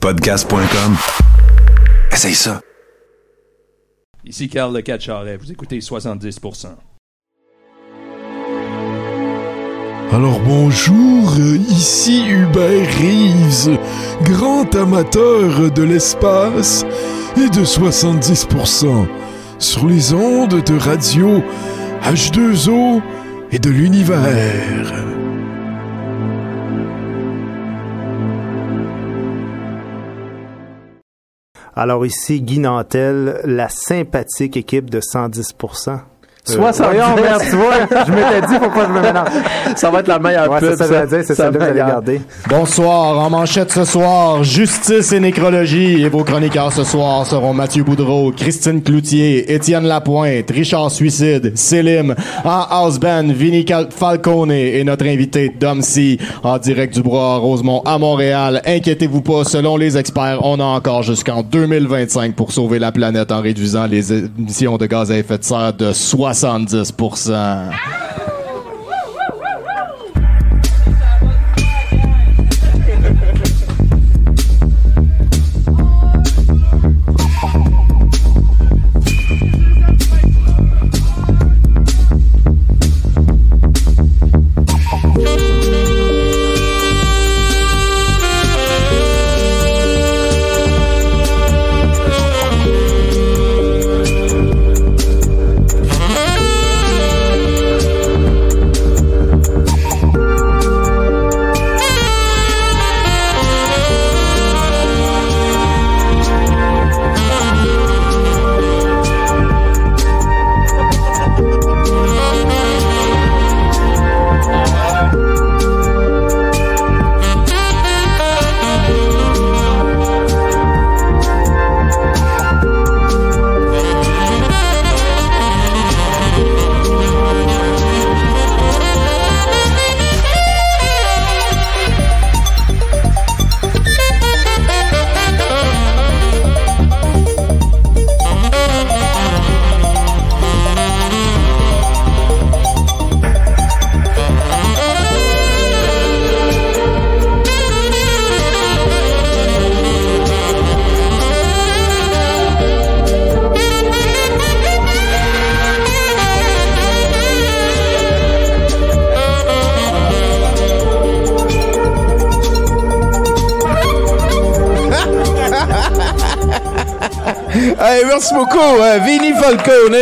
Podcast.com. Essaye ça. Ici Carl Le Catcharet, vous écoutez 70%. Alors bonjour, ici Hubert Reeves, grand amateur de l'espace et de 70% sur les ondes de radio H2O et de l'univers. Alors ici, Guy Nantel, la sympathique équipe de 110%. 70. voyons, merde, tu vois, je m'étais dit, faut pas que je me mélange. Ça va être la meilleure Ouais, pub. c'est ça, ça veut dire, c'est Ça ça, vous va allez être- garder. Bonsoir, en manchette ce soir, justice et nécrologie. Et vos chroniqueurs ce soir seront Mathieu Boudreau, Christine Cloutier, Étienne Lapointe, Richard Suicide, Célim, en house band, Vinny Cal- Falcone et notre invité Dom C, en direct du Bois Rosemont à Montréal. Inquiétez-vous pas, selon les experts, on a encore jusqu'en 2025 pour sauver la planète en réduisant les émissions de gaz à effet de serre de 70%.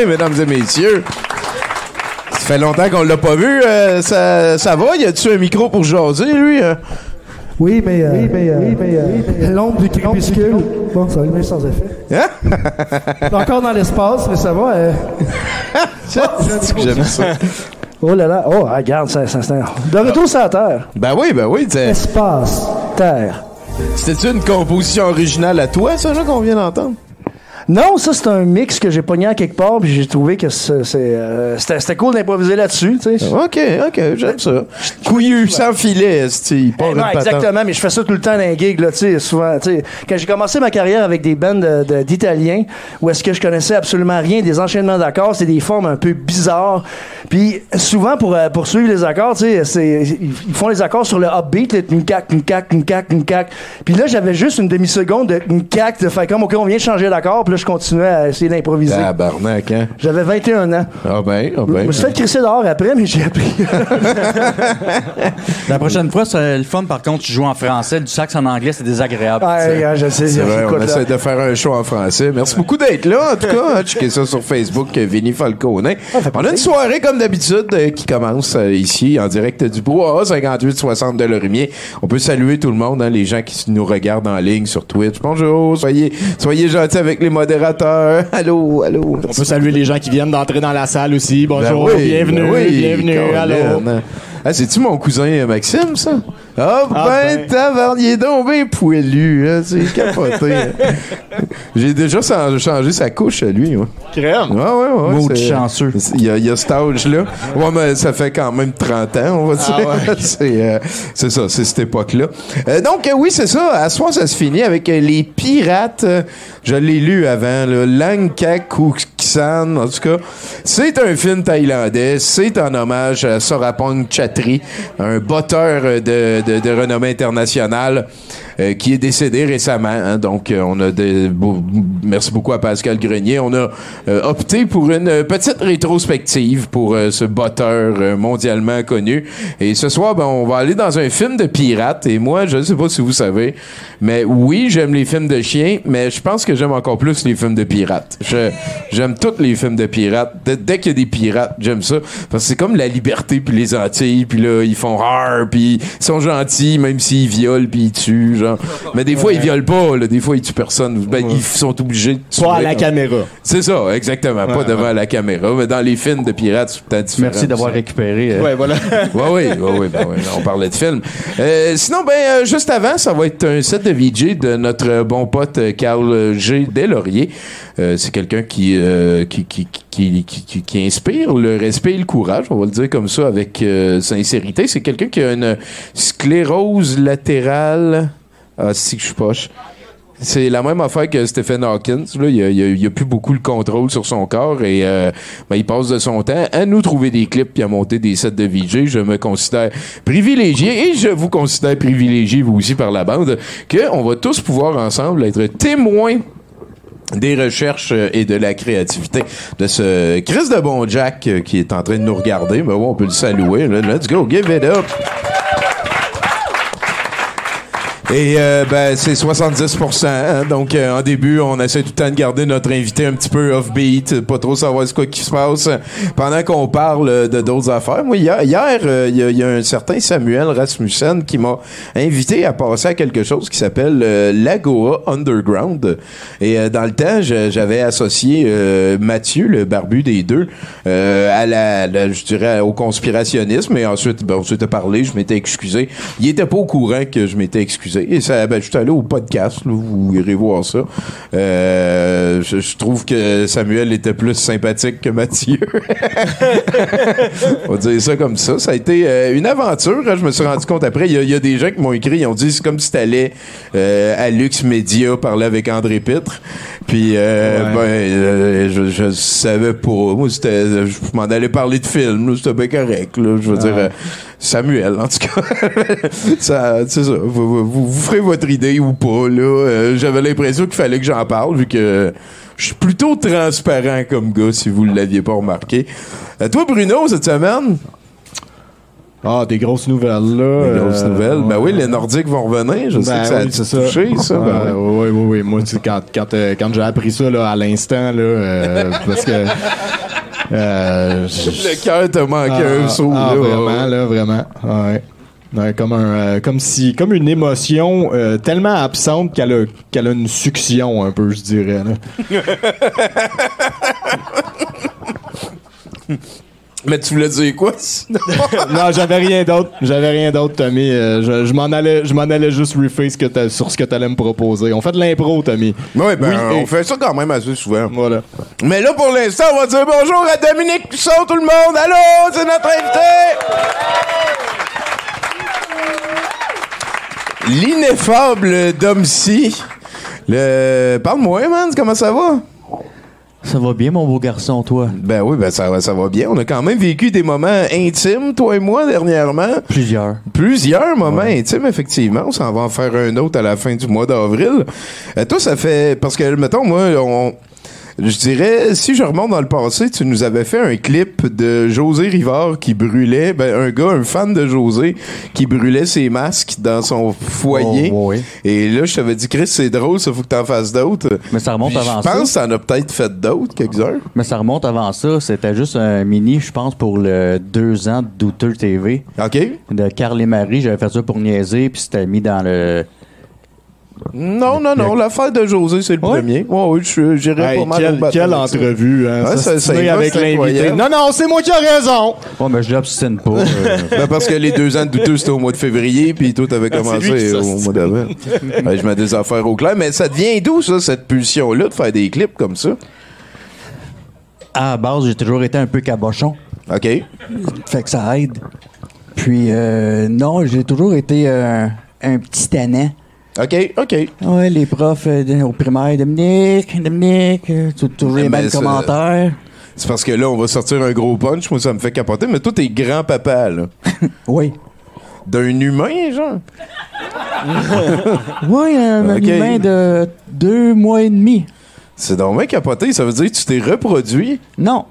Mesdames et messieurs. Ça fait longtemps qu'on l'a pas vu. euh, ça, ça va? Y a-tu un micro pour jaser, lui? euh? Oui, mais, euh, oui, mais, euh, oui, mais, euh, l'ombre du crépuscule. Bon, ça va venir sans effet. Hein? Encore dans l'espace, mais ça va. euh. J'aime ça. Oh là là. Oh, regarde, ça, ça, ça. De retour sur la Terre. Ben oui, ben oui. t'sais. Espace, Terre. C'était-tu une composition originale à toi, ça, là, qu'on vient d'entendre? Non, ça, c'est un mix que j'ai pogné à quelque part, puis j'ai trouvé que c'est, euh, c'était, cool d'improviser là-dessus, tu sais. OK, OK, j'aime ça. Couillu, sans filet. Pas Eh non, exactement, mais je fais ça tout le temps dans les gigs, là, tu sais, souvent, tu sais. Quand j'ai commencé ma carrière avec des bands de- de- d'Italiens, où est-ce que je connaissais absolument rien, des enchaînements d'accords, c'est des formes un peu bizarres. Puis souvent, pour, euh, pour suivre les accords, tu sais, c'est- ils font les accords sur le upbeat, là, une cac, une cac, une cac, une cac. Puis là, j'avais juste une demi-seconde de une cac, de faire comme, OK, on vient de changer d'accord, puis là, je continuais à essayer d'improviser. Tabarnak, hein? J'avais 21 ans. Ah ben, ah Je ben. me suis fait crisser dehors après, mais j'ai appris. La prochaine fois, c'est le fun, par contre, tu joues en français, du sax en anglais, c'est désagréable. Ouais, ouais, je sais, C'est vrai, on là. essaie de faire un show en français. Merci beaucoup d'être là, en tout cas. Checkez ça sur Facebook, Vinny Falcone. On a une soirée, comme d'habitude, euh, qui commence euh, ici, en direct du Bois, 58-60 de Lorimier. On peut saluer tout le monde, hein, les gens qui nous regardent en ligne sur Twitch. Bonjour, soyez, soyez gentils avec les modérateurs. Allô, allô. On peut saluer les gens qui viennent d'entrer dans la salle aussi. Bonjour, Ben oui, bienvenue, ben oui, bienvenue, allô. Ah, c'est-tu mon cousin Maxime, ça? Ah, Ah, ben, ben. donc ben poilu, hein, c'est capoté. J'ai déjà changé sa couche, lui, ouais. Crème. Ouais, ouais, ouais. C'est- chanceux. Il y a, il y a cet âge-là. Ouais, mais ça fait quand même 30 ans, on va dire. ouais. c'est, euh, c'est ça, c'est cette époque-là. Euh, donc, euh, oui, c'est ça. À soir, ça se finit avec euh, Les Pirates. Euh, je l'ai lu avant, là. Langkak En tout cas. C'est un film thaïlandais. C'est en hommage à Sorapong Chatri, un botteur de, de, de renommée internationale. Euh, qui est décédé récemment. hein. donc, euh, on a des, merci beaucoup à Pascal Grenier. On a euh, opté pour une petite rétrospective pour ce botteur mondialement connu. Et ce soir, ben, on va aller dans un film de pirates. Et moi, je ne sais pas si vous savez, mais oui, j'aime les films de chiens, mais je pense que j'aime encore plus les films de pirates. J'aime tous les films de pirates. Dès, dès qu'il y a des pirates, j'aime ça. Parce que c'est comme la liberté puis les Antilles, puis là, ils font rare, puis ils sont gentils, même s'ils violent puis ils tuent, genre. Mais des fois, ils violent pas, là. Des fois, ils tuent personne. Ben, ils sont obligés de tuer. Pas à la caméra. C'est ça, exactement. pas devant la caméra. Mais dans les films de pirates, c'est peut-être différent. Merci d'avoir récupéré. euh, Ouais, voilà. Ouais, oui, ouais, ouais, ben ouais, on parlait de film. Euh, sinon, ben, euh, juste avant, ça va être un set de VJ de notre bon pote Carl G. Deslauriers. Euh, c'est quelqu'un qui, euh, qui, qui, qui, qui, qui- qui inspire le respect et le courage, on va le dire comme ça avec euh, sincérité. C'est quelqu'un qui a une sclérose latérale. Ah, si que je suis poche. C'est la même affaire que Stephen Hawkins. Là. Il, a, a- plus beaucoup le contrôle sur son corps et euh, ben, il passe de son temps à nous trouver des clips et à monter des sets de VJ. Je me considère privilégié et je vous considère privilégié, vous aussi, par la bande, qu'on va tous pouvoir ensemble être témoins des recherches et de la créativité de ce Chris de Bon Jack qui est en train de nous regarder. Mais bon, on peut le saluer. Let's go, give it up. Et euh, ben c'est 70%. hein. donc euh, en début, on essaie tout le temps de garder notre invité un petit peu off-beat, pas trop savoir ce qui se passe pendant qu'on parle euh, de d'autres affaires. Moi hier, euh, il y, y a un certain Samuel Rasmussen qui m'a invité à passer à quelque chose qui s'appelle euh, l'Agoa Underground. Et euh, dans le temps, j'avais associé euh, Mathieu, le barbu des deux, euh, à la, la- je dirais au conspirationnisme. Et ensuite, ben, on s'était parlé, je m'étais excusé. Il était pas au courant que je m'étais excusé. Et ça, ben, je suis allé au podcast, là, vous irez voir ça. Euh, je, je trouve que Samuel était plus sympathique que Mathieu. On va dire ça comme ça. Ça a été euh, une aventure. hein. Je me suis rendu compte après. Il y a, il y a des gens qui m'ont écrit. Ils ont dit c'est comme si t'allais euh, à Lux Media parler avec André Pitre. Puis euh, ben, je, je savais pas. Moi, c'était, je m'en allais parler de film. là. C'était bien correct. Là. Je veux dire. Samuel, en tout cas. ça, c'est ça. Vous, vous- vous ferez votre idée ou pas, là. Euh, j'avais l'impression qu'il fallait que j'en parle, vu que je suis plutôt transparent comme gars, si vous ne l'aviez pas remarqué. Euh, toi, Bruno, cette semaine? Ah, des grosses nouvelles, là. Les grosses Euh, nouvelles. Ben oui, les Nordiques vont revenir. Je sais Ben que ça a toucher, ça. Oui. oui, oui, oui. Moi, tu sais, quand, quand, euh, quand j'ai appris ça là, à l'instant, là, parce que. Euh, Le cœur t'a manqué Ah, un saut, ah, là. vraiment, là, vraiment. Ouais. Ouais, comme un, euh, comme si, comme une émotion euh, tellement absente qu'elle a, qu'elle a une succion un peu, je dirais. Là. Mais tu voulais dire quoi, sinon? non, j'avais rien d'autre. J'avais rien d'autre, Tommy. Euh, je, je m'en allais, je m'en allais juste refaire ce que t'as- sur ce que t'allais me proposer. On fait de l'impro, Tommy. Oui, ben, Oui, on et- fait ça quand même assez souvent. Voilà. Mais là, pour l'instant, on va dire bonjour à Dominique Cusson, tout le monde. Allô, c'est notre invité. L'ineffable Domsi. Le... Parle-moi, man, comment ça va? Ça va bien, mon beau garçon, toi? Ben oui, ben ça, va- ça va bien. On a quand même vécu des moments intimes, toi et moi, dernièrement. Plusieurs. Plusieurs moments intimes, effectivement. On s'en va en faire un autre à la fin du mois d'avril. Euh, toi, ça fait... Parce que, mettons, moi, on... Je dirais, si je remonte dans le passé, tu nous avais fait un clip de José Rivard qui brûlait, ben, un gars, un fan de José, qui brûlait ses masques dans son foyer. Oh, oui. Et là, je t'avais dit, Chris, c'est drôle, ça faut que t'en fasses d'autres. Mais ça remonte Puis avant Je pense ça. que t'en as peut-être fait d'autres, quelques-uns. Mais ça remonte avant ça. C'était juste un mini, je pense, pour le deux ans de Douteux TV OK? de Carl et Marie. J'avais fait ça pour niaiser, puis c'était mis dans le. Non, non, non, l'affaire de José, c'est le Ouais. premier. Ouais, oui, je- j'irais Hey, pas mal au quelle, entrevue, hein? Ouais, ça- avec l'invité. Non, non, c'est moi qui ai raison! Oh, mais je l'obstine pas. euh. Ben, parce que les deux ans de douteux, c'était au mois de février, puis toi, t'avais Ah, commencé au mois d'avril. Ben, je mets des affaires au clair. Mais ça devient d'où, ça, cette pulsion-là, de faire des clips comme ça? à la base, j'ai toujours été un peu cabochon. OK? Fait que ça aide. Puis, euh, non, j'ai toujours été euh, un petit tannant. OK, OK. Ouais, les profs euh, au primaire, Dominique, Dominique, euh, tu- toujours les Mais mêmes commentaires. C'est parce que là, on va sortir un gros punch. Moi, ça me fait capoter. Mais toi, t'es grand-papa, là. Oui. D'un humain, genre? Oui, un Ok. humain de deux mois et demi. C'est donc bien capoté. Ça veut dire que tu t'es reproduit? Non,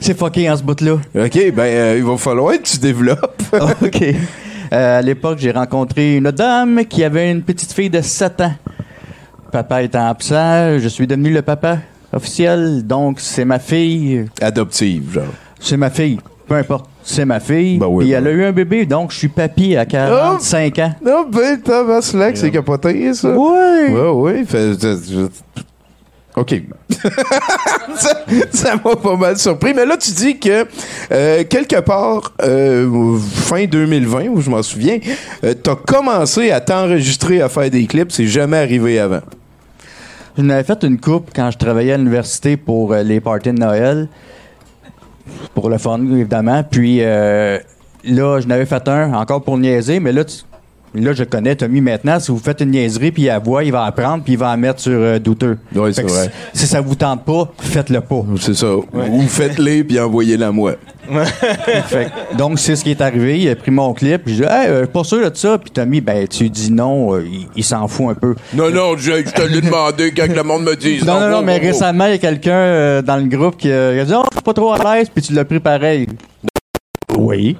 c'est fucké en ce bout-là. OK, ben, euh, il va falloir que tu développes. OK. Euh, à l'époque, j'ai rencontré une dame qui avait une petite fille de 7 ans. Papa étant absent, je suis devenu le papa officiel, donc c'est ma fille. Adoptive, genre. C'est ma fille. Peu importe, c'est ma fille. Ben oui, Puis ben elle a eu un bébé, donc je suis papy à 45 ans. Non, ben, t'as slack, c'est capoté, ça. Oui. Ouais, ouais. OK. ça ça m'a pas mal surpris. Mais là, tu dis que euh, quelque part, euh, fin 2020, où je m'en souviens, euh, t'as commencé à t'enregistrer à faire des clips. C'est jamais arrivé avant. Je n'avais fait une coupe quand je travaillais à l'université pour euh, les parties de Noël. Pour le fun, évidemment. Puis euh, là, je n'avais fait un encore pour niaiser, mais là, tu- là je connais Tommy maintenant. Si vous faites une niaiserie, puis il la voit, il va apprendre, puis il va en mettre sur euh, douteux. Oui, c'est vrai. Si, si ça vous tente pas, faites-le pas. C'est ça. Ou faites-les puis envoyez-la moi. Fait donc, c'est ce qui est arrivé. Il a pris mon clip. Puis je dis, hey, euh, pas sûr de ça. Puis Tommy, ben, tu dis non. euh, il, il s'en fout un peu. Non, non, je, je te l'ai demandé quand le monde me dise. Non, non, non, mais récemment, il y a quelqu'un euh, dans le groupe qui euh, a dit, oh, je suis pas trop à l'aise. Puis tu l'as pris pareil. Oui.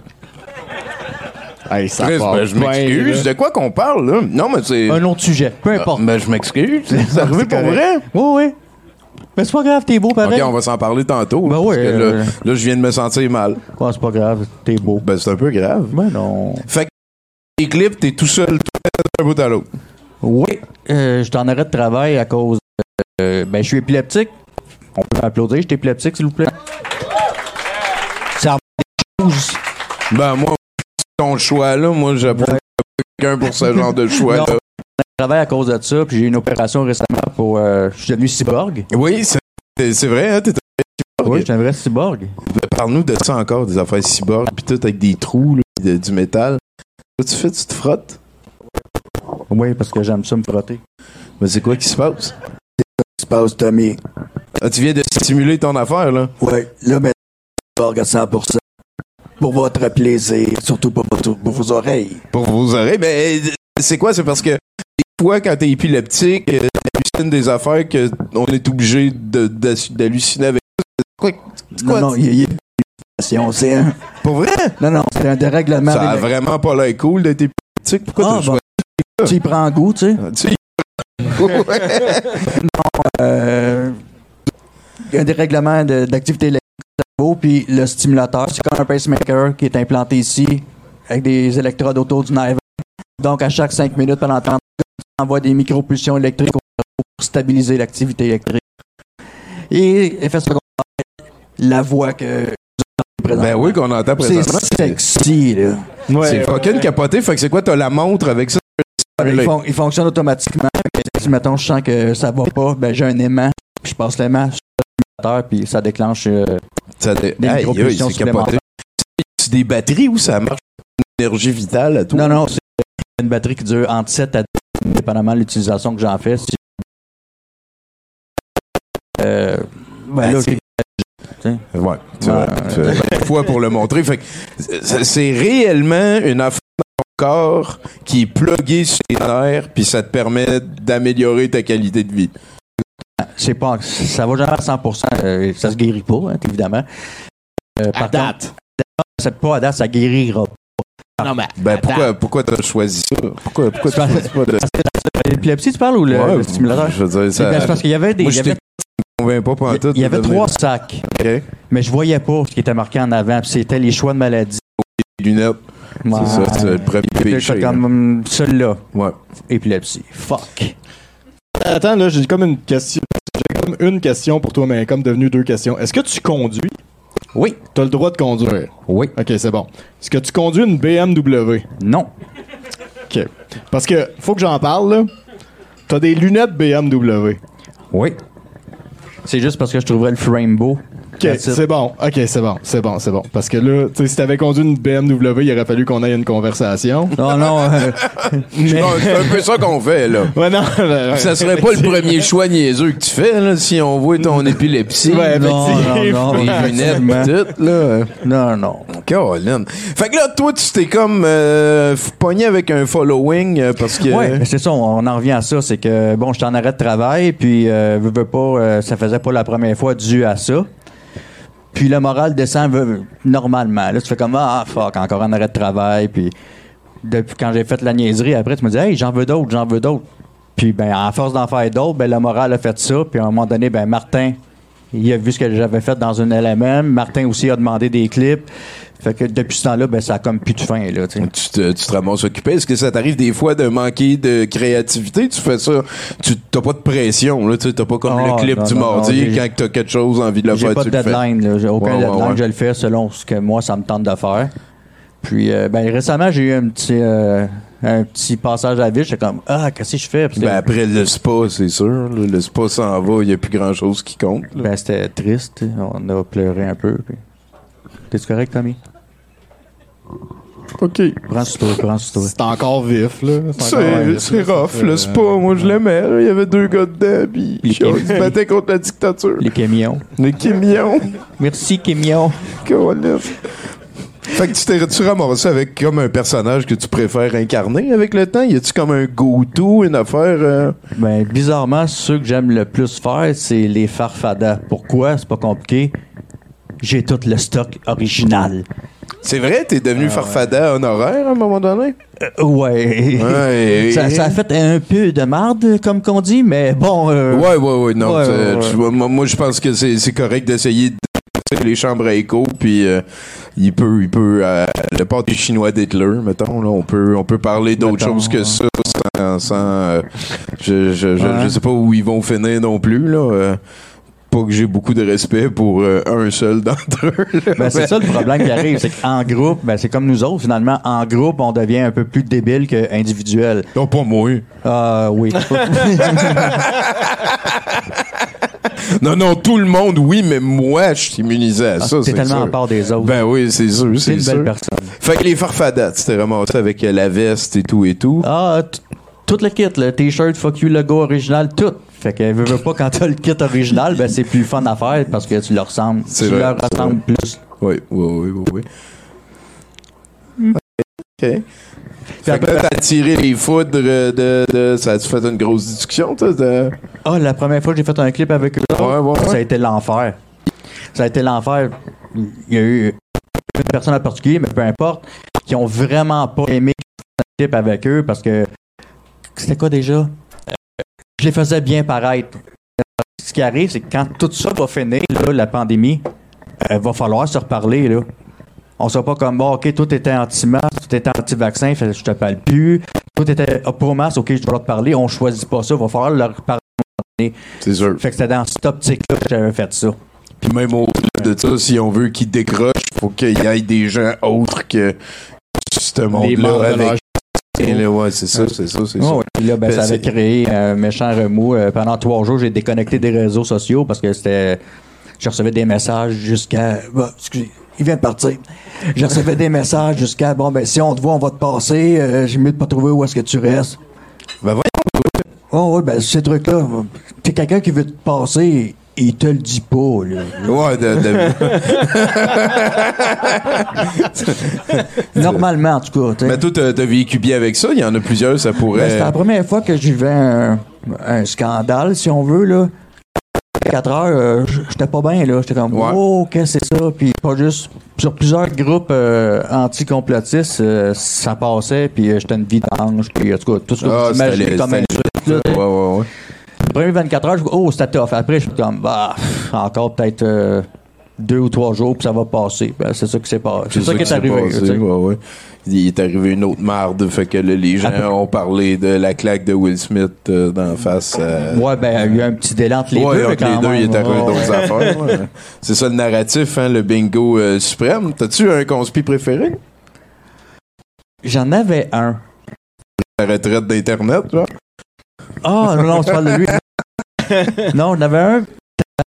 Hey, ça Chris, part ben, je bien, m'excuse. là. De quoi qu'on parle, là? Non, mais c'est. Un autre sujet. Peu importe. Ben, je m'excuse. C'est arrivé pour correct. vrai? Oui, oui. Mais c'est pas grave, t'es beau pareil. Ok, on va s'en parler tantôt. Ben parce ouais, que là, euh, là, je viens de me sentir mal. Ouais, c'est pas grave, t'es beau. Ben, c'est un peu grave. Ben non. Fait que les clips, t'es tout seul, tout d'un bout à l'autre. Oui. Euh, je t'en arrêt de travail à cause. euh, ben, je suis épileptique. On peut m'applaudir, je suis épileptique, s'il vous plaît. Ça en des choses. Ben, moi, ton choix, là, moi, j'approuve pas quelqu'un pour ce genre de choix, Non. là. Je travaille à cause de ça, puis j'ai eu une opération récemment pour. euh, je suis devenu cyborg. Oui, c'est vrai, hein? T'es un Oui, je suis un vrai cyborg. Parle-nous de ça encore, des affaires cyborg, pis tout avec des trous, là, pis de- du métal. Qu'est-ce que tu fais? Tu te frottes? Oui, parce que j'aime ça me frotter. Mais c'est quoi qui se passe? se passe, Tommy? Ah, tu viens de stimuler ton affaire, là? Ouais, là, maintenant, Borg à 100%. Pour votre plaisir, surtout pas pour, pour vos oreilles. Pour vos oreilles. Mais euh, c'est quoi? C'est parce que des fois, quand t'es épileptique, euh, t'hallucines des affaires que on est obligé d'halluciner avec. Quoi? Quoi? Non, non, il y a- y c'est un... Pour vrai? Non, non, c'est un dérèglement. Ça a vraiment pas l'air cool d'être épileptique. Pourquoi Ah, choisi? Tu y prends goût, tu sais. Tu sais, Euh, Il y a un dérèglement d'activité puis le stimulateur, c'est comme un pacemaker qui est implanté ici, avec des électrodes autour du nerf. Donc, à chaque 5 minutes pendant 30 secondes, on envoie des micropulsions électriques au cerveau pour stabiliser l'activité électrique. Et effet secondaire, la voix que Ben oui, qu'on entend C'est présentement. sexy, là. C'est fucking capoté. Fait que c'est quoi? T'as la montre avec ça? il, fon- il fonctionne automatiquement. Si, mettons, je sens que ça va pas, ben, j'ai un aimant, puis je passe l'aimant puis ça déclenche euh, Ça dé- des aïe, micropulsions c'est des batteries ou ça marche? Énergie vitale à tout? Non, non, c'est une batterie qui dure entre 7 à 10, dépendamment de l'utilisation que j'en fais. Si- Euh, ben là, Ouais, c'est Ouais. vrai. Tu fais une fois pour le montrer. Fait c'est réellement une affaire dans ton corps qui est pluguée sur les nerfs, puis ça te permet d'améliorer ta qualité de vie. C'est pas, ça va jamais à 100%. euh, ça se guérit pas, hein, évidemment. Euh, par contre, c'est pas à date, ça guérira pas. Ben pourquoi, pourquoi t'as choisi ça? Pourquoi, pourquoi tu choisis pas de. L'épilepsie, tu parles ou le, Ouais, le stimulateur? Je veux dire, ça. c'est parce qu'il y avait des. Moi, y avait, pas pantoute. il y avait trois sacs, mais je voyais pas ce qui était marqué en avant. C'était les choix de maladie. Les lunettes. Ouais. C'est ça, c'est le premier péché. comme hum, celui-là, Ouais. épilepsie. Fuck. Attends, là, j'ai comme une question. Comme une question pour toi, mais comme devenu deux questions. Est-ce que tu conduis? Oui. Tu as le droit de conduire? Oui. Ok, c'est bon. Est-ce que tu conduis une BMW? Non. Ok. Parce que, faut que j'en parle, là. Tu as des lunettes BMW. Oui. C'est juste parce que je trouverais le frame beau Ok, c'est bon. Ok, c'est bon, c'est bon, c'est bon. Parce que là, tu sais, si t'avais conduit une BMW, il aurait fallu qu'on ait une conversation. Non, non. euh, Mais... Non, c'est un peu ça qu'on fait, là. Ouais, non. Ça serait pas le premier choix niaiseux que tu fais, là, si on voit ton épilepsie. Ouais, non, non, non. Les lunettes tout, là. Non, non. Caroline. Fait que là, toi, tu t'es comme euh, f- pogné avec un following euh, parce que. Ouais, mais c'est ça, on, on en revient à ça. C'est que, bon, j'étais en arrêt de travail, puis, euh, veux, veux pas, euh, ça faisait pas la première fois dû à ça. Puis le moral descend normalement. Là, tu fais comme, ah, fuck, encore en arrêt de travail, puis depuis quand j'ai fait la niaiserie, après, tu me dis, hey, j'en veux d'autres, j'en veux d'autres. Puis, ben, à force d'en faire d'autres, ben, le moral a fait ça, puis à un moment donné, ben, Martin, il a vu ce que j'avais fait dans une LMM. Martin aussi a demandé des clips. Fait que depuis ce temps-là, ben, ça a comme plus de fin, là, tu. Tu te, tu te ramasses occupé. Est-ce que ça t'arrive des fois de manquer de créativité? Tu fais ça, tu t'as pas de pression, tu t'as pas comme Ah, le clip non, du non, mardi j'ai- quand t'as quelque chose envie de le J'ai faire, pas tu de le fais. deadline. J'ai aucun Ouais, ouais, deadline. ouais. Je le fais selon ce que moi, ça me tente de faire. Puis, euh, ben, récemment, j'ai eu un petit, euh, un petit passage à vide. J'étais comme, ah, qu'est-ce que je fais? Puis Ben, après le spa, c'est sûr. le spa s'en va, il n'y a plus grand chose qui compte. là. ben, c'était triste. On a pleuré un peu. puis- T'es-tu correct, Tommy? OK. Prends sur toi, prends sur toi. C'est encore vif, là. C'est rough, le spa. Moi, je l'aimais. Il y avait deux gars dedans, puis ils se battaient contre la dictature. Les camions. Les Kimions. Merci, camions. Fait que tu t'es tu ramassé avec comme un personnage que tu préfères incarner avec le temps? Y a-tu comme un go-to, une affaire? euh? Ben, bizarrement, ceux que j'aime le plus faire, c'est les farfadas. Pourquoi? C'est pas compliqué. J'ai tout le stock original. C'est vrai, t'es devenu farfada honoraire à un moment donné? Euh, ouais. Ouais. ça, ça a fait un peu de marde, comme qu'on dit, mais bon. euh, Ouais, ouais, ouais, non. Ouais, ouais, moi, moi, je pense que c'est c'est correct d'essayer faire les chambres à écho, puis euh, il peut, il peut, euh, le pâté chinois d'Hitler, mettons, là, on peut, on peut parler d'autres Mettons, choses que ça, sans, sans, euh, je, je, je, Ouais. je sais pas où ils vont finir non plus, là. Pas que j'ai beaucoup de respect pour euh, un seul d'entre eux. Ben, c'est ça le problème qui arrive, c'est qu'en groupe, ben, c'est comme nous autres, finalement, en groupe, on devient un peu plus débile qu'individuel. Non, pas moi. Ah oui. Non, non, tout le monde, oui, mais moi, je suis immunisé à Ah, ça. T'es c'est tellement sûr. à part des autres. Ben oui, c'est sûr, c'est une belle personne. Fait que les farfadas, tu t'es ramassé avec euh, la veste et tout et tout. Ah, tout le kit, le t-shirt, fuck you, logo original, tout. Fait que, veux, veux pas, quand t'as le kit original, ben, c'est plus fun à faire parce que tu leur ressembles. C'est tu vrai, leur ressembles plus. Oui, oui, oui, oui, oui. OK. Fait que là, t'as tiré les foudres de, de... Ça a-tu fait une grosse discussion, toi? de- Ah, la première fois que j'ai fait un clip avec eux, autres, Ouais, ouais, ça a ouais. été l'enfer. Ça a été l'enfer. Il y a eu une personne en particulier, mais peu importe, qui ont vraiment pas aimé un clip avec eux parce que c'était quoi déjà? Euh, Je les faisais bien paraître. Ce qui arrive, c'est que quand tout ça va finir, là, la pandémie, il va falloir se reparler. Là. On sera pas comme, bon, OK, toi, t'étais anti-masque, toi, t'étais anti-vaccin, je te parle plus. Toi, t'étais pro-masque, OK, je dois te parler. On choisit pas ça, il va falloir leur parler. C'est sûr. Fait que c'était dans cette optique-là que j'avais fait ça. Puis même au-delà de ça, si on veut qu'ils décrochent, faut qu'il y ait des gens autres que ce monde-là avec... Ouais, c'est ça, c'est ça, c'est ça. Là, ben, ça avait créé un méchant remous. Euh, pendant trois jours, j'ai déconnecté des réseaux sociaux parce que c'était. Je recevais des messages jusqu'à. Bah, excusez, il vient de partir. Je recevais des messages jusqu'à. Bon, ben, si on te voit, on va te passer. Euh, J'ai mieux de pas trouver où est-ce que tu restes. Ben voyons. Oh, ouais, ben, ces trucs-là. T'es quelqu'un qui veut te passer, il te le dit pas, là. Ouais, de, de- Normalement, en tout cas. Mais toi, t'as vécu bien avec ça? Il y en a plusieurs, ça Ben, pourrait... c'était la première fois que je vivais un, un scandale, si on veut, là. 4 heures, euh, j'étais pas bien, là. J'étais comme, Ouais. oh, qu'est-ce que c'est ça? Puis pas juste. Sur plusieurs groupes euh, anticomplotistes, euh, ça passait, puis euh, j'étais une vidange, puis en tout cas, tout ce que Ah, vous imaginez comme là, sais. Ouais, ouais, ouais. Les premières 24 heures, je oh, c'était tough. Après, je suis comme, bah, pff, encore peut-être euh, deux ou trois jours, puis ça va passer. Ben, c'est ça qui s'est passé. C'est ça qui est arrivé. passé, ouais, ouais. Il est arrivé une autre marde, fait que là, les gens Après- ont parlé de la claque de Will Smith euh, d'en face. euh, Ouais, ben, il y a eu un petit délai entre les ouais, deux. entre les deux, il est arrivé Ouais, d'autres ouais. affaires. ouais. C'est ça le narratif, hein, le bingo euh, suprême. T'as-tu un conspi préféré? J'en avais un. La retraite d'Internet, genre? Ah, non, non, tu parles de lui. Non, j'en avais un.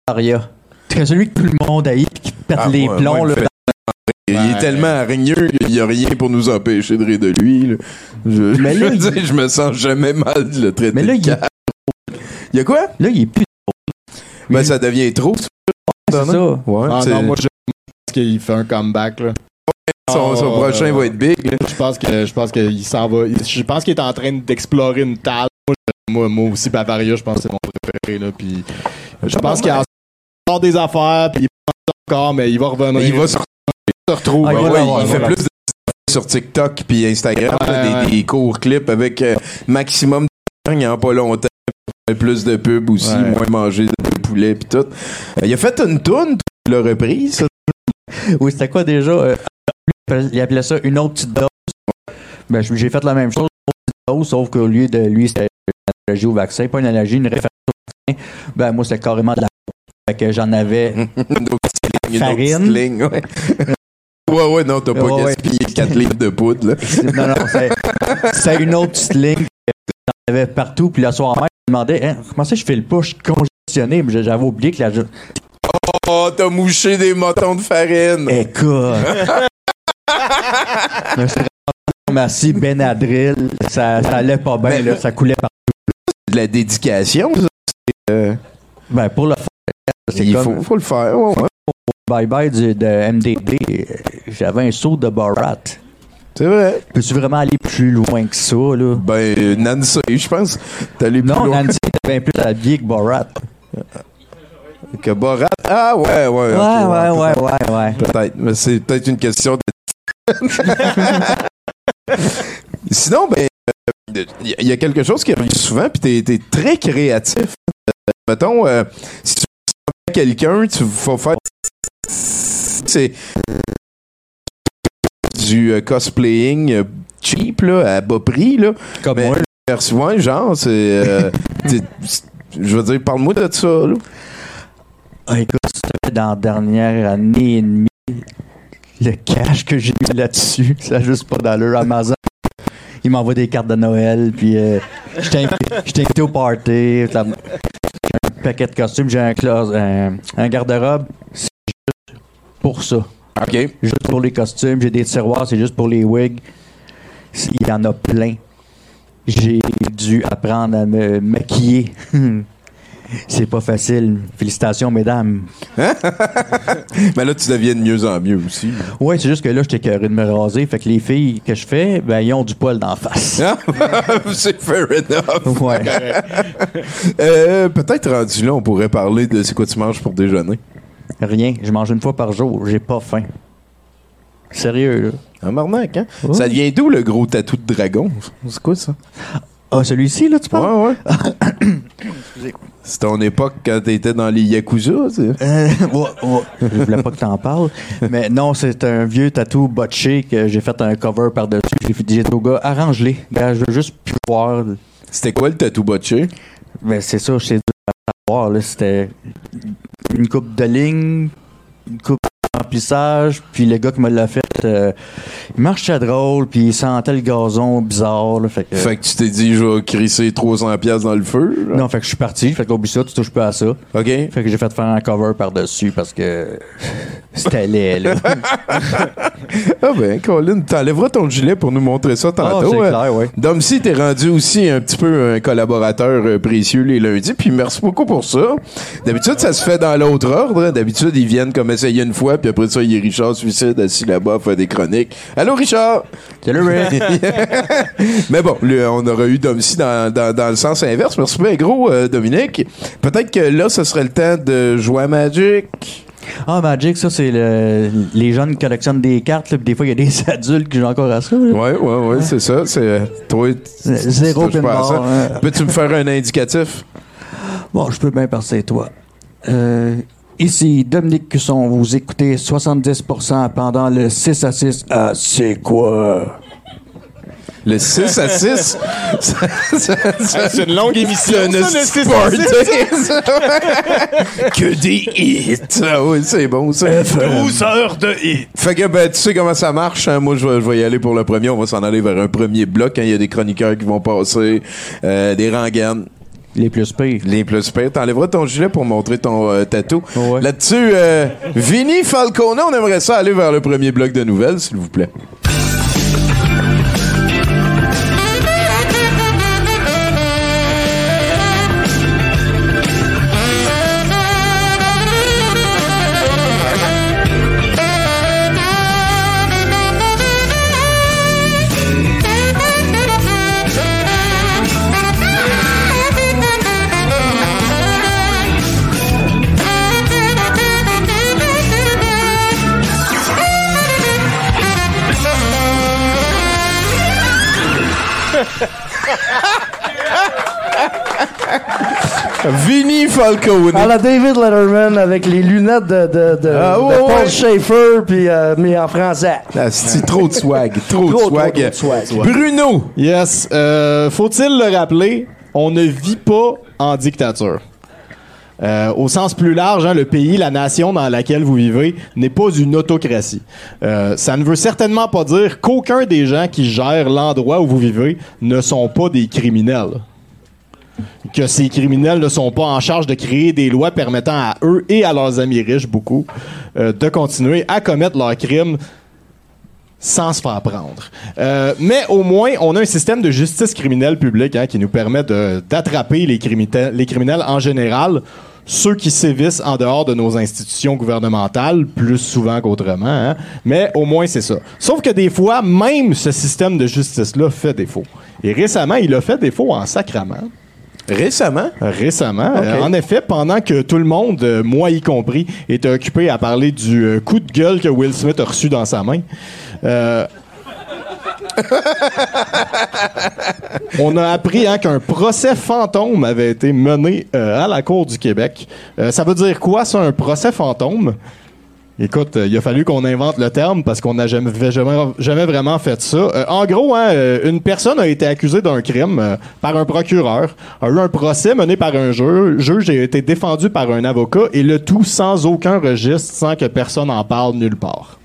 Taria. C'est celui que tout le monde haït, qui pète Ah, les plombs, moi, il là. fait- Il est tellement hargneux qu'il n'y a rien pour nous empêcher de rire de lui. là. Je, Mais là, je veux il- dire, je me sens jamais mal de le traiter Mais là, de il est-. Il y a quoi? Là, il est plus. Ben, ça devient trop. C'est ça. Ouais, Ah c'est- non, moi je pense qu'il fait un comeback là. son, son Ah, prochain euh, va être big. là. Je pense que je pense qu'il s'en va. Je pense qu'il est en train d'explorer une table. Moi, Moi, aussi Bavaria, je pense que c'est mon préféré là. Puis je pense qu'il a sort des affaires, puis il pas encore, mais il va revenir. Il va se retrouver. Ah, il Ouais, il fait plus de sur TikTok puis Instagram, Ouais, là, des, ouais. des courts clips avec euh, maximum de il n'y en a pas longtemps. Plus de pubs aussi, Ouais. moins manger de poulet puis tout. Euh, il a fait une toune, tu l'as reprise. Oui, c'était quoi déjà? Euh, il appelait ça une autre petite dose. Ben, j'ai fait la même chose, une autre petite dose, sauf qu'au lieu de lui, c'était allergie au vaccin, pas une allergie, une référence au vaccin. Ben, moi, c'était carrément de la fait que j'en avais une autre Farine. ligne, ouais. ouais, ouais, non, t'as pas Ouais, ouais. gaspillé 4 livres de poudre, là. Non, non, c'est, c'est une autre petite ligne que j'en avais partout. Puis le soir même, je me demandais hein, comment ça je fais le pas, je suis congestionné. Mais j'avais oublié que la. Oh, t'as mouché des motons de farine. Écoute! je me suis remercié Benadryl. Ça, ça allait pas bien, Ben, là, ça coulait par. De la dédication, ça. euh, Ben, pour le faire, il comme faut, faut le faire. ouais, ouais. Bye Bye du- de MDD. J'avais un saut de Borat. C'est vrai. Peux-tu vraiment aller plus loin que ça, là? Ben, Nancy, je pense. T'es allé plus Non, loin Nancy était bien plus habillée que Borat. que Borat? Ah, ouais, ouais. Ouais, ouais, ouais, ouais, ouais. Peut-être, mais c'est peut-être une question de. Sinon, ben, il y, a- quelque chose qui revient souvent, puis t'es, t'es très créatif. Euh, mettons, euh, si tu veux quelqu'un, tu vas faire. C'est du euh, cosplaying cheap, là, à bas prix, là. Comme Mais- moi, ouais, genre, c'est. je veux dire, parle-moi de ça, là. Ah, écoute, dans la dernière année et demie. Le cash que j'ai mis là-dessus, ça juste pas d'allure. Amazon, il m'envoie des cartes de Noël, puis euh, je t'ai invité, au party. J'ai un paquet de costumes, j'ai un, un, un garde-robe. C'est juste pour ça. OK. Juste pour les costumes. J'ai des tiroirs, c'est juste pour les wigs. Il y en a plein. J'ai dû apprendre à me maquiller. c'est pas facile. Félicitations, mesdames. Mais là, tu deviens de mieux en mieux aussi. Ouais, c'est juste que là, j'étais carré de me raser. Fait que les filles que je fais, ben, ils ont du poil d'en face. Hein? c'est fair enough. Ouais. Euh, Peut-être rendu là, on pourrait parler de c'est quoi tu manges pour déjeuner? Rien. Je mange une fois par jour. J'ai pas faim. Sérieux, là. Un marnac, hein? Ça vient d'où le gros tatou de dragon? C'est quoi ça? Ah, celui-ci, là, tu parles? Ouais, ouais. C'est ton époque quand t'étais dans les Yakuza, tu sais. Euh, ouais, ouais. Je voulais pas que t'en parles. Mais non, c'est un vieux tatou botché que j'ai fait un cover par-dessus. J'ai dit au gars, arrange-les. Gars, je veux juste plus voir. C'était quoi le tatou botché? Mais c'est ça, c'est dur à savoir. là. C'était une coupe de ligne, une coupe remplissage, puis le gars qui me l'a fait, euh, il marchait drôle, puis il sentait le gazon bizarre. là. fait que, Fait que tu t'es dit, je vais crisser 300$ piastres dans le feu. là? non, fait que je suis parti. Fait qu'oublie ça, tu touches pas à ça. OK? Fait que j'ai fait faire un cover par-dessus parce que c'était laid, là. Ah ben, Colin, t'enlèveras ton gilet pour nous montrer ça tantôt. c'est hein. clair, ouais. Dom, si t'es rendu aussi un petit peu un collaborateur euh, précieux les lundis, puis merci beaucoup pour ça. D'habitude, ça se fait dans l'autre ordre. hein. D'habitude, ils viennent comme essayer une fois, puis après ça, il y a Richard Suicide assis là-bas, fait des chroniques. Allô, Richard? Salut, Ray. Mais bon, le- on aurait eu Domcy dans, dans, dans le sens inverse. Merci bien gros, euh, Dominique. Peut-être que là, ce serait le temps de jouer à Magic. Ah, Magic, ça, c'est le... les jeunes collectionnent des cartes, là, puis des fois, il y a des adultes qui jouent encore à ça. là. Ouais, ouais, ouais, c'est ça. C'est euh, toi. Zéro pinball, hein. Peux-tu me faire un indicatif? Bon, je peux bien passer, toi. Euh, ici, Dominique Cusson, vous écoutez 70% pendant le 6 à 6 à C'est quoi? Le 6 à 6. C'est une longue émission. Ça, le esti 6 à party, 6. ça. que des hits. Ah oui, c'est bon, ça. 12 heures de hit. Fait que, ben, tu sais comment ça marche. hein? Moi, je vais, y aller pour le premier. On va s'en aller vers un premier bloc. hein? Il y a des chroniqueurs qui vont passer, euh, des rengaines. Les plus pires. Les plus pires. T'enlèveras ton gilet pour montrer ton euh, tatou. Ouais. Là-dessus, euh, Vinny Falcone, on aimerait ça aller vers le premier bloc de nouvelles, s'il vous plaît. Vinny Falcone. À la David Letterman avec les lunettes de, de, de, Ah, de Paul ouais. Schaeffer, puis, euh, mais en français. Ah, c'est trop de swag. Trop, de Trop, trop, swag. trop de swag. Bruno. Yes. Euh, Faut-il le rappeler, on ne vit pas en dictature. Euh, au sens plus large, hein, le pays, la nation dans laquelle vous vivez n'est pas une autocratie. Euh, ça ne veut certainement pas dire qu'aucun des gens qui gèrent l'endroit où vous vivez ne sont pas des criminels. Que ces criminels ne sont pas en charge de créer des lois permettant à eux et à leurs amis riches, beaucoup, euh, de continuer à commettre leurs crimes sans se faire prendre. Euh, mais au moins, on a un système de justice criminelle publique hein, qui nous permet d'attraper les criminels en général, ceux qui sévissent en dehors de nos institutions gouvernementales, plus souvent qu'autrement. hein. Mais au moins, c'est ça. Sauf que des fois, même ce système de justice-là fait défaut. Et récemment, il a fait défaut en sacrament. Récemment? Récemment. Euh, en effet, pendant que tout le monde, euh, moi y compris, était occupé à parler du euh, coup de gueule que Will Smith a reçu dans sa main, on a appris hein, qu'un procès fantôme avait été mené à la Cour du Québec. Ça veut dire quoi, ça, un procès fantôme? Écoute, euh, il a fallu qu'on invente le terme parce qu'on n'a jamais, jamais, vraiment fait ça. Euh, en gros, hein, euh, une personne a été accusée d'un crime par un procureur, a eu un procès mené par un juge, juge a été défendu par un avocat, et le tout sans aucun registre, sans que personne en parle nulle part.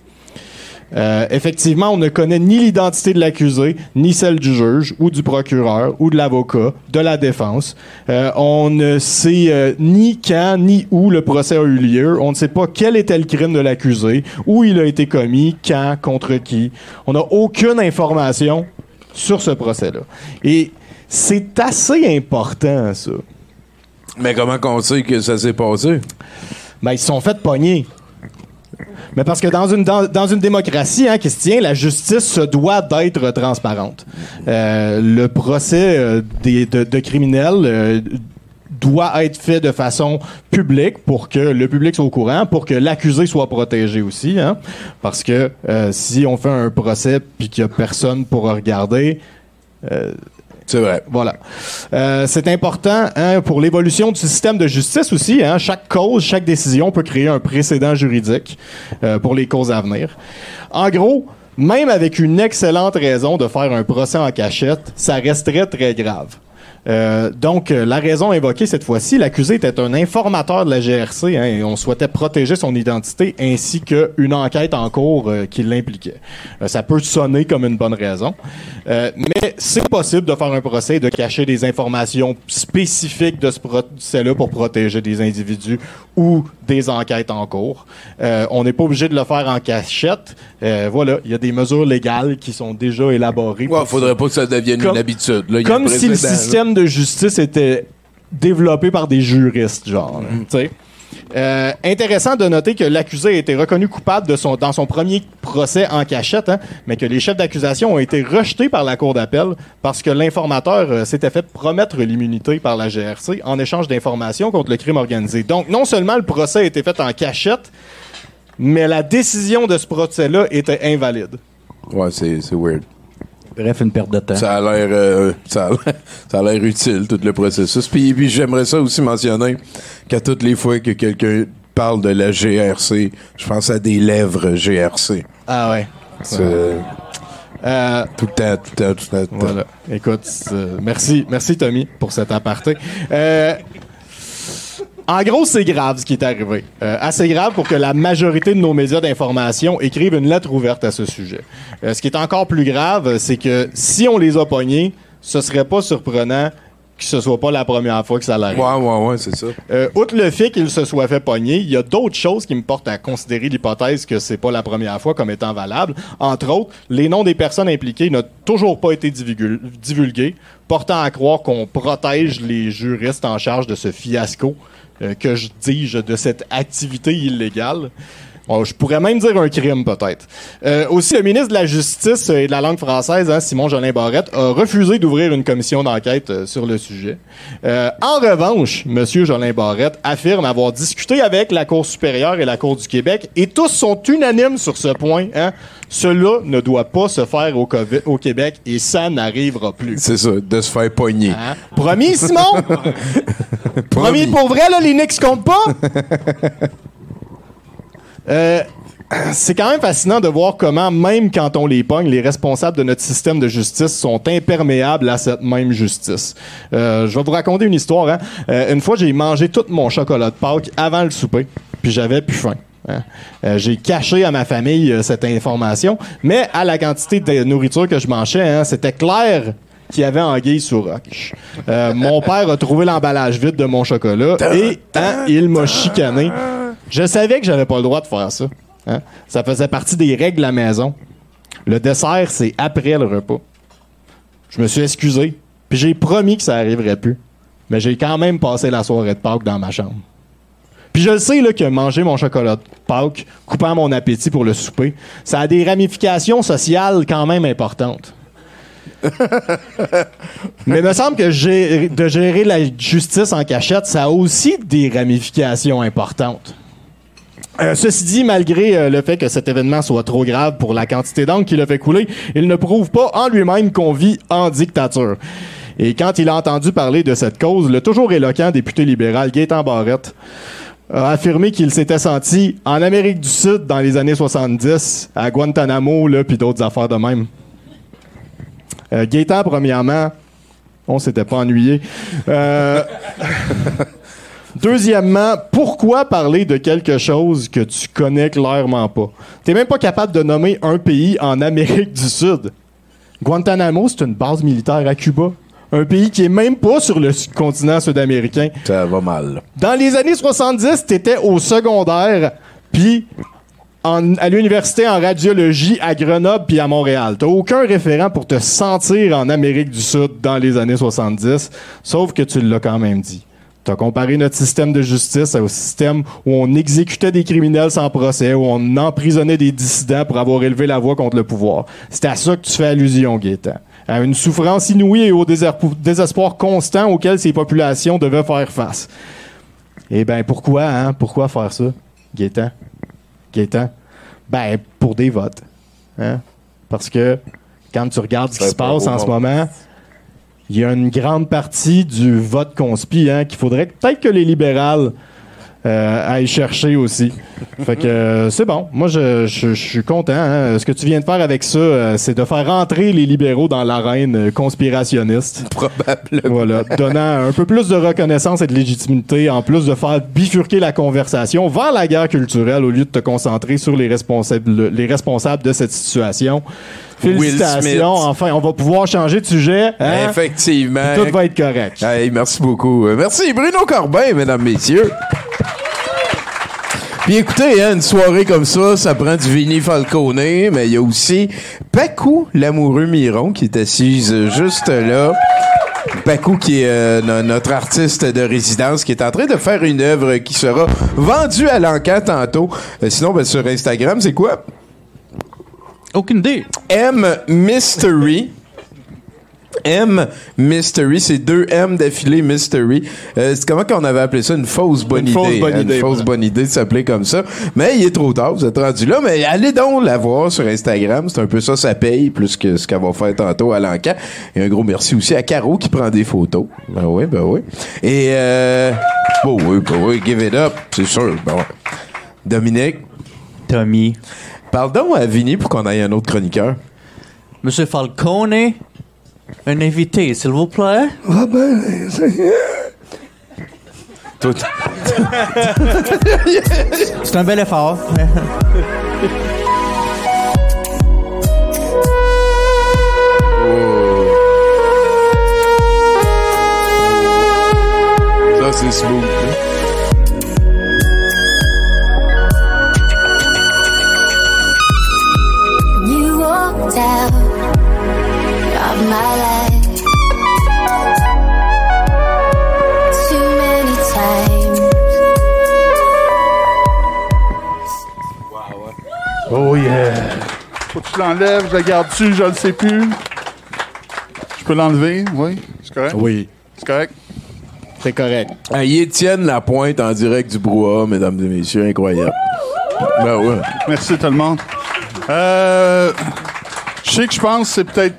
Euh, effectivement, on ne connaît ni l'identité de l'accusé, ni celle du juge, ou du procureur, ou de l'avocat, de la défense. Euh, on ne sait euh, ni quand, ni où le procès a eu lieu. On ne sait pas quel était le crime de l'accusé, où il a été commis, quand, contre qui. On n'a aucune information sur ce procès-là. Et c'est assez important, ça. Mais comment qu'on sait que ça s'est passé? Ben, ils se sont fait pogner. Mais parce que dans une, dans, dans une démocratie, hein, Christian, la justice se doit d'être transparente. Euh, le procès euh, des, de, criminels euh, doit être fait de façon publique pour que le public soit au courant, pour que l'accusé soit protégé aussi. Hein, parce que si on fait un procès puis qu'il n'y a personne pour regarder, C'est vrai. voilà. Euh, c'est important hein, pour l'évolution du système de justice aussi. Hein, chaque cause, chaque décision peut créer un précédent juridique euh, pour les causes à venir. En gros, même avec une excellente raison de faire un procès en cachette, ça resterait très grave. Euh, donc, euh, la raison invoquée cette fois-ci, l'accusé était un informateur de la GRC hein, et on souhaitait protéger son identité ainsi qu'une enquête en cours euh, qui l'impliquait. Ça peut sonner comme une bonne raison, mais c'est possible de faire un procès et de cacher des informations spécifiques de ce procès-là pour protéger des individus ou des enquêtes en cours. On n'est pas obligé de le faire en cachette. Voilà, il y a des mesures légales qui sont déjà élaborées. Ouais, pour faudrait pas que ça devienne Comme- une habitude. Là, il comme si le là. Système de justice était développé par des juristes, genre. Mhm. Euh, intéressant de noter que l'accusé a été reconnu coupable de son, dans son premier procès en cachette, hein, mais que les chefs d'accusation ont été rejetés par la Cour d'appel parce que l'informateur euh, s'était fait promettre l'immunité par la GRC en échange d'informations contre le crime organisé. Donc, non seulement le procès a été fait en cachette, mais la décision de ce procès-là était invalide. Ouais, c'est weird. Bref, une perte de temps. Ça a l'air euh, ça a l'air- ça a l'air utile tout le processus. Puis, puis j'aimerais ça aussi mentionner qu'à toutes les fois que quelqu'un parle de la GRC, je pense à des lèvres GRC. Ah ouais. C'est Euh, tout le temps, tout le temps, tout le temps. tout le temps. Voilà. Écoute, euh, merci, merci Tommy pour cet aparté. Euh, en gros, c'est grave ce qui est arrivé. Euh, assez grave pour que la majorité de nos médias d'information écrivent une lettre ouverte à ce sujet. Euh, ce qui est encore plus grave, c'est que si on les a pognés, ce serait pas surprenant que ce soit pas la première fois que ça l'arrive. Ouais, ouais, ouais, c'est ça. Euh, outre le fait qu'il se soit fait pogner, il y a d'autres choses qui me portent à considérer l'hypothèse que c'est pas la première fois comme étant valable. Entre autres, les noms des personnes impliquées n'ont toujours pas été divulgu- divulgués, portant à croire qu'on protège les juristes en charge de ce fiasco, euh, que je dis de cette activité illégale. Bon, je pourrais même dire un crime, peut-être. Euh, aussi, le ministre de la Justice et de la langue française, hein, Simon Jolin Barrette, a refusé d'ouvrir une commission d'enquête euh, sur le sujet. Euh, en revanche, M. Jolin Barrette affirme avoir discuté avec la Cour supérieure et la Cour du Québec, et tous sont unanimes sur ce point. Hein. Cela ne doit pas se faire au, Covid- au Québec, et ça n'arrivera plus. C'est ça, de se faire pogner. Hein? Promis, Simon? Promis pour vrai, là, les Knicks comptent pas? Euh, c'est quand même fascinant de voir comment, même quand on les pogne, les responsables de notre système de justice sont imperméables à cette même justice. Euh, je vais vous raconter une histoire. Hein. Euh, une fois, j'ai mangé tout mon chocolat de Pâques avant le souper, puis j'avais plus faim. Hein? Euh, j'ai caché à ma famille euh, cette information, mais à la quantité de nourriture que je mangeais, hein, c'était clair qu'il y avait anguille sous roche. Euh, mon père a trouvé l'emballage vide de mon chocolat et hein, il m'a chicané. Je savais que j'avais pas le droit de faire ça. hein. Ça faisait partie des règles de la maison. Le dessert, c'est après le repas. Je me suis excusé, puis j'ai promis que ça arriverait plus. Mais j'ai quand même passé la soirée de Pâques dans ma chambre. Puis je le sais là, que manger mon chocolat de Pâques, coupant mon appétit pour le souper, ça a des ramifications sociales quand même importantes. Mais il me semble que gérer- de gérer la justice en cachette, ça a aussi des ramifications importantes. Euh, ceci dit, malgré euh, le fait que cet événement soit trop grave pour la quantité d'encre qui l'a fait couler, il ne prouve pas en lui-même qu'on vit en dictature. Et quand il a entendu parler de cette cause, le toujours éloquent député libéral Gaétan Barrette a affirmé qu'il s'était senti en Amérique du Sud dans les années 70, à Guantanamo, là, puis d'autres affaires de même. Euh, premièrement, on s'était pas ennuyé. Euh, Deuxièmement, pourquoi parler de quelque chose que tu connais clairement pas? T'es même pas capable de nommer un pays en Amérique du Sud. Guantanamo, c'est une base militaire à Cuba. Un pays qui est même pas sur le continent sud-américain. Ça va mal. Dans les années 70, t'étais au secondaire, puis à l'université en radiologie à Grenoble puis à Montréal. T'as aucun référent pour te sentir en Amérique du Sud dans les années 70, sauf que tu l'as quand même dit. T'as comparé notre système de justice au système où on exécutait des criminels sans procès, où on emprisonnait des dissidents pour avoir élevé la voix contre le pouvoir. C'est à ça que tu fais allusion, Gaétan. À une souffrance inouïe et au désespoir constant auquel ces populations devaient faire face. Eh ben pourquoi, hein? Pourquoi faire ça, Gaétan? Gaétan? Ben, pour des votes. Hein? Parce que quand tu regardes ce qui se pas passe en ce moment, il y a une grande partie du vote conspi hein, qu'il faudrait peut-être que les libérales euh, aillent chercher aussi. Fait que euh, c'est bon. Moi, je, je- je suis content. hein. Ce que tu viens de faire avec ça, euh, c'est de faire rentrer les libéraux dans l'arène euh, conspirationniste. Probablement. Voilà, donnant un peu plus de reconnaissance et de légitimité, en plus de faire bifurquer la conversation vers la guerre culturelle au lieu de te concentrer sur les responsables, les responsables de cette situation. Will Félicitations. Smith. Enfin, on va pouvoir changer de sujet. hein? Effectivement. Tout va être correct. Hey, merci beaucoup. Euh, Merci Bruno Corbin, mesdames, messieurs. Puis écoutez, hein, une soirée comme ça, ça prend du Vinny Falcone, mais il y a aussi Pacou, l'amoureux Miron, qui est assise euh, juste là. Pacou, qui est euh, no- notre artiste de résidence, qui est en train de faire une œuvre qui sera vendue à l'encan tantôt. Euh, sinon, ben, sur Instagram, c'est quoi? Aucune idée. M Mystery. M Mystery, c'est deux M d'affilée Mystery. Euh, c'est comment qu'on avait appelé ça? Une fausse bonne Une idée. fausse bonne hein, idée, Une fausse bonne idée de s'appeler comme ça. Mais il est trop tard, vous êtes rendu là. Mais allez donc la voir sur Instagram. C'est un peu ça, ça paye plus que ce qu'elle va faire tantôt à l'encan. Et un gros merci aussi à Caro qui prend des photos. Ben oui, ben oui. Et euh, bon oui, ben oui, give it up, c'est sûr. Ben ouais. Dominique, Tommy. Parle donc à Vinny pour qu'on aille un autre chroniqueur. Monsieur Falcone, un invité, s'il vous plaît. Toi, C'est un bel effort. Oh yeah! Faut que tu l'enlèves, je la garde dessus, je ne sais plus. Je peux l'enlever, oui? C'est correct? Oui. C'est correct? C'est correct. Ah, Étienne Lapointe en direct du brouhaha, mesdames et messieurs, incroyable. Ben ouais. Merci tout le monde. Euh, je sais que je pense que c'est peut-être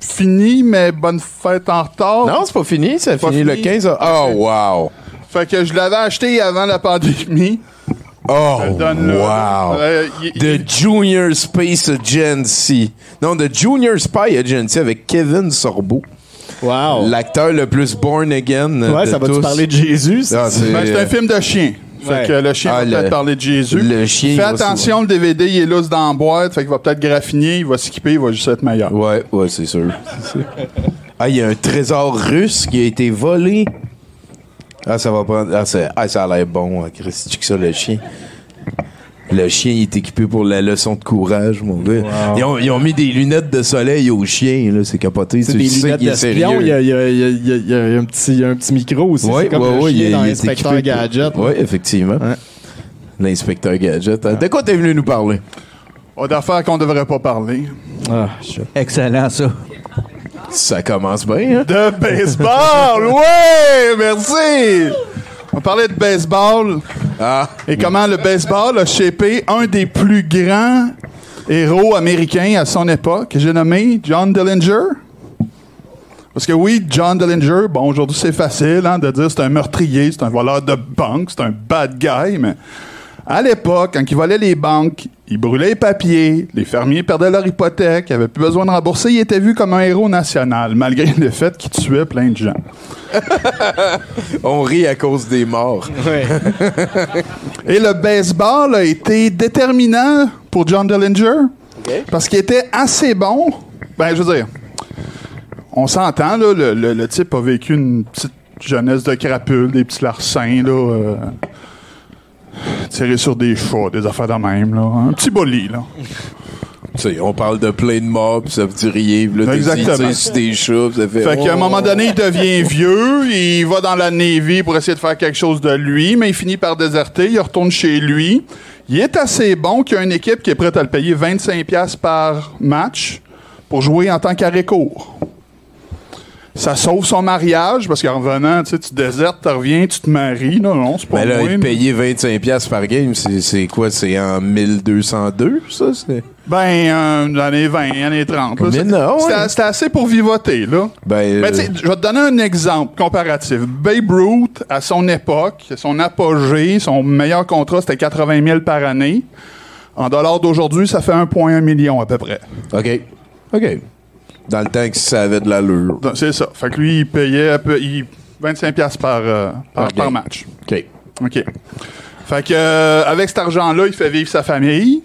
fini, mais bonne fête en retard. Non, c'est pas fini, ça Pas finit le fini. 15. Oh, wow. Fait que je l'avais acheté avant la pandémie. Oh, wow. Euh, The Junior Space Agency. Non, The Junior Spy Agency avec Kevin Sorbo. Wow. L'acteur le plus born again. Ouais, de ça va-tu tous. parler de Jésus? Ah, c'est- ben, c'est un film de chien. Fait que le chien Ah, va peut-être le- parler de Jésus. le chien, Fais attention, le DVD, il est lousse dans la boîte. Fait qu'il va peut-être graffiner, il va skipper, il va juste être meilleur. Ouais, ouais, c'est sûr. Ah, il y a un trésor russe qui a été volé. Ah, ça va prendre. Ah, ah, ça a l'air bon, hein, Christy, que ça, le chien. Le chien il est équipé pour la leçon de courage, mon gars. Ils, ont, ils ont mis des lunettes de soleil au chien, là, c'est capoté. C'est des lunettes d'espion. Il y a, il y a- il y a- il y a- il y a un, petit, micro aussi. Ouais, c'est comme ouais, le ouais, chien il, dans il est Inspecteur équipé pour- Gadget. Ouais, effectivement. Ouais. L'inspecteur Gadget. De quoi t'es venu nous parler? D'affaires qu'on devrait pas parler. Ah, Excellent, ça. Ça commence bien, hein? De baseball! ouais! Merci! On parlait de baseball Ah, et comment le baseball a shapé un des plus grands héros américains à son époque, que j'ai nommé John Dillinger? Parce que oui, John Dillinger, bon, aujourd'hui c'est facile hein, de dire c'est un meurtrier, c'est un voleur de banque, c'est un bad guy, mais à l'époque, quand il volait les banques, il brûlait les papiers, les fermiers perdaient leur hypothèque, il avait plus besoin de rembourser, il était vu comme un héros national, malgré le fait qu'il tuait plein de gens. on rit à cause des morts. Et le baseball a été déterminant pour John Dillinger parce qu'il était assez bon. Ben, je veux dire, on s'entend, là, le, le- le type a vécu une petite jeunesse de crapule, des petits larcins, là, euh, tirés sur des chats, des affaires de même, là. Un petit bolly, là. On parle de plein de morts, pis ça veut dire rien. Là, Exactement. sur des chats, ça fait. Fait qu'à un oh. moment donné, il devient vieux, il va dans la Navy pour essayer de faire quelque chose de lui, mais il finit par déserter, il retourne chez lui. Il est assez bon qu'il y a une équipe qui est prête à le payer 25$ par match pour jouer en tant qu'arrêt court. Ça sauve son mariage, parce qu'en revenant, tu sais, tu désertes, tu reviens, tu te maries. Non, non, c'est pas Mais là, il payait 25$ par game, c'est c'est quoi? C'est en 1202, ça? c'est- Ben, euh, années 20, années 30. là. Mais non, C'était ouais. assez pour vivoter, là. Ben, sais, je vais te donner un exemple comparatif. Babe Ruth, à son époque, son apogée, son meilleur contrat, c'était 80 000 par année. En dollars d'aujourd'hui, ça fait 1,1 million à peu près. OK. OK. Dans le temps que ça avait de l'allure. C'est ça. Fait que lui, il payait un peu- il- 25 pièces par, euh, par match. OK. OK. Fait que, euh, avec cet argent-là, il fait vivre sa famille.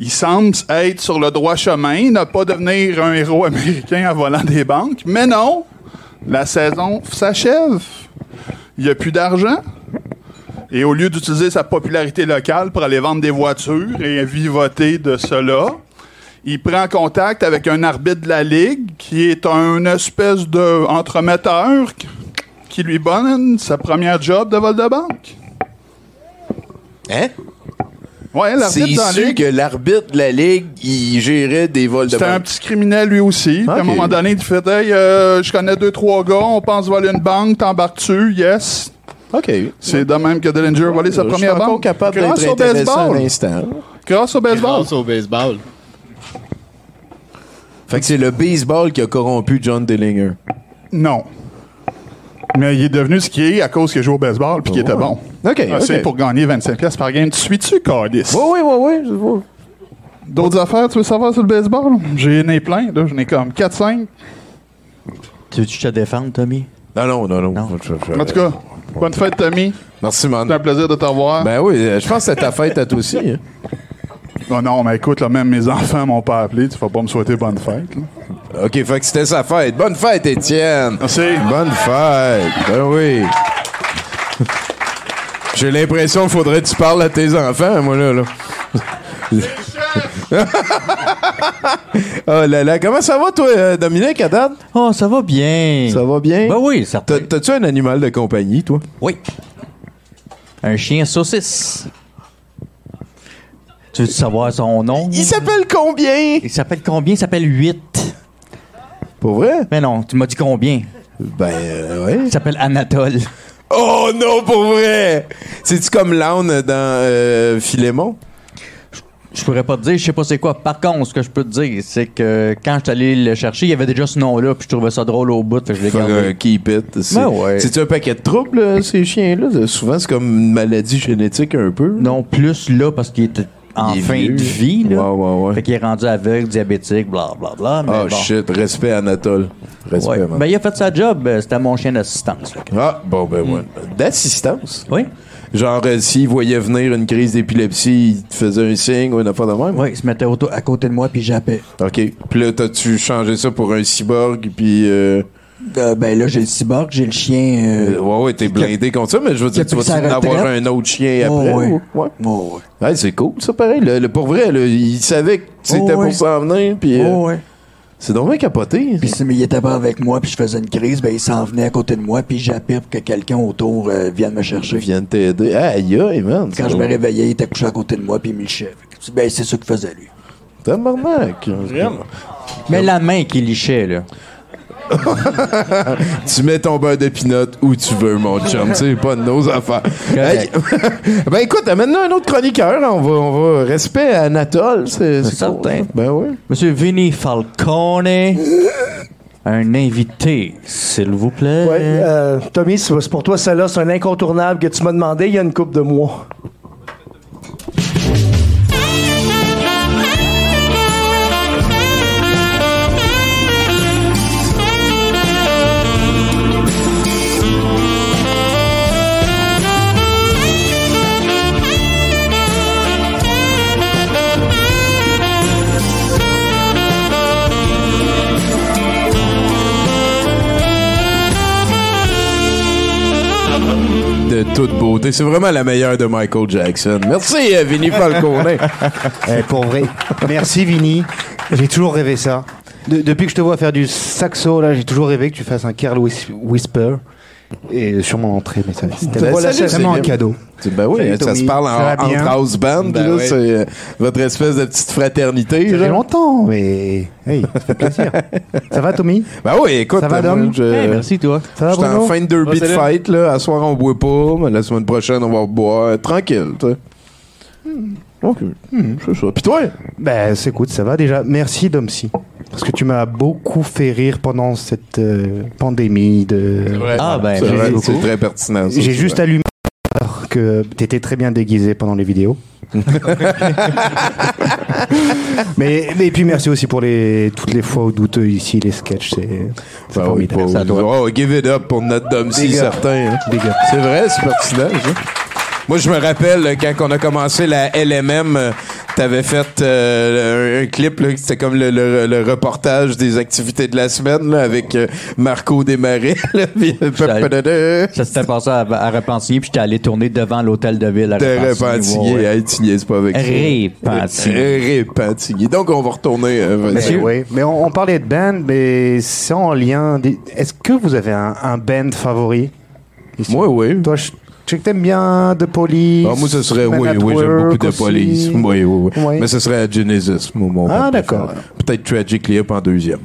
Il semble être sur le droit chemin, ne pas devenir un héros américain en volant des banques. Mais non, la saison s'achève. Il n'y a plus d'argent. Et au lieu d'utiliser sa popularité locale pour aller vendre des voitures et vivoter de cela, il prend contact avec un arbitre de la Ligue qui est un espèce de entremetteur qui lui donne sa première job de vol de banque. Hein? Ouais, C'est l'arbitre dans la issu Ligue. que l'arbitre de la Ligue, il gérait des vols de C'était un banque. petit criminel lui aussi. Puis À un moment donné, il fait Hey, euh, je connais deux, trois gars, on pense voler une banque, t'embarques-tu? Yes. OK. C'est de même que Dillinger a volé sa première banque. capable d'être intéressant. Grâce au baseball. Grâce au baseball. Fait que c'est le baseball qui a corrompu John Dillinger. Non. Mais il est devenu ce qu'il est à cause qu'il joue au baseball puis qu'il était bon. OK, OK. pour gagner 25 pièces par game. Tu suis-tu, Cardis? Oui, oui, oui, oui. je vois. D'autres affaires, tu veux savoir sur le baseball? J'ai né plein, là. J'en ai comme 4-5. Tu veux-tu te défendre, Tommy? Non, non, non, non. Non. Je- je- En tout cas, bonne fête, Tommy. Merci, man. C'est un plaisir de te revoir. Ben oui, euh, je pense que c'est ta fête à toi aussi. hein. Non, non, mais écoute, là, même mes enfants m'ont pas appelé. Tu vas pas me souhaiter bonne fête. là. OK, fait que c'était sa fête. Bonne fête, Étienne. Merci. Bonne fête. Ben oui. J'ai l'impression qu'il faudrait que tu parles à tes enfants, moi, là. là. oh là là. Comment ça va, toi, euh, Dominique, à date? Oh, ça va bien. Ça va bien? Ben oui. T'as- T'as-tu un animal de compagnie, toi? Oui. Un chien saucisse. Tu veux savoir son nom? Il s'appelle combien? Il s'appelle combien? Il s'appelle 8. Pour vrai? Mais non, tu m'as dit combien? Ben, euh, ouais. Il s'appelle Anatole. Oh non, pour vrai! C'est-tu comme l'âne dans euh, Philémon? Je pourrais pas te dire, je sais pas c'est quoi. Par contre, ce que je peux te dire, c'est que quand je suis allé le chercher, il y avait déjà ce nom-là, puis je trouvais ça drôle au bout, fait que je l'ai gardé. un keep it. C'est Ben ouais. c'est-tu un paquet de troubles, ces chiens-là? Souvent, c'est comme une maladie génétique un peu. Non, plus là, parce qu'il était en fin vieux. de vie, là. Ouais, ouais, ouais. Fait qu'il est rendu aveugle, diabétique, bla bla bla. Mais Oh bon. shit, respect Anatole. Respect, Ouais. Ben, il a fait sa job, euh, c'était mon chien d'assistance. Ah, bon, ben ouais. D'assistance? Oui. Genre, euh, s'il voyait venir une crise d'épilepsie, il te faisait un signe ou une affaire de même? Oui, il se mettait auto- à côté de moi, puis jappait. OK. Puis là, t'as-tu changé ça pour un cyborg, puis... Euh, Euh, ben là, j'ai le cyborg, j'ai le chien. euh, ouais, ouais, t'es blindé contre ça, mais je veux dire, tu vas-tu sa en avoir un autre chien Oh, après? ouais. ou- Ouais. Oh, ouais. Ouais, c'est cool, ça, pareil. Le, le- pour vrai, il savait que c'était Oh, ouais. pour s'en venir, puis... euh, ouais. C'est donc bien capoté. Puis si mais il était pas avec moi, puis je faisais une crise, ben il s'en venait à côté de moi, puis jappait pour que quelqu'un autour euh, vienne me chercher. viens de t'aider. Aïe, aïe, man. Quand je me réveillais, il était couché à côté de moi, puis il me lichait. Ben c'est ça qu'il faisait lui. Tabarnak. Mais la main qui lichait, là. Tu mets ton beurre de pinot où tu veux, mon chum. C'est pas de nos affaires. Hey, ben écoute, amène-nous un autre chroniqueur. On va, on va respect à Anatole. C'est certain. cool. Ben oui. Monsieur Vinny Falcone, un invité, s'il vous plaît. Ouais, euh, Tommy, c'est c'est pour toi, celle-là, c'est un incontournable que tu m'as demandé il y a une couple de mois. Toute beauté. C'est vraiment la meilleure de Michael Jackson. Merci, euh, Vinny Falcone. Eh, pour vrai. Merci Vinny. J'ai toujours rêvé ça. De- depuis que je te vois faire du saxo, là, j'ai toujours rêvé que tu fasses un Carl Whis- Whisper. Et sur mon entrée, mais ça, c'était Ben, voilà, c'est vraiment un cadeau. ben oui, Salut, ça Tommy. se parle en, entre house band. Ben là, ouais. C'est euh, votre espèce de petite fraternité. Ça fait longtemps, mais hey, ça fait plaisir. ça va, Tommy? Ben oui, écoute. Ça va, euh, Dom? je- Hey, merci, toi. Ça va, en fin de derby de fight, là. À soir, on boit pas, mais la semaine prochaine, on va boire. Tranquille, tu sais. Ok. C'est ça. Puis toi? Ben, c'est écoute, ça va déjà. Merci, Domsi. Parce que tu m'as beaucoup fait rire pendant cette euh, pandémie de. Ah, ben, C'est vrai, c'est très pertinent. J'ai juste allumé alors que t'étais très bien déguisé pendant les vidéos. mais, mais puis merci aussi pour les, toutes les fois où douteux ici, les sketchs, c'est Ben oui, Oh, give it up pour notre Dom si certain. hein. C'est vrai, c'est pertinent. Moi, je me rappelle, euh, quand on a commencé la LMM, euh, t'avais fait euh, un, un clip, c'était comme le, le- le reportage des activités de la semaine, là, avec euh, Marco Desmarais. Ça s'était passé à, à Repentigny, puis j'étais allé tourner devant l'hôtel de ville à de Repentigny. Ouais. Hey, tu niaises pas avec ça. Repentigny. Repentigny. Donc, on va retourner. euh. Mais, oui, mais on, on parlait de band, mais en lien. des- Est-ce que vous avez un, un band favori? Ici? Moi, oui. Toi, je, que t'aimes bien The Police. Ah, moi, ce serait, oui, oui, j'aime beaucoup de aussi. police. Oui, oui, oui. Oui. Mais ce serait Genesis, mon, mon Ah, d'accord. Peut-être Tragically Up en deuxième.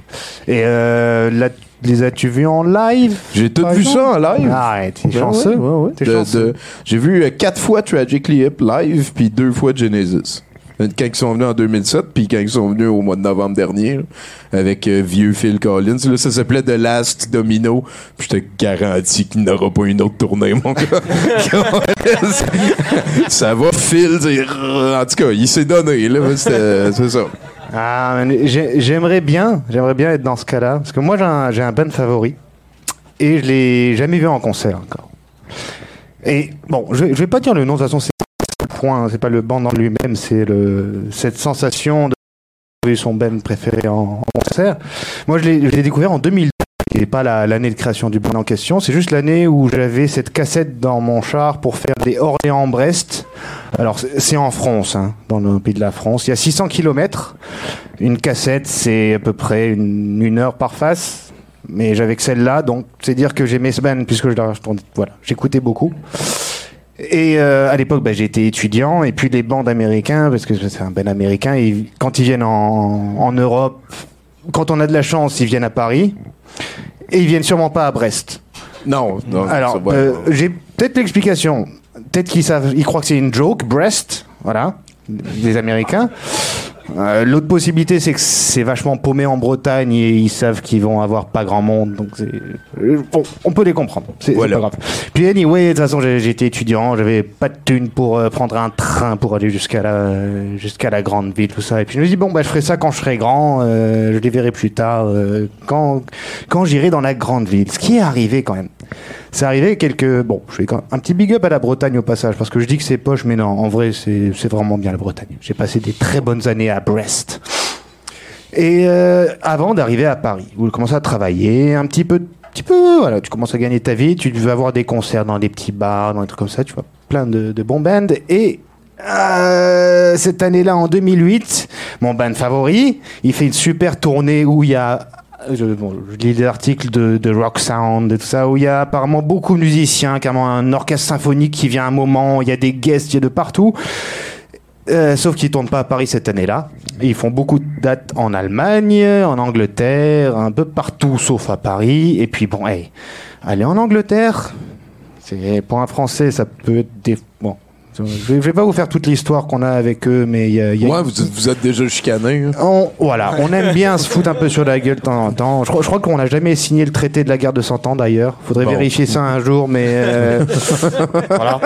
Et euh, les as-tu vus en live? J'ai tout vu exemple? ça en live. Arrête, t'es Ben chanceux. ouais, ouais, ouais. T'es De- chanceux. de- J'ai vu euh, quatre fois Tragically Hip live, puis deux fois Genesis. Euh, Quand ils sont venus en 2007, puis quand ils sont venus au mois de novembre dernier, avec euh, vieux Phil Collins. Là, ça s'appelait The Last Domino. Puis je te garantis qu'il n'aura pas une autre tournée, mon gars. ça va, Phil. En tout cas, il s'est donné. Là, c'est ça. Ah, j'aimerais bien, j'aimerais bien être dans ce cas-là, parce que moi j'ai un, un band favori et je l'ai jamais vu en concert encore. Et bon, je, je vais pas dire le nom, de toute façon point, c'est pas le band en lui-même, c'est cette sensation de son band préféré en, en concert. Moi je l'ai découvert en 2002, qui n'est pas la- l'année de création du band en question, c'est juste l'année où j'avais cette cassette dans mon char pour faire des Orléans-Brest. Alors c'est en France, hein, dans le pays de la France. Il y a 600 kilomètres. Une cassette, c'est à peu près une, heure par face. Mais j'avais que celle-là, donc c'est dire que j'aimais ce band puisque je, voilà, j'écoutais beaucoup. Et euh, à l'époque, bah, j'étais étudiant, et puis les bandes américains, parce que c'est un band américain, quand ils viennent en, en Europe, quand on a de la chance, ils viennent à Paris, et ils viennent sûrement pas à Brest. Non, non. Alors, euh, j'ai peut-être l'explication. Peut-être qu'ils savent, ils croient que c'est une joke, Brest, voilà, des Américains. Euh, L'autre possibilité, c'est que c'est vachement paumé en Bretagne et ils savent qu'ils vont avoir pas grand monde. Donc, c'est- euh, bon, on peut les comprendre. C'est Voilà. pas grave. Puis, anyway, de toute façon, j'étais étudiant, j'avais pas de thune pour euh, prendre un train pour aller jusqu'à la, jusqu'à la grande ville, tout ça. Et puis, je me dis, bon, bah, je ferai ça quand je serai grand, euh, je les verrai plus tard, euh, quand, quand j'irai dans la grande ville. Ce qui est arrivé quand même. C'est arrivé quelques. Bon, je fais un petit big up à la Bretagne au passage, parce que je dis que c'est poche, mais non, en vrai, c'est vraiment bien la Bretagne. J'ai passé des très bonnes années à Brest. Et euh, avant d'arriver à Paris, où je commence à travailler un petit peu, petit peu, voilà, tu commences à gagner ta vie, tu veux avoir des concerts dans des petits bars, dans des trucs comme ça, tu vois, plein de, de bons bands. Et euh, cette année-là, en 2008, mon band favori, il fait une super tournée où il y a je, bon, je lis des articles de, de Rock Sound et tout ça, où il y a apparemment beaucoup de musiciens, carrément un orchestre symphonique qui vient à un moment, il y a des guests, il y a de partout. Euh, sauf qu'ils tournent pas à Paris cette année-là. Ils font beaucoup de dates en Allemagne, en Angleterre, un peu partout sauf à Paris. Et puis bon, hey, aller en Angleterre, pour un Français, ça peut être des. Je vais, je vais pas vous faire toute l'histoire qu'on a avec eux, mais il y a, il y a- Ouais, vous, vous êtes déjà chicané. hein. on, voilà, on aime bien se foutre un peu sur la gueule de temps en temps. Je, crois- je crois qu'on n'a jamais signé le traité de la guerre de 100 ans d'ailleurs. Faudrait Bon. vérifier ça un jour, mais euh, voilà.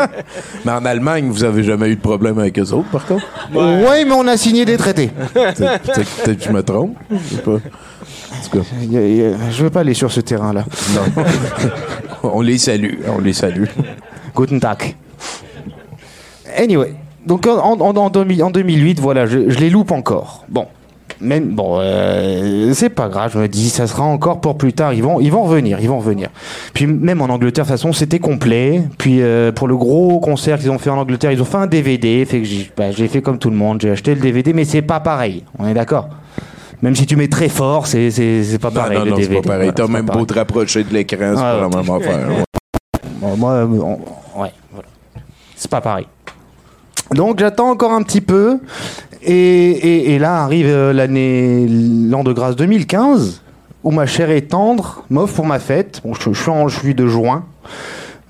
Mais en Allemagne, vous avez jamais eu de problème avec eux autres, par contre? Ouais. mais on a signé des traités. Peut-être que je me trompe. Je Je veux pas aller sur ce terrain-là. non. on les salue. On les salue. Guten Tag. Anyway, donc en, en, en, 2000 en 2008, voilà, je, je les loupe encore. Bon, même bon, euh, c'est pas grave. Je me dis, ça sera encore pour plus tard. Ils vont, ils vont revenir, ils vont revenir. Puis même en Angleterre, de toute façon, c'était complet. Puis euh, pour le gros concert qu'ils ont fait en Angleterre, ils ont fait un DVD. Fait que j'ai bah, j'ai fait comme tout le monde, j'ai acheté le DVD, mais c'est pas pareil. On est d'accord. Même si tu mets très fort, c'est c'est c'est pas Non, pareil non, le non, c'est pas pareil. T'as pas même beau te rapprocher de l'écran, c'est Ah, pas la même affaire. ouais. Bon, moi, euh, on- ouais, voilà. C'est pas pareil. Donc j'attends encore un petit peu. Et, et- et là arrive euh, l'année, l'an de grâce 2015, où ma chère est tendre m'offre pour ma fête. Bon, je, suis en, suis de juin.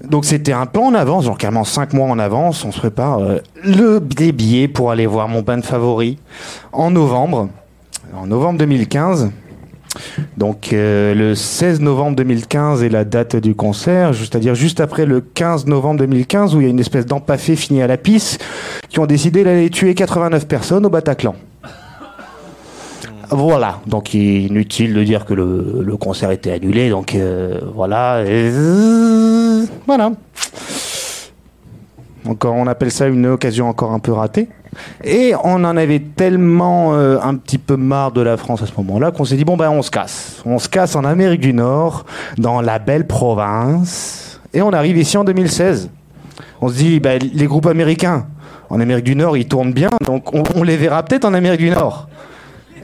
Donc c'était un peu en avance, genre carrément 5 mois en avance, on se prépare euh, le, des billets pour aller voir mon band favori en novembre. En novembre 2015. Donc euh, le 16 novembre 2015 est la date du concert, c'est-à-dire juste après le 15 novembre 2015 où il y a une espèce d'empaffé fini à la pisse qui ont décidé d'aller tuer 89 personnes au Bataclan. Voilà, donc inutile de dire que le, concert était annulé, donc euh, voilà, voilà. Encore, on appelle ça une occasion encore un peu ratée. Et on en avait tellement euh, un petit peu marre de la France à ce moment-là qu'on s'est dit bon ben on se casse. On se casse en Amérique du Nord, dans la belle province. Et on arrive ici en 2016. On se dit ben, les groupes américains en Amérique du Nord ils tournent bien, donc on, on les verra peut-être en Amérique du Nord.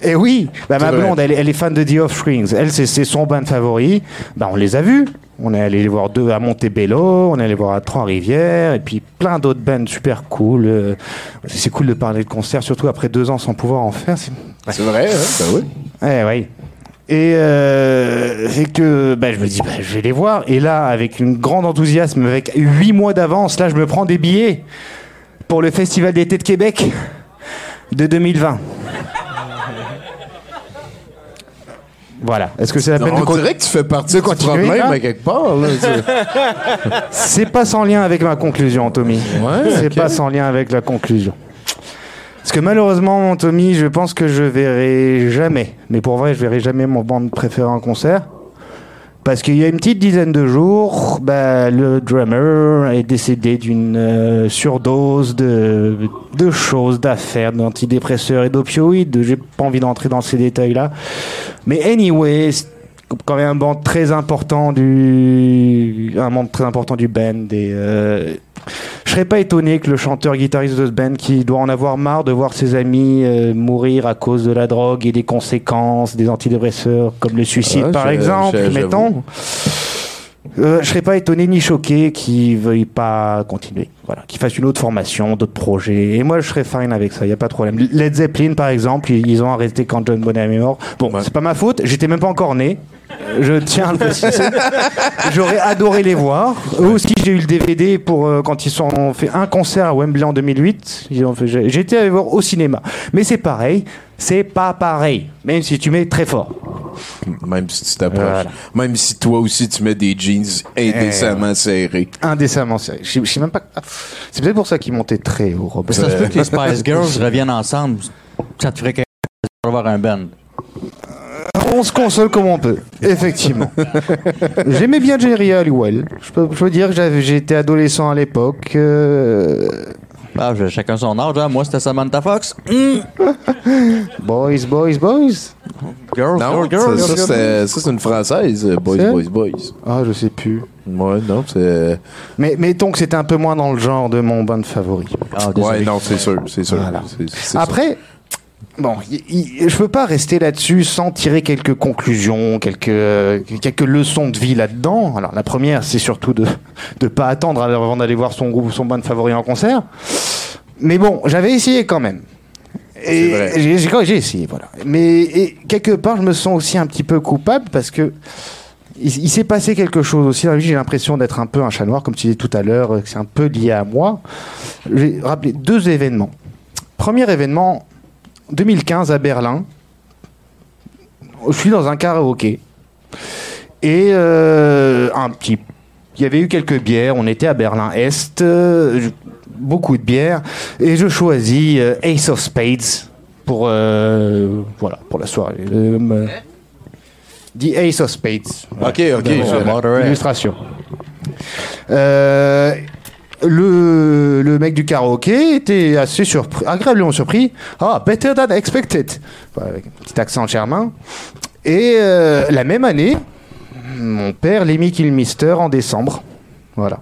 Et oui, bah, ma blonde, elle, est- elle est fan de The Offsprings. Elle, c'est c'est son band favori. Bah, on les a vus. On est allé les voir deux à Montebello, on est allé voir à Trois-Rivières, et puis plein d'autres bands super cool. Euh, C'est cool de parler de concert, surtout après deux ans sans pouvoir en faire. C'est vrai, oui. eh oui. Et euh, c'est que bah, je me dis, bah, je vais les voir. Et là, avec une grande enthousiasme, avec huit mois d'avance, là, je me prends des billets pour le Festival d'été de Québec de 2020. Voilà. Est-ce que c'est la peine de On dirait que tu fais partie de du problème hein à quelque part. C'est- C'est pas sans lien avec ma conclusion, Tommy. Ouais, c'est pas sans lien avec la conclusion. Parce que malheureusement, mon Tommy, je pense que je verrai jamais, mais pour vrai, je verrai jamais mon band préféré en concert. Parce qu'il y a une petite dizaine de jours, bah, le drummer est décédé d'une euh, surdose de, de choses, d'affaires, d'antidépresseurs et d'opioïdes. J'ai pas envie d'entrer dans ces détails-là. Mais anyway, quand même un band très important du, un membre très important du band. Et euh, je serais pas étonné que le chanteur guitariste de ce band, qui doit en avoir marre de voir ses amis euh, mourir à cause de la drogue et des conséquences des antidépresseurs, comme le suicide par exemple, mettons. euh, je serais pas étonné ni choqué qu'ils veuillent pas continuer. Voilà, qu'ils fassent une autre formation, d'autres projets. Et moi, je serais fine avec ça. Il y a pas de problème. Led Zeppelin, par exemple, ils ont arrêté quand John Bonham est mort. Bon, c'est pas ma faute. J'étais même pas encore né. Je tiens à le préciser. J'aurais adoré les voir. Eux aussi, j'ai eu le DVD pour euh, quand ils ont fait un concert à Wembley en 2008. Ils ont fait- J'ai j'ai été à les voir au cinéma. Mais c'est pareil. C'est pas pareil. Même si tu mets très fort. Même si tu t'approches. Voilà. Même si toi aussi tu mets des jeans indécemment serrés. Indécemment serré. Je sais- même pas. Ah, C'est peut-être pour ça qu'ils montaient très haut, Rob. Mais ça se peut que les Spice Girls reviennent ensemble. Ça te ferait quelque chose d'avoir un band. On se console comme on peut, effectivement. J'aimais bien Jerry Halliwell. Je peux, je peux dire que j'avais- j'étais adolescent à l'époque. euh, Ah, chacun son âge. hein. Moi, c'était Samantha Fox. Boys, boys, boys. Girls, Non, girls, girls. ça, ça, c'est- ça, c'est une française, euh, Boys, C'est? Boys, Boys. Ah, je sais plus. Ouais, non, c'est. Mais mettons que c'était un peu moins dans le genre de mon band favori. Ah. Ouais, non, c'est sûr, c'est sûr. Voilà. C'est- c'est Après, bon, je peux pas rester là-dessus sans tirer quelques conclusions, quelques, quelques leçons de vie là-dedans. Alors, la première, c'est surtout de ne pas attendre avant d'aller voir son groupe, son band favori en concert. Mais bon, j'avais essayé quand même. Et j'ai- essayé, voilà. Mais et quelque part, je me sens aussi un petit peu coupable parce que il, il s'est passé quelque chose aussi. J'ai l'impression d'être un peu un chat noir, comme tu disais tout à l'heure, que c'est un peu lié à moi. J'ai rappelé deux événements. Premier événement, 2015 à Berlin. Je suis dans un karaoké. Et euh, un petit. Il y avait eu quelques bières. On était à Berlin-Est. euh, beaucoup de bières. Et je choisis euh, Ace of Spades pour, voilà, pour la soirée. The Ace of Spades. Ok, ok. Voilà, je- Illustration. Euh, le, le mec du karaoké était assez surpris, agréablement surpris. Ah, better than expected. Avec un petit accent germain. Et euh, la même année, mon père, Lemmy Kilmister, en décembre. Voilà.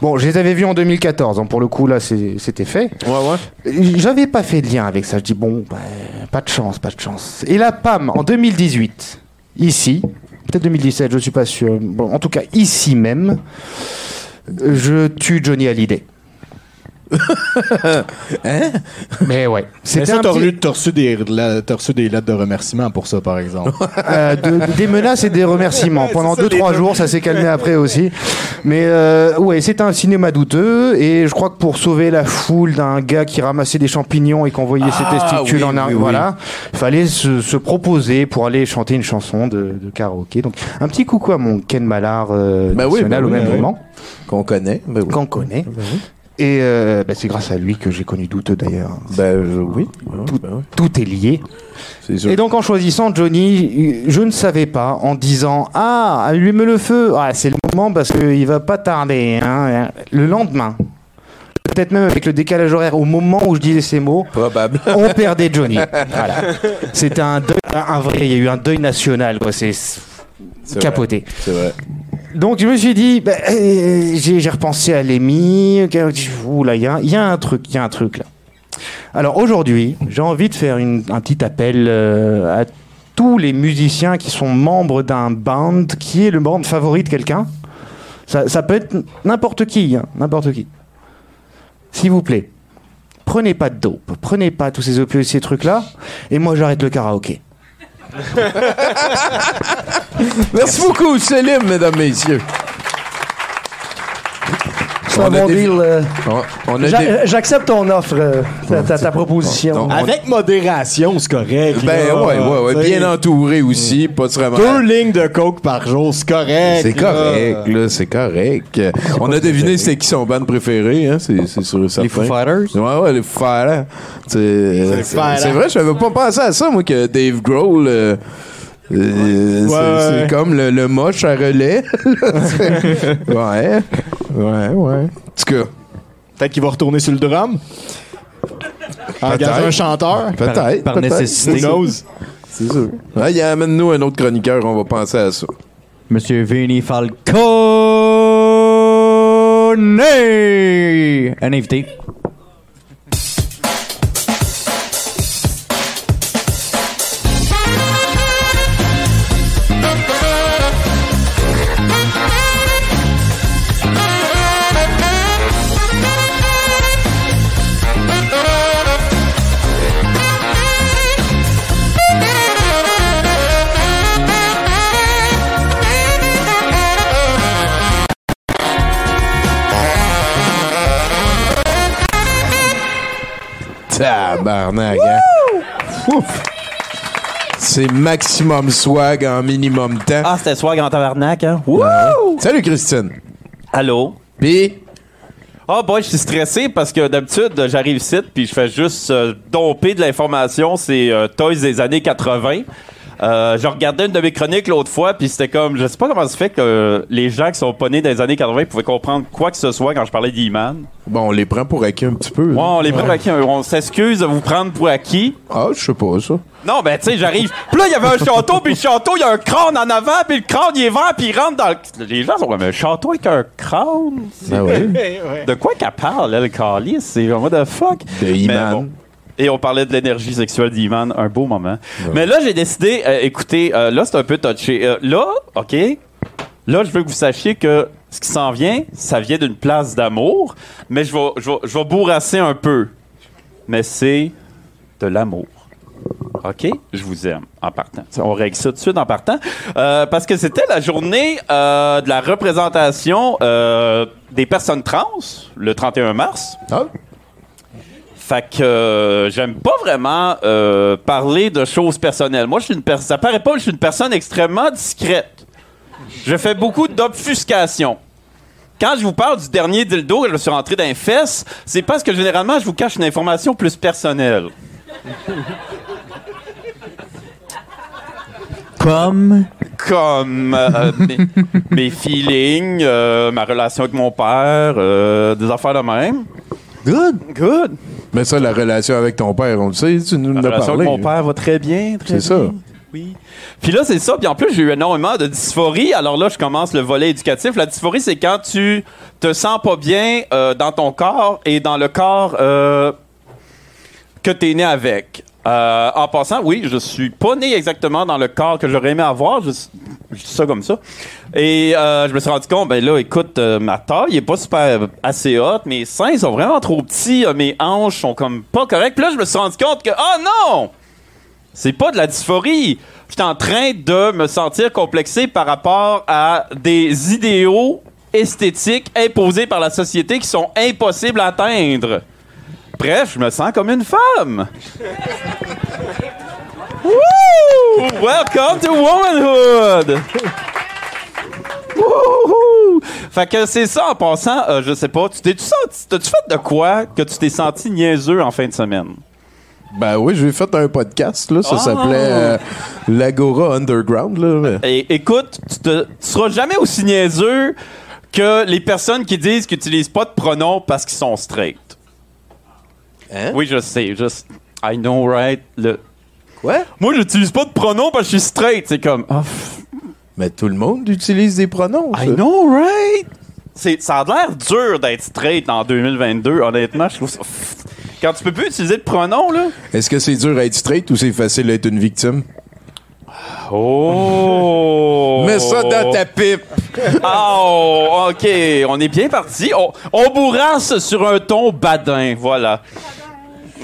Bon, je les avais vus en 2014, donc pour le coup, là, c'était fait. Ouais, ouais. J'avais pas fait de lien avec ça. Je dis, bon, bah, pas de chance, pas de chance. Et là, pam, en 2018, ici, peut-être 2017, je suis pas sûr. Bon, en tout cas, ici même, je tue Johnny Hallyday. Hein? Mais ouais. Mais C'était ça, un t'as petit- reçu, t'as reçu des, la- t'as reçu des lettres de remerciement pour ça, par exemple. Euh, de- des menaces et des remerciements. Pendant 2-3 jours, ça s'est calmé après aussi. Mais euh, ouais, c'est un cinéma douteux. Et je crois que pour sauver la foule d'un gars qui ramassait des champignons et qui envoyait ses Ah, testicules oui, en un, oui, voilà, il fallait se, se proposer pour aller chanter une chanson de, de karaoké. Donc un petit coucou à mon Ken Mallard euh, oui, national ben au même oui. moment, Qu'on connaît. Oui. qu'on connaît. Et euh, ben, c'est grâce à lui que j'ai connu douteux d'ailleurs. Ben je- oui. Ben Tout, est lié. Et donc en choisissant Johnny, je ne savais pas, en disant Ah, allume le feu, ah, c'est le moment parce qu'il va pas tarder. hein. Le lendemain, peut-être même avec le décalage horaire, au moment où je disais ces mots, Probable. on perdait Johnny. Voilà. C'était un deuil, un vrai, il y a eu un deuil national, quoi. C'est C'est capoté. C'est vrai. Donc je me suis dit, bah, euh, j'ai j'ai repensé à Lémi. Il y, a- il y a un truc, il y a un truc là. Alors aujourd'hui, j'ai envie de faire une- un petit appel euh, à tous les musiciens qui sont membres d'un band, qui est le band favori de quelqu'un. Ça, ça peut être n'importe qui, hein, n'importe qui. S'il vous plaît, prenez pas de dope, prenez pas tous ces opioïdes, ces trucs-là, et moi j'arrête le karaoké. Merci beaucoup, Célim, mesdames, messieurs. C'est On un a bon des- deal. euh. On, on a des- euh, J'accepte ton offre, euh, ta, ta- ta proposition. Non, Avec modération, c'est correct. Ben là. ouais, ouais, ouais. T'sais, Bien entouré aussi, pas vraiment. Deux lignes de coke par jour, c'est correct. C'est correct, là, c'est correct. On a deviné c'était qui son band préféré, hein, c'est c'est sûr et certain. Les Foo Fighters? Ouais, ouais, les Foo Fighters. C'est c'est- c'est vrai, j'avais pas pensé à ça, moi, que Dave Grohl, euh, c'est- Ouais. comme le, le moche à relais. ouais, ouais, ouais. En tout cas, Peut-être qu'il va retourner sur le drum. Engager Peut-être. un chanteur. peut-être. par peut-être. nécessité. Who knows? C'est sûr. Amène-nous un autre chroniqueur, on va penser à ça. Monsieur Vinny Falcone! Un invité. Tabarnak, hein? C'est maximum swag en minimum temps. Ah, c'était swag en tabarnak, hein? Wouh! Salut, Christine. Allô? Puis, Ah, boy, je suis stressé parce que d'habitude, j'arrive ici puis je fais juste euh, domper de l'information. C'est euh, Toys des années 80. Euh, je regardais une de mes chroniques l'autre fois, puis c'était comme, je sais pas comment ça se fait que les gens qui sont pas nés dans les années 80 pouvaient comprendre quoi que ce soit quand je parlais d'E-Man. bon, on les prend pour acquis un petit peu. Ouais, on les prend pour acquis. On s'excuse de vous prendre pour acquis. Ah, je sais pas, ça. Non, ben, tu sais, j'arrive. Puis là, il y avait un château, puis le château, il y a un crâne en avant, puis le crâne, il est vert, puis il rentre dans le. Les gens sont comme un château avec un crâne? Ah ouais. De quoi qu'elle parle, là, le calice? C'est genre, what the fuck? De bon. Et on parlait de l'énergie sexuelle d'Iman, un beau moment. Mais là, j'ai décidé, euh, écoutez, euh, là, c'est un peu touché. Euh, là, OK, là, je veux que vous sachiez que ce qui s'en vient, ça vient d'une place d'amour, mais je vais, je, vais, je vais bourrasser un peu. Mais c'est de l'amour. OK? Je vous aime en partant. On règle ça tout de suite en partant. Euh, parce que c'était la journée euh, de la représentation euh, des personnes trans, le 31 mars. Ah, Fait que euh, j'aime pas vraiment euh, parler de choses personnelles. Moi, je suis une personne. Ça paraît pas, je suis une personne extrêmement discrète. Je fais beaucoup d'obfuscation. Quand je vous parle du dernier dildo que je suis rentré dans les fesses, c'est parce que généralement, je vous cache une information plus personnelle. Comme? Comme euh, mes, mes feelings, euh, ma relation avec mon père, euh, des affaires de même. Good. Good. mais ça, la relation avec ton père, on le sait, tu nous La as relation parlé. avec mon père va très bien. très C'est ça. bien. Oui. Puis là, c'est ça. Puis en plus, j'ai eu énormément de dysphorie. Alors là, je commence le volet éducatif. La dysphorie, c'est quand tu te sens pas bien euh, dans ton corps et dans le corps euh, que tu es né avec. Euh, en passant, oui, je suis pas né exactement dans le corps que j'aurais aimé avoir. Je, dis ça comme ça. Et euh, je me suis rendu compte, ben là, écoute, euh, ma taille est pas super assez haute. Mes seins sont vraiment trop petits. mes hanches sont comme pas correctes. Puis là, je me suis rendu compte que, oh non! C'est pas de la dysphorie. J'étais en train de me sentir complexé par rapport à des idéaux esthétiques imposés par la société qui sont impossibles à atteindre. Bref, je me sens comme une femme. Woo! Welcome to womanhood! Wouhou! Fait que c'est ça en passant, euh, je sais pas, tu t'es-tu senti, t'as-tu fait de quoi que tu t'es senti niaiseux en fin de semaine? Ben oui, j'ai fait un podcast, là. Ça Ah! s'appelait euh, l'Agora Underground, là. Écoute, tu, te, tu seras jamais aussi niaiseux que les personnes qui disent qu'ils n'utilisent pas de pronoms parce qu'ils sont straight. Hein? Oui, je sais. Just, I know, right? Le... Quoi? Moi, j'utilise pas de pronoms parce que je suis straight. C'est comme, ah, Mais tout le monde utilise des pronoms, ça. I know, right? Ça a l'air dur d'être straight en 2022, honnêtement. Je trouve ça. Quand tu peux plus utiliser de pronoms, là. Est-ce que c'est dur à être straight ou c'est facile d'être une victime? Oh! Mets ça dans ta pipe! Oh, OK. On est bien parti. On, on bourrasse sur un ton badin, voilà.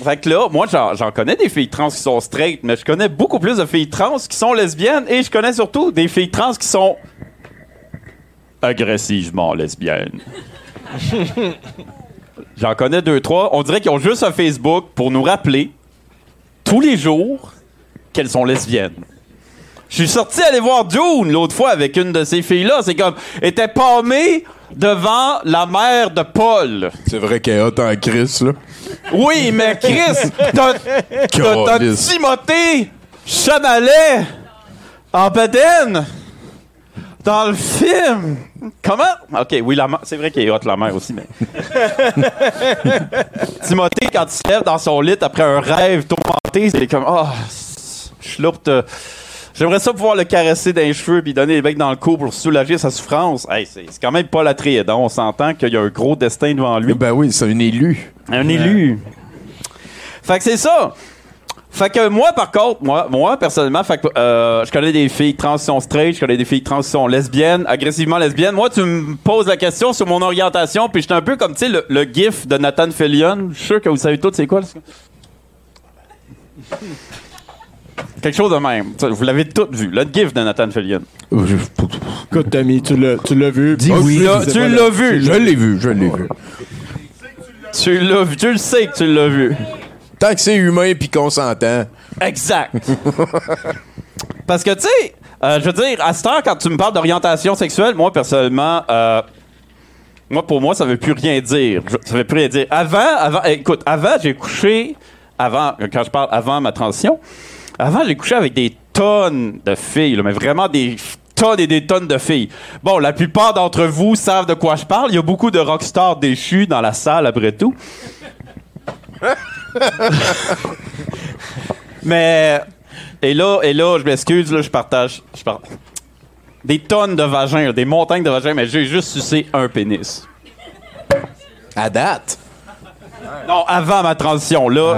Fait que là, moi, j'en connais des filles trans qui sont straight, mais je connais beaucoup plus de filles trans qui sont lesbiennes et je connais surtout des filles trans qui sont agressivement lesbiennes. J'en connais deux, trois. On dirait qu'ils ont juste un Facebook pour nous rappeler tous les jours qu'elles sont lesbiennes. Je suis sorti aller voir June l'autre fois avec une de ces filles-là. C'est comme, elle était palmée devant la mère de Paul. C'est vrai qu'elle est hot en crise, là. Oui, mais Chris, t'as. Timothée Chanalet en bedaine dans le film. Comment? OK, oui, la c'est vrai qu'elle est hot, la mère aussi, mais... Timothée, quand il se lève dans son lit après un rêve tourmenté, c'est comme, ah, je suis là pour te... J'aimerais ça pouvoir le caresser dans les cheveux puis donner les becs dans le cou pour soulager sa souffrance. Hey, c'est quand même pas la triade. hein. On s'entend qu'il y a un gros destin devant lui. Ben oui, c'est un élu. Un élu. Fait que c'est ça. Fait que moi, par contre, moi, moi personnellement, fait que, euh, je connais des filles trans qui sont straight, je connais des filles trans qui sont lesbiennes, agressivement lesbiennes. Moi, tu me poses la question sur mon orientation, puis j'étais un peu comme, tu sais, le, le gif de Nathan Fillion. Je suis sûr que vous savez tous c'est quoi. là. Quelque chose de même. Vous l'avez tous vu. Le gif de Nathan Fillion. Écoute, Tommy, tu l'as, tu l'as vu. Dis oui. tu l'as vu. Je l'ai vu, je l'ai vu. Tu l'as vu. Tu le sais que tu l'as vu. Tant que c'est humain puis qu'on s'entend. Exact. Parce que, tu sais, euh, je veux dire, à cette heure, quand tu me parles d'orientation sexuelle, moi, personnellement, euh, moi, pour moi, ça veut plus rien dire. Je- Ça veut plus rien dire. Avant, avant, écoute, avant, j'ai couché, avant, quand je parle avant ma transition, avant, j'ai couché avec des tonnes de filles, là, mais vraiment des tonnes et des tonnes de filles. Bon, la plupart d'entre vous savent de quoi je parle. Il y a beaucoup de rockstars déchus dans la salle, après tout. Mais et là, et là, je m'excuse, là, je partage, je par- des tonnes de vagins, là, des montagnes de vagins, mais j'ai juste sucé un pénis. À date? Non, avant ma transition, là.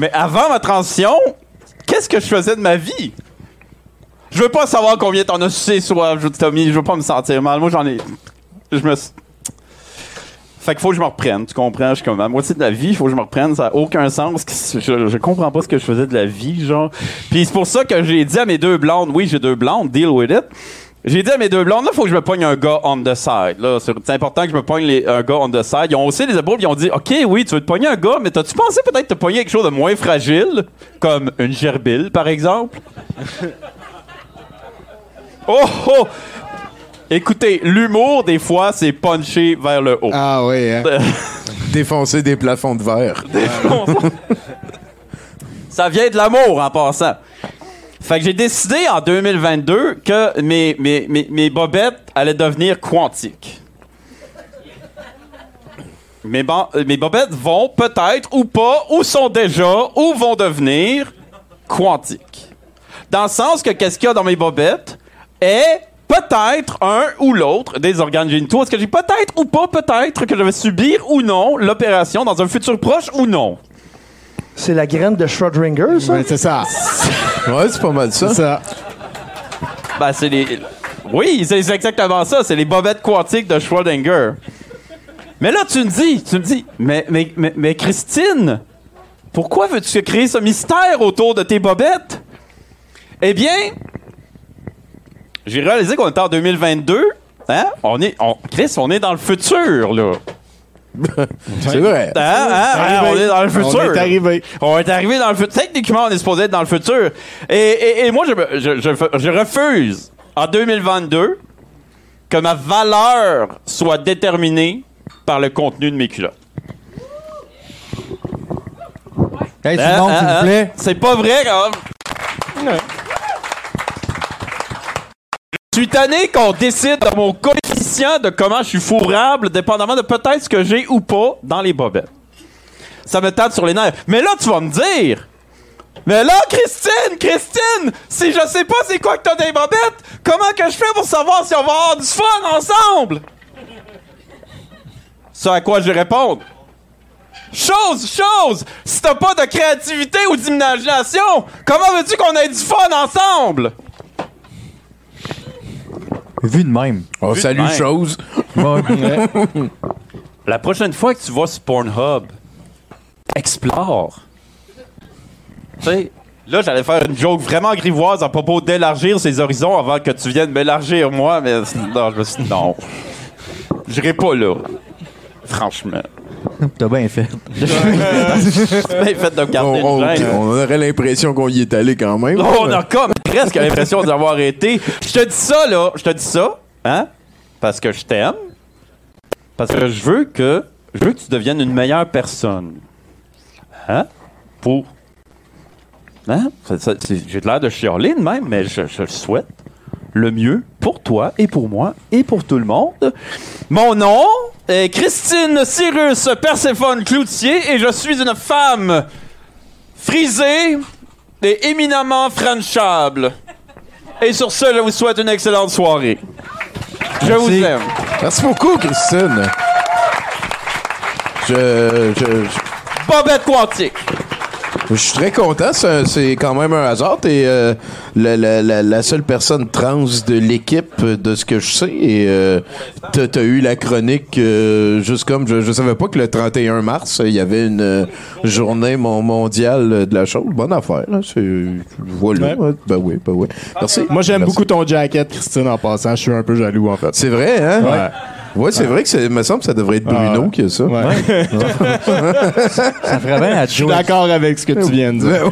Mais avant ma transition, qu'est-ce que je faisais de ma vie? Je veux pas savoir combien t'en as sucé, soit, Tommy, je veux pas me sentir mal. Moi, j'en ai. Je me. Fait qu'il faut que je me reprenne, tu comprends? Je suis comme à moitié de la vie, il faut que je me reprenne, ça n'a aucun sens. Je, je comprends pas ce que je faisais de la vie, genre. Puis c'est pour ça que j'ai dit à mes deux blondes, oui, j'ai deux blondes, deal with it. J'ai dit à mes deux blondes, là, faut que je me pogne un gars on the side. Là, c'est important que je me pogne les- un gars on the side. Ils ont aussi les épaules, ils ont dit, OK, oui, tu veux te pogner un gars, mais t'as-tu pensé peut-être te pogner quelque chose de moins fragile? Comme une gerbille, par exemple? oh, oh! Écoutez, l'humour, des fois, c'est punché vers le haut. Ah oui, hein? Défoncer des plafonds de verre. Ça vient de l'amour en passant. Fait que j'ai décidé en 2022 que mes, mes, mes, mes bobettes allaient devenir quantiques. Mes, euh, mes bobettes vont peut-être ou pas, ou sont déjà, ou vont devenir quantiques. Dans le sens que qu'est-ce qu'il y a dans mes bobettes est peut-être un ou l'autre des organes génitaux. Est-ce que j'ai peut-être ou pas peut-être que je vais subir ou non l'opération dans un futur proche ou non? C'est la graine de Schrödinger, ça? Ouais, c'est ça. Ouais, c'est pas mal ça. C'est ça. Ben, c'est les. Oui, c'est c'est exactement ça. C'est les bobettes quantiques de Schrödinger. Mais là, tu me dis, tu me dis, mais, mais, mais, mais Christine, pourquoi veux-tu créer ce mystère autour de tes bobettes? Eh bien, j'ai réalisé qu'on était en 2022. Hein? On est, on, Chris, on est dans le futur, là. C'est vrai. Hein, hein, on est dans le futur. On est arrivé. On est arrivé dans le futur. Techniquement, on est supposé être dans le futur. Et, et- et moi, je, je, je- je refuse, en 2022, que ma valeur soit déterminée par le contenu de mes culottes. Hey, tout le monde, s'il vous plaît. C'est pas vrai, quand même. Je suis tanné qu'on décide de mon de comment je suis fourrable, dépendamment de peut-être ce que j'ai ou pas dans les bobettes. Ça me tape sur les nerfs. Mais là, tu vas me dire. Mais là, Christine, Christine, si je sais pas c'est quoi que t'as des bobettes, comment que je fais pour savoir si on va avoir du fun ensemble? Ce à quoi je vais répondre. Chose, chose! Si t'as pas de créativité ou d'imagination, comment veux-tu qu'on ait du fun ensemble? Vu de même. On Vu salue même. chose. La prochaine fois que tu vas sur Pornhub, explore. Tu sais, là, j'allais faire une joke vraiment grivoise à propos d'élargir ses horizons avant que tu viennes m'élargir, moi, mais non, je me suis dit, non. J'irai pas là. Franchement. T'as bien fait. J'ai bien fait de me garder On, une on- gêne. on aurait l'impression qu'on y est allé quand même. On a comme presque l'impression d'y avoir été. Je te dis ça, là. Je te dis ça, hein? Parce que je t'aime. Parce que je veux que. Je veux que tu deviennes une meilleure personne. Hein? Pour. Hein? J'ai de l'air de chialer de même, mais je, je le souhaite. Le mieux pour toi et pour moi et pour tout le monde. Mon nom est Christine Cyrus Perséphone Cloutier et je suis une femme frisée et éminemment franchable. Et sur ce, je vous souhaite une excellente soirée. Je vous aime. Merci beaucoup, Christine. Je, je, je- Bobette quantique. Je suis très content. C'est quand même un hasard. T'es euh, la, la- la- la seule personne trans de l'équipe, euh, de ce que je sais. Et euh, t'as eu la chronique euh, juste comme... Je, je savais pas que le 31 mars, il y avait une journée mon- mondiale de la chose. Bonne affaire. Là. Voilà. Ouais. Ben oui, ben oui. Merci. Moi, j'aime beaucoup ton jacket, Christine, en passant. Je suis un peu jaloux, en fait. C'est vrai, hein? Ouais. Ouais, c'est vrai que c'est, me semble que ça devrait être Bruno qui a ça. Ça ferait bien à Je suis Joe. d'accord avec ce que tu viens de dire.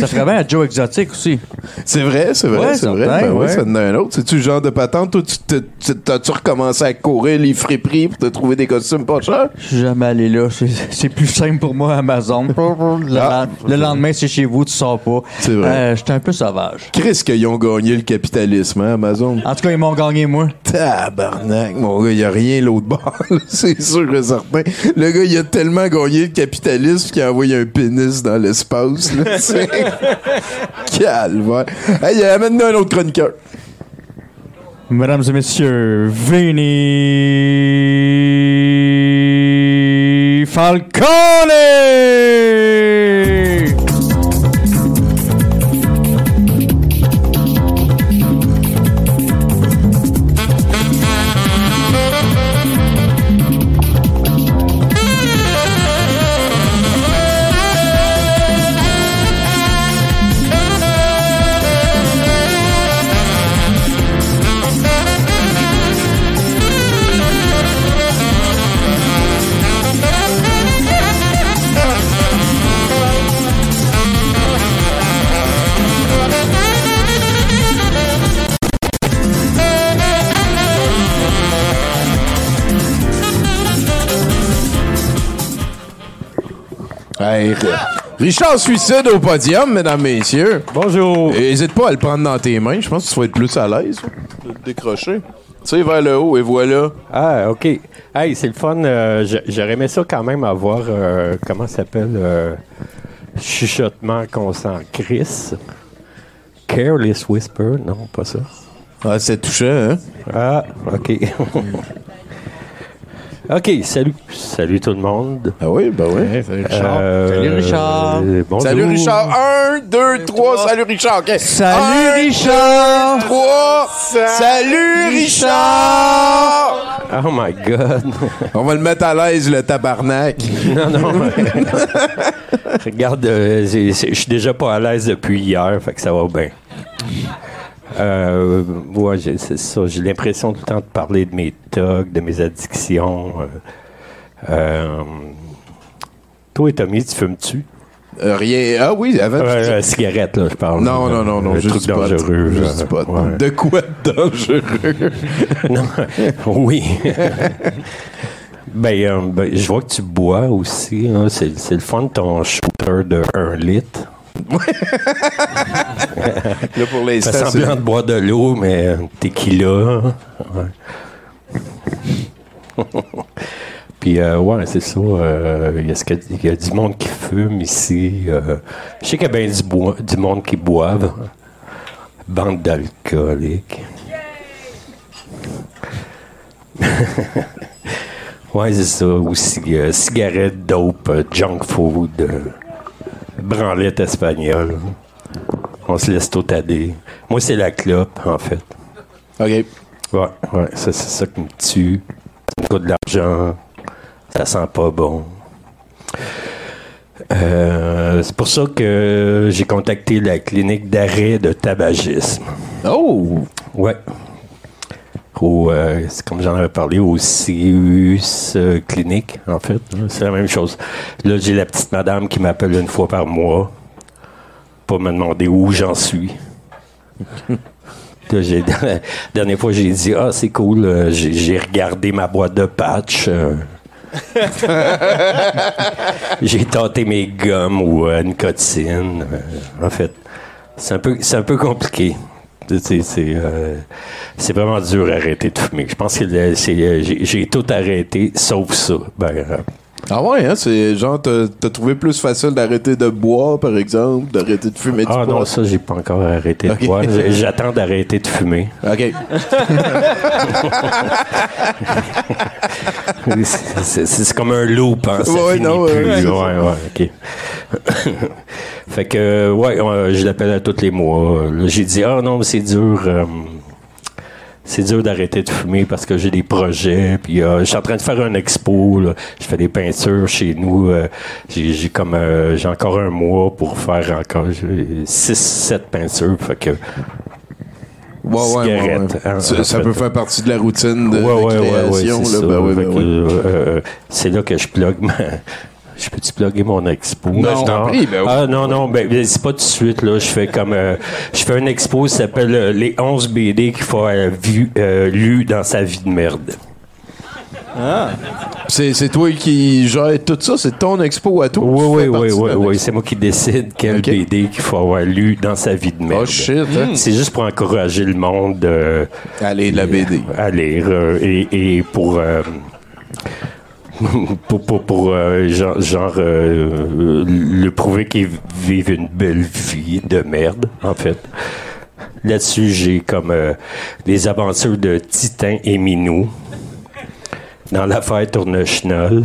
Ça ferait bien à Joe Exotic aussi. C'est vrai, c'est vrai, Ouais, c'est vrai. certain, Ben ouais, ouais. ça en a un autre. C'est-tu le genre de patente? Toi, tu te- tu- t'as-tu recommencé à courir les friperies pour te trouver des costumes pas chers? Je suis jamais allé là. C'est- C'est plus simple pour moi, Amazon. Le, Ah. le lendemain, c'est chez vous, tu sors pas. C'est vrai. Euh, J'étais un peu sauvage. Chris, qu'ils ont gagné le capitalisme, hein, Amazon? En tout cas, ils m'ont gagné, moi. Tabarnak, mon gars, il a rien l'autre bord, c'est sûr et certain. Le gars, il a tellement gagné le capitalisme qu'il a envoyé un pénis dans l'espace. Calvaire. Hey, amène-nous un autre chroniqueur. Mesdames et messieurs, Vinny Falcone! Richard Suicide au podium, mesdames, messieurs. Bonjour. N'hésite pas à le prendre dans tes mains. Je pense que tu vas être plus à l'aise de le décrocher. Tu sais, vers le haut, et voilà. Ah, OK. Hey, c'est le fun. euh, j'a- J'aurais aimé ça quand même avoir, euh, comment ça s'appelle, euh, chuchotement crisse. Careless Whisper, non, pas ça. Ah, c'est touchant, hein? Ah, OK. OK, salut. Salut tout le monde. Ah oui, ben oui. salut Richard. Euh, Salut, Richard. euh, bonjour. Salut Richard. Un, deux, trois. Salut Richard. Salut, Un, Richard! deux, trois. Salut Richard. Oh my God. On va le mettre à l'aise, le tabarnak. non, non. Regarde, euh, je suis déjà pas à l'aise depuis hier, fait que ça va bien. Euh, ouais, c'est ça. J'ai l'impression tout le temps de parler de mes tocs, de mes addictions. euh, euh, toi, Tommy, tu fumes-tu? Euh, rien. Ah oui, avant. La cigarette, là, je parle. Non, non, non, non, Le juste truc dangereux. Juste là. Ouais. De quoi de dangereux? Non, oui. ben, euh, ben, je vois que tu bois aussi. hein. C'est, le fun ton shooter de 1 litre. Là, pour l'instant, semblant de boire de l'eau, mais euh, tequila. Ouais. Puis, euh, ouais, c'est ça. euh, Il y, a du monde qui fume ici. euh, je sais qu'il y a bien du, monde qui boivent. Bande d'alcooliques. ouais, c'est ça. Aussi, euh, cigarettes, dope, junk food, branlette espagnole. On se laisse tout aller. Moi, c'est la clope, en fait. OK. Ouais, ouais, ça, c'est ça qui me tue. Ça me coûte de l'argent. Ça sent pas bon. Euh, c'est pour ça que j'ai contacté la clinique d'arrêt de tabagisme. Oh! Ouais. Au, euh, c'est comme j'en avais parlé, au CUS euh, clinique, en fait. hein, C'est la même chose. Là, j'ai la petite madame qui m'appelle une fois par mois pour me demander où j'en suis. Là, la dernière fois, j'ai dit Ah, c'est cool, euh, j'ai, regardé ma boîte de patch. euh. j'ai tâté mes gommes ou euh, nicotine. en fait, c'est un peu, c'est un peu compliqué. C'est, euh, vraiment dur à arrêter de fumer. Je pense que euh, j'ai, j'ai tout arrêté, sauf ça. Ben, euh, Ah ouais, hein? C'est genre, t'as trouvé plus facile d'arrêter de boire, par exemple, d'arrêter de fumer du ah pot. non, ça, j'ai pas encore arrêté de boire. J'attends d'arrêter de fumer. OK. c'est, comme un loop, hein, ça Ouais, finit non, plus. ouais, ouais, ouais, ok. fait que, ouais, je l'appelle à tous les mois. J'ai dit, ah non, mais c'est dur. euh, c'est dur d'arrêter de fumer parce que j'ai des projets. Puis euh, je suis en train de faire une expo. là. Je fais des peintures chez nous. euh, j'ai, comme euh, j'ai encore un mois pour faire encore 6 7 peintures. Fait que Ouais, ouais, ouais, hein, Ça, peut faire partie de la routine de, Ouais, de création. c'est là. Ben ben euh, euh, là que je plug ma... Je peux-tu plugger mon expo? Ben, je t'en prie, ben. Ah, non, non, ben, ben, c'est pas tout de suite, là. Je fais comme, euh, je fais une expo qui s'appelle euh, Les 11 BD qu'il faut avoir vu, euh, lu dans sa vie de merde. C'est, c'est toi qui gère tout ça? C'est ton expo à toi? Oui, oui, oui, oui, oui. C'est moi qui décide quel. BD qu'il faut avoir lu dans sa vie de merde. Oh shit, hein? C'est juste pour encourager le monde euh, Allez, de la BD. à lire euh, et, et pour, euh, pour, pour, pour, euh, genre, genre, euh, le prouver qu'ils vivent une belle vie de merde, en fait. Là-dessus, j'ai comme euh, les aventures de Titan et Minou dans l'affaire Tournechenol.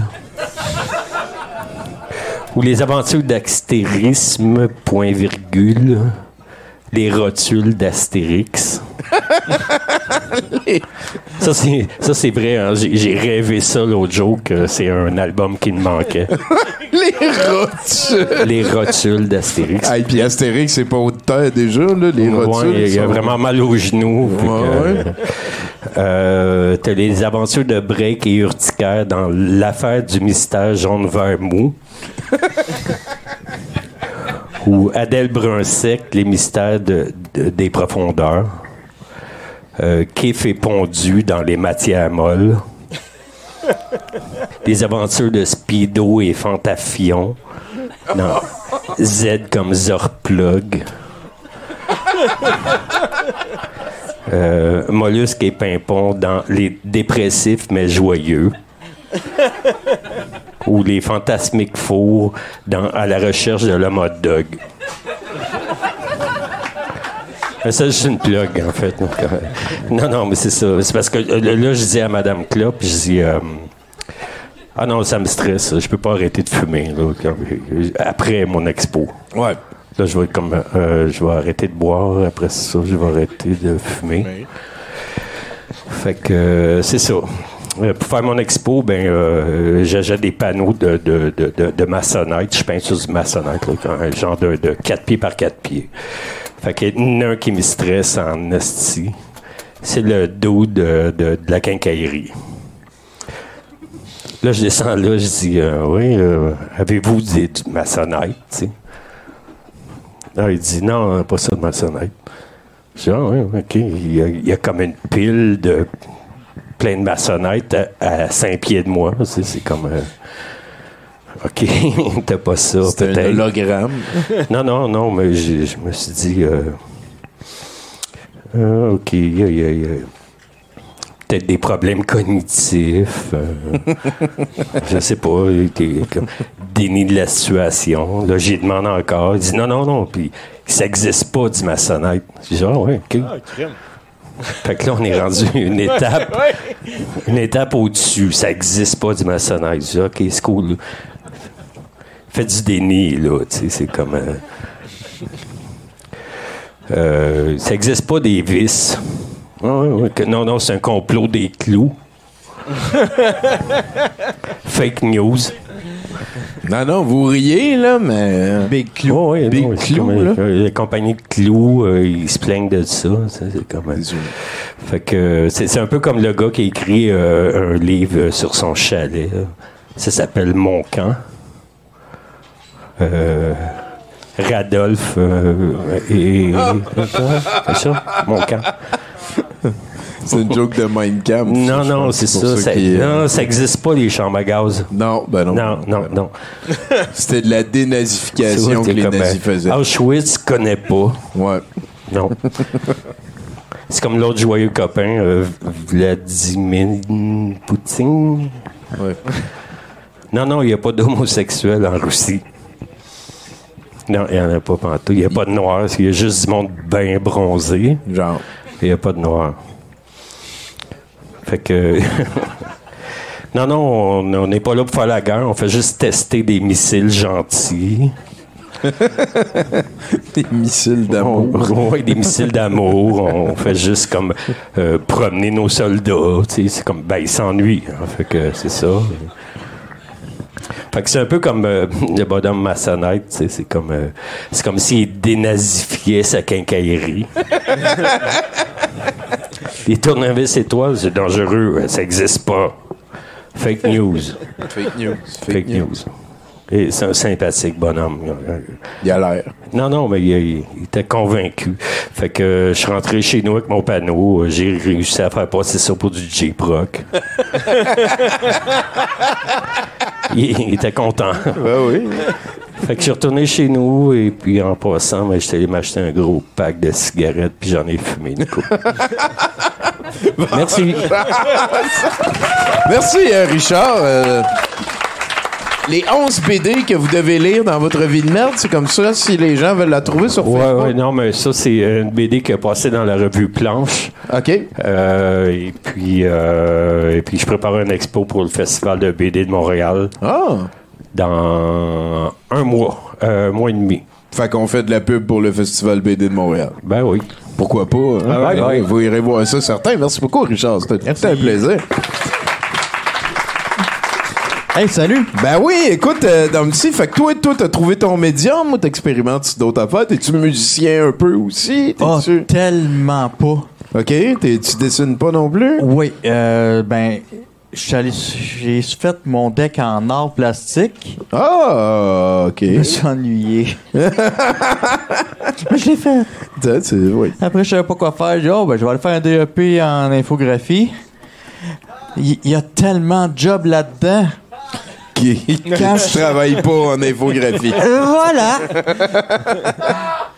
Ou les aventures d'Axtérisme, point virgule. Les rotules d'Astérix. ça, c'est, ça, c'est vrai. hein. J'ai, rêvé ça l'autre jour que c'est un album qui me manquait. Les rotules! Les rotules d'Astérix. Ah, et puis Astérix, c'est pas haut de terre déjà, là, les rotules. il y a vraiment mal aux genoux. Ouais, ouais. euh, t'as les aventures de Break et Urticaire dans l'affaire du mystère jaune vert mou. Ou Adèle Brun-Sec, les mystères de- de- des profondeurs. Euh, Kif et Pondu dans les matières molles. Les aventures de Speedo et Fantafion dans Z comme Zorplug. Euh, Mollusque et Pimpon dans Les dépressifs mais joyeux. Ou Les fantasmiques fours dans À la recherche de l'homme hot dog. Ça, c'est une plug, en fait. Euh, non, non, mais c'est ça. C'est parce que euh, là, je dis à Madame Klopp, je dis... euh, ah non, ça me stresse. Je peux pas arrêter de fumer. là, après mon expo. Ouais. Là, je vais comme, euh, je vais arrêter de boire. Après ça, je vais arrêter de fumer. Fait que euh, c'est ça. Euh, pour faire mon expo, ben, euh, j'achète des panneaux de, de, de, de, maçonnette. Je peins sur du maçonnette, genre de, de 4 pieds par 4 pieds. Fait qu'il y en a un qui me stresse en esti. C'est le dos de, de, la quincaillerie. Là, je descends là, je dis, euh, oui, euh, avez-vous des- du maçonnette? Là, il dit, non, pas ça de maçonnette. Je dis, ah oui, OK. Il y, a, il y a comme une pile de plein de maçonnettes à, à 5 pieds de moi. C'est, c'est comme. euh, OK, t'as pas ça. C'est un peut-être. hologramme. Non, non, non, mais je, me suis dit. euh, ah, OK, il y a- y a- il y a peut-être des problèmes cognitifs. euh, je sais pas. comme déni de la situation. Là, j'y demande encore. Il dit non, non, non. Puis ça n'existe pas du maçonnette. Je dis, ah, ouais, OK. Fait que là, on est rendu une étape, une étape au-dessus. Ça n'existe pas du dis, OK, c'est cool. Faites du déni, là. C'est comme. euh, euh, ça n'existe pas des que- non, non, c'est un complot des clous. Fake news. Non, non, vous riez, là, mais. Big Clou. Oh, oui, Big non, Clou, comme, là. euh, La compagnie de clous, euh, ils se plaignent de ça. ça, c'est comme, euh, fait que euh, c'est un peu comme le gars qui a écrit euh, un livre euh, sur son chalet. là. Ça s'appelle Mon camp. Euh, Radolphe euh, et. C'est ça? Mon camp. C'est une joke de Mindcamp. Non, non, c'est ça. ça qui, euh, non, ça n'existe pas, les chambres à gaz. Non, ben non. Non, non, non. C'était de la dénazification que les nazis faisaient. Auschwitz connaît pas. Ouais. Non. C'est comme l'autre joyeux copain, euh, Vladimir Poutine. Ouais. Non, non, il n'y a pas d'homosexuels en Russie. Non, il n'y en a pas pantoute. Il n'y a pas de noirs. Il y a juste du monde bien bronzé. Genre. Il n'y a pas de noirs. Fait que. non, non, on n'est pas là pour faire la guerre. On fait juste tester des missiles gentils. Des missiles d'amour. Oui, des missiles d'amour. On fait juste comme euh, promener nos soldats. C'est comme, ben, ils s'ennuient. hein. Fait que c'est ça. Fait que c'est un peu comme euh, le bonhomme maçonnette. C'est comme, euh, c'est comme s'il dénazifiait sa quincaillerie. Les tournevis étoiles, c'est dangereux. Ça n'existe pas. Fake news. Fake news. Fake, news. Et c'est un sympathique bonhomme. Il a l'air. Non, non, mais il, il était convaincu. Fait que euh, je suis rentré chez nous avec mon panneau. euh, J'ai réussi à faire passer ça pour du Jeep Rock. il, il était content. Ben oui. Fait que je suis retourné chez nous et puis en passant, ben, j'étais allé m'acheter un gros pack de cigarettes puis j'en ai fumé une coupe. Merci. Merci, euh, Richard. Euh, les 11 BD que vous devez lire dans votre vie de merde, c'est comme ça si les gens veulent la trouver sur Ouais, Facebook. ouais, non, mais ça, c'est une BD qui a passé dans la revue Planche. OK. Euh, et puis, euh, et puis, je prépare un expo pour le Festival de BD de Montréal. Ah! Dans un mois, euh, un mois et demi. Fait qu'on fait de la pub pour le Festival BD de Montréal. Ben oui. Pourquoi pas? hein? Ah Ben Vous irez voir ça, certain. Merci beaucoup, Richard. C'était un plaisir. Hey, salut! Ben oui, écoute, euh, Domty, fait que toi, toi, t'as trouvé ton médium ou t'expérimentes d'autres affaires? T'es-tu musicien un peu aussi? Oh, tellement pas. OK, t'es- tu dessines pas non plus? Oui, euh, ben, j'ai fait mon deck en art plastique. Ah, OK. Je me suis ennuyé. Mais je l'ai fait. Oui. Après, je savais pas quoi faire. J'ai dit, oh, ben, je vais aller faire un DEP en infographie. Il y, a tellement de jobs là-dedans. Qui, qui Quand je- travaille pas en infographie. Euh, voilà!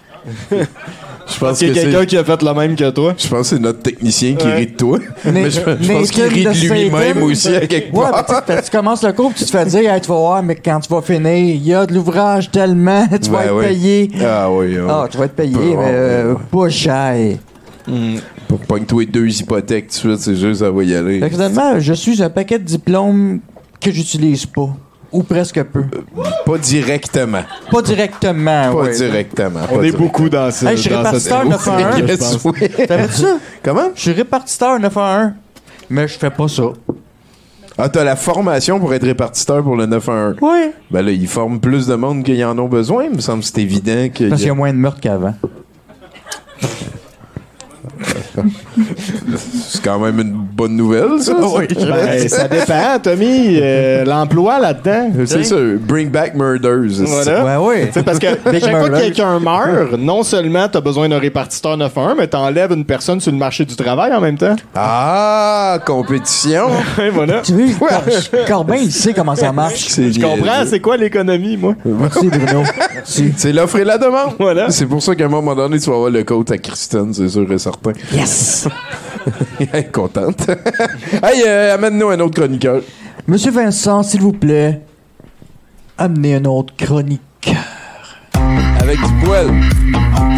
Je pense Qu'il y que a quelqu'un qui a fait le même que toi. Je pense que c'est notre technicien qui Ouais. rit de toi. Mais, je, je pense qu'il rit de de lui-même aussi à quelque Ouais, part. tu, tu commences le cours, tu te fais dire, Hey, tu vas voir, mais quand tu vas finir, il y a de l'ouvrage tellement, tu vas être oui. payé. Ah oui, oui. Ah, tu vas être payé, Pas- mais euh, pas cher. Pour pogne-toi deux hypothèques tout de suite, c'est juste, ça va y aller. Fait que finalement, je suis un paquet de diplômes que j'utilise pas. Ou presque peu. Pas directement. Pas directement, Pas ouais. directement. On pas est beaucoup dans ce. Hey, je suis dans répartiteur cette- 911. je Yes, oui. T'avais ça? Comment? Je suis répartiteur 911. Mais je fais pas ça. Ah, t'as la formation pour être répartiteur pour le 911. Oui. Ben là, ils forment plus de monde qu'ils en ont besoin. Il me semble que c'est évident que. Parce qu'il y a moins de meurtres qu'avant. C'est quand même une bonne nouvelle, ça. Ben, ça dépend, Tommy. euh, L'emploi là-dedans. C'est ça, Bring Back Murders. Voilà. Ouais, ouais. Parce que chaque fois que quelqu'un meurt, non seulement tu as besoin d'un répartiteur 911, mais tu enlèves une personne sur le marché du travail en même temps. Ah, compétition. Voilà. Tu vois, Cor- Corbin, il sait comment ça marche. Je comprends, c'est quoi l'économie, moi? Merci, Bruno. C'est l'offre et la demande. Voilà. C'est pour ça qu'à un moment donné, tu vas avoir le coach à Kristen, c'est sûr et certain. Yes! Elle est contente. hey, euh, amène-nous un autre chroniqueur. Monsieur Vincent, s'il vous plaît, amenez un autre chroniqueur. Avec du poil.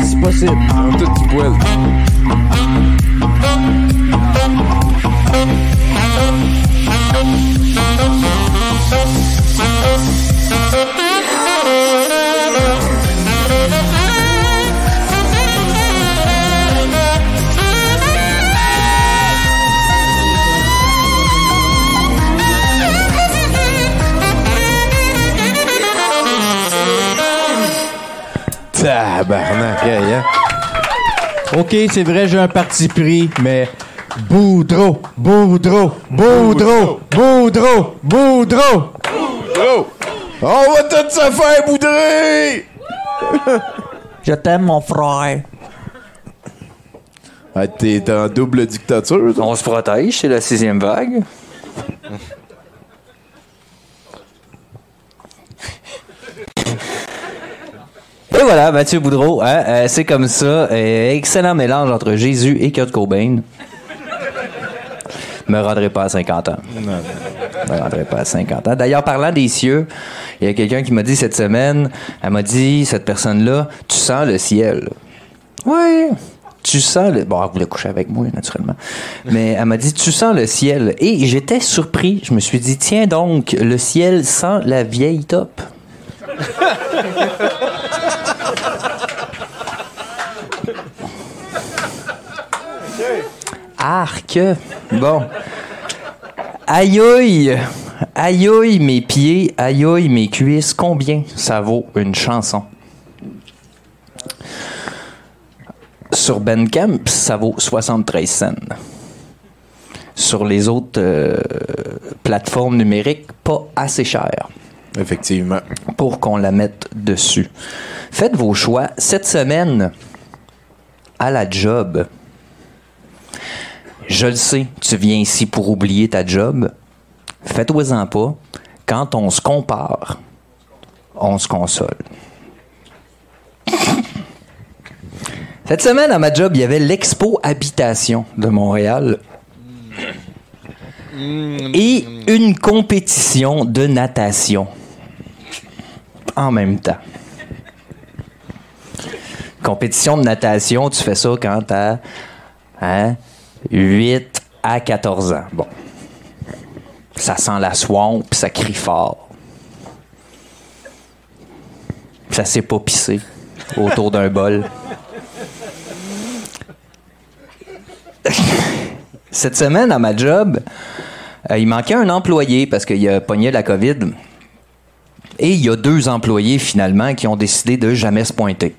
Si possible. Tout du poil. Tabarnak, hey, hein? OK, c'est vrai, j'ai un parti pris, mais Boudreau, Boudreau, Boudreau, Boudreau, Boudreau. Oh! On va tout se faire boudrer! Je t'aime, mon frère. Ah, t'es en double dictature, toi? On se protège, c'est la sixième vague. Et voilà, Mathieu Boudreau, hein, euh, c'est comme ça. euh, excellent mélange entre Jésus et Kurt Cobain. Me rendrai pas à 50 ans. Me rendrai pas à 50 ans. D'ailleurs, parlant des cieux, il y a quelqu'un qui m'a dit cette semaine, elle m'a dit, cette personne-là, tu sens le ciel. Oui. Tu sens le. Bon, elle voulait coucher avec moi, naturellement. Mais elle m'a dit, tu sens le ciel. Et j'étais surpris. Je me suis dit, tiens donc, le ciel sent la vieille top. Arc. Bon. Aïe aïe. Mes pieds, aïe mes cuisses, combien ça vaut une chanson? Sur sur Bandcamp, ça vaut 73 cents. Sur les autres euh, plateformes numériques, pas assez cher. Effectivement. Pour qu'on la mette dessus. Faites vos choix. Cette semaine, à la job, je le sais, tu viens ici pour oublier ta job. Fais-toi-en pas. Quand on se compare, on se console. Cette semaine, à ma job, il y avait l'Expo Habitation de Montréal et une compétition de natation en même temps. Compétition de natation, tu fais ça quand t'as hein, 8 à 14 ans. Bon. Ça sent la swamp, ça crie fort. Ça s'est pas pissé autour d'un bol. Cette semaine, à ma job, euh, il manquait un employé parce qu'il a pogné la COVID. Et il y a deux employés finalement qui ont décidé de jamais se pointer.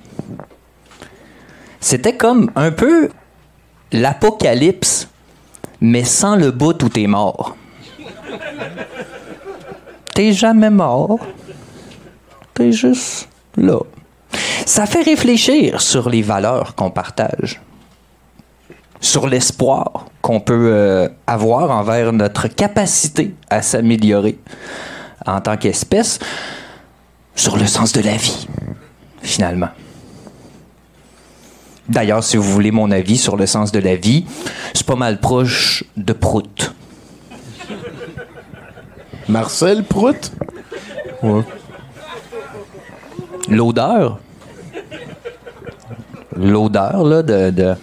C'était comme un peu l'apocalypse, mais sans le bout où t'es mort. T'es jamais mort. T'es juste là. Ça fait réfléchir sur les valeurs qu'on partage, sur l'espoir qu'on peut euh, avoir envers notre capacité à s'améliorer en tant qu'espèce, sur le sens de la vie, finalement. D'ailleurs, si vous voulez mon avis sur le sens de la vie, c'est pas mal proche de Prout. Marcel Prout? Ouais. L'odeur? L'odeur, là, de, de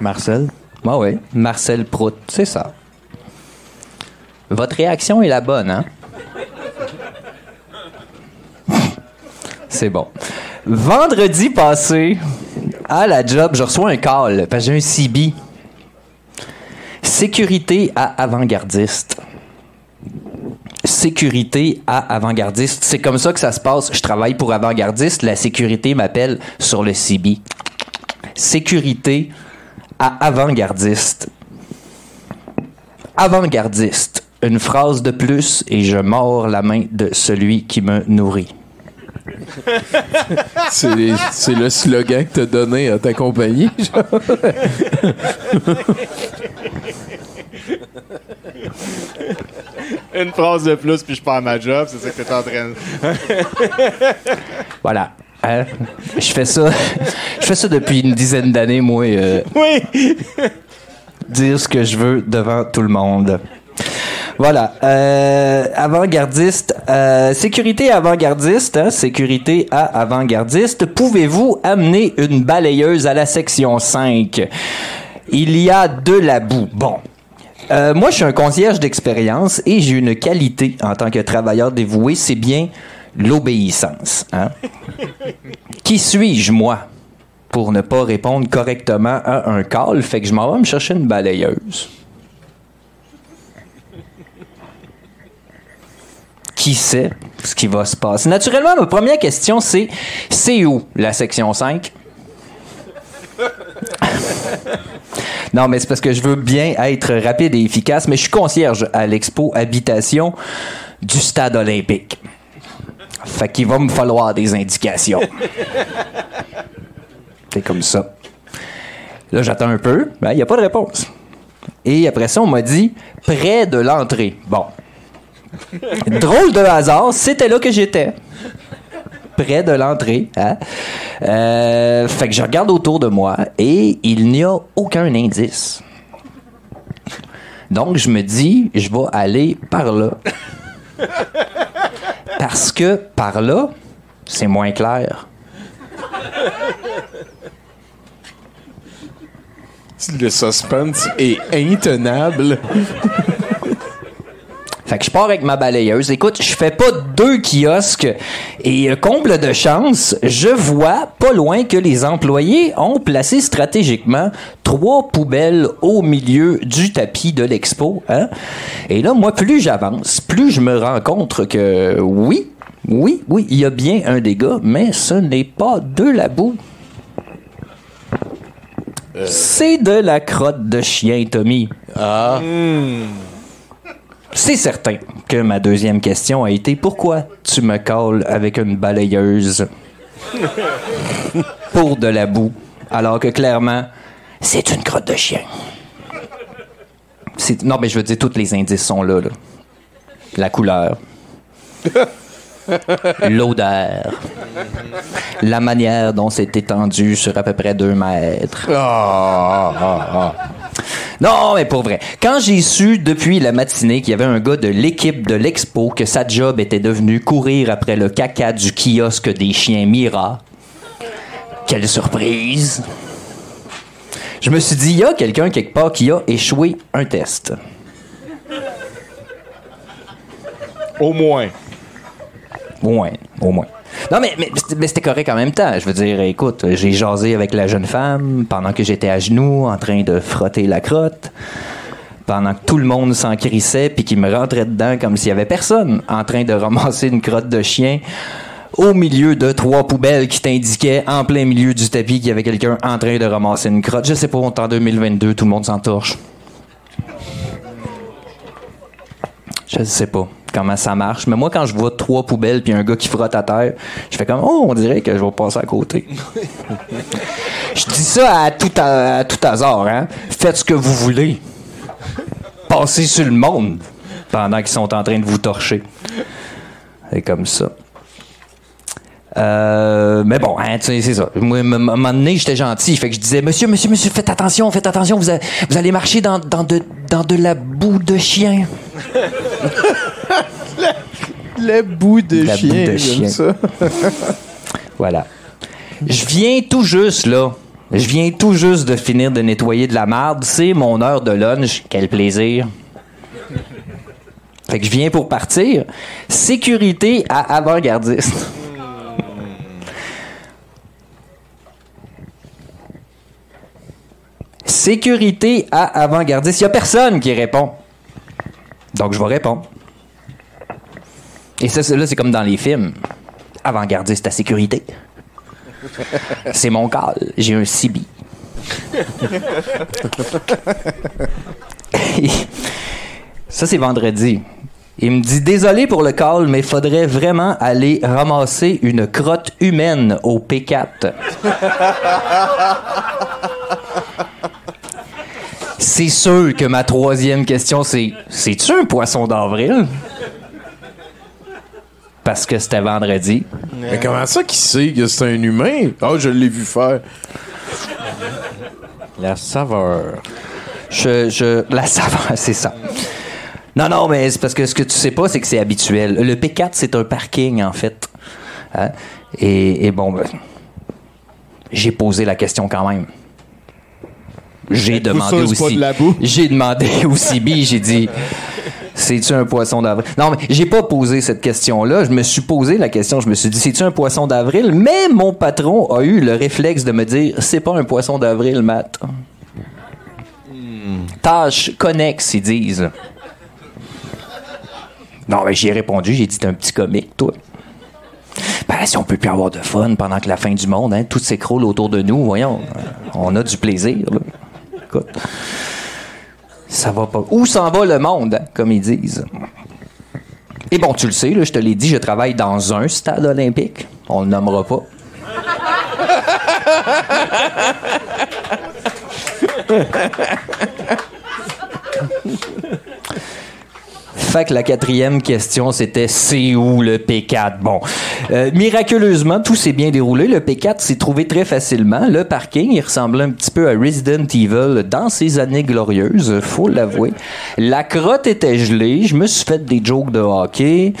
Marcel? Ouais, ouais. Marcel Prout, c'est ça. Votre réaction est la bonne, hein? C'est bon. Vendredi passé, à la job, je reçois un call, parce que j'ai un CB. Sécurité à avant-gardiste. Sécurité à avant-gardiste. C'est comme ça que ça se passe. Je travaille pour avant-gardiste. La sécurité m'appelle sur le CB. Sécurité à avant-gardiste. Avant-gardiste. Une phrase de plus et je mords la main de celui qui me nourrit. c'est, le slogan que t'as donné à ta compagnie. genre. Une phrase de plus, puis je perds ma job, c'est ça que t'es en train de. Voilà. Hein? Je fais ça. Je fais ça depuis une dizaine d'années, moi. euh, oui! dire ce que je veux devant tout le monde. Voilà. Euh, avant-gardiste. euh, sécurité avant-gardiste. hein, sécurité à avant-gardiste. Pouvez-vous amener une balayeuse à la section 5? Il y a de la boue. Bon. Euh, moi, je suis un concierge d'expérience et j'ai une qualité en tant que travailleur dévoué, c'est bien l'obéissance. hein. Qui suis-je, moi, pour ne pas répondre correctement à un call? Fait que je m'en vais me chercher une balayeuse. Qui sait ce qui va se passer? Naturellement, ma première question, c'est c'est où la section 5? Non, mais c'est parce que je veux bien être rapide et efficace, mais je suis concierge à l'expo Habitation du Stade olympique. Fait qu'il va me falloir des indications. C'est comme ça. Là, j'attends un peu. Il n'y a pas de réponse. Et après ça, on m'a dit près de l'entrée. Bon. Drôle de hasard, c'était là que j'étais. Près de l'entrée. hein. Euh, fait que je regarde autour de moi et il n'y a aucun indice. Donc, je me dis, je vais aller par là. Parce que par là, c'est moins clair. Le suspense est intenable. Fait que je pars avec ma balayeuse. Écoute, je fais pas deux kiosques et euh, comble de chance, je vois pas loin que les employés ont placé stratégiquement trois poubelles au milieu du tapis de l'expo. Hein? Et là, moi, plus j'avance, plus je me rends compte que oui, oui, oui, il y a bien un dégât, mais ce n'est pas de la boue. C'est de la crotte de chien, Tommy. Ah. C'est certain que ma deuxième question a été pourquoi tu me colles avec une balayeuse pour de la boue, alors que clairement, c'est une crotte de chien? C'est- Non, mais je veux dire, tous les indices sont là. là. La couleur. L'odeur. La manière dont c'est étendu sur à peu près deux mètres. Ah, ah, ah. Non, mais pour vrai. Quand j'ai su depuis la matinée qu'il y avait un gars de l'équipe de l'Expo que sa job était devenu courir après le caca du kiosque des chiens Mira, quelle surprise! Je me suis dit, il y a quelqu'un quelque part qui a échoué un test. Au moins. Au moins, au moins. Non, mais, mais, c'était- correct en même temps. Je veux dire, écoute, j'ai jasé avec la jeune femme pendant que j'étais à genoux en train de frotter la crotte. Pendant que tout le monde s'en crissait puis qu'il me rentrait dedans comme s'il y avait personne en train de ramasser une crotte de chien au milieu de trois poubelles qui t'indiquaient en plein milieu du tapis qu'il y avait quelqu'un en train de ramasser une crotte. Je sais pas, on est en 2022, tout le monde s'entorche. Je sais pas comment ça marche, mais moi, quand je vois trois poubelles puis un gars qui frotte à terre, je fais comme, oh, on dirait que je vais passer à côté. je dis ça à tout, à, à tout hasard, hein. Faites ce que vous voulez. Passez sur le monde pendant qu'ils sont en train de vous torcher. C'est comme ça. Euh, mais bon, hein, tu sais, c'est ça. Moi, à un moment donné, j'étais gentil. Fait que je disais, monsieur, monsieur, monsieur, faites attention, faites attention, vous, a- vous allez marcher dans, dans, de, dans de la boue de chien. Le bout de La chien, boue de chien. ça. Voilà. Je viens tout juste, là. Je viens tout juste de finir de nettoyer de la marde. C'est mon heure de lunch. Quel plaisir. Fait que je viens pour partir. Sécurité à avant-gardiste. Sécurité à avant-gardiste. Il n'y a personne qui répond. Donc, je vais répondre. Et ça, là, c'est comme dans les films. Avant-gardiste à sécurité. C'est mon call. J'ai un CB. Ça, c'est vendredi. Il me dit Désolé pour le call, mais faudrait vraiment aller ramasser une crotte humaine au P4. C'est sûr que ma troisième question, c'est C'est-tu un poisson d'avril? Parce que c'était vendredi. Mais comment ça qu'il sait que c'est un humain? Ah, je l'ai vu faire. La saveur. Je, je, la saveur, c'est ça. Non, non, mais c'est parce que ce que tu sais pas, c'est que c'est habituel. Le P4, c'est un parking, en fait. Hein? Et, et bon, ben, j'ai posé la question quand même. J'ai demandé aussi. de la boue? J'ai demandé au CB, j'ai dit. C'est-tu un poisson d'avril? Non, mais j'ai pas posé cette question-là. Je me suis posé la question. Je me suis dit, c'est-tu un poisson d'avril? Mais mon patron a eu le réflexe de me dire, c'est pas un poisson d'avril, Matt. Tâche connexe, ils disent. Non, mais j'y ai répondu, j'ai dit, t'es un petit comique, toi. Ben, si on peut plus avoir de fun pendant que la fin du monde, hein, tout s'écroule autour de nous, voyons. On a du plaisir, là. Écoute. Ça va pas. Où s'en va le monde, hein, comme ils disent? Et bon, tu le sais, je te l'ai dit, je travaille dans un stade olympique. On le nommera pas. Fait que la quatrième question, c'était c'est où le P4? Bon. Euh, miraculeusement, tout s'est bien déroulé. Le P4 s'est trouvé très facilement. Le parking, il ressemblait un petit peu à Resident Evil dans ses années glorieuses, faut l'avouer. La crotte était gelée. Je me suis fait des jokes de hockey.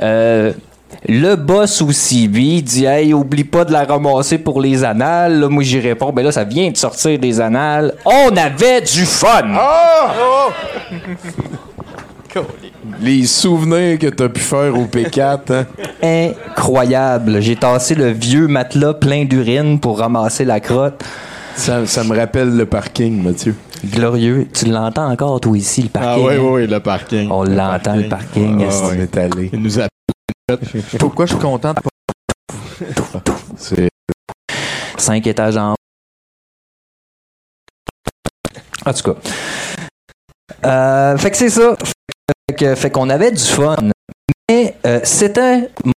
Euh, le boss aussi, lui, dit Hey, oublie pas de la ramasser pour les annales. Là, moi, j'y réponds Ben là, ça vient de sortir des annales. On avait du fun! Les souvenirs que t'as pu faire au P4, hein? incroyable. J'ai tassé le vieux matelas plein d'urine pour ramasser la crotte. Ça, ça me rappelle le parking, Mathieu. Glorieux. Tu l'entends encore, toi, ici, le Ah parking? oui, hein? oui, oui, le parking. On l'entend, le parking. Ah. On est allé. Il nous a Pourquoi je suis content de pas C'est Cinq étages en En tout cas. Euh, fait que c'est ça. Fait que- fait qu'on avait du fun. Mais euh, c'était mon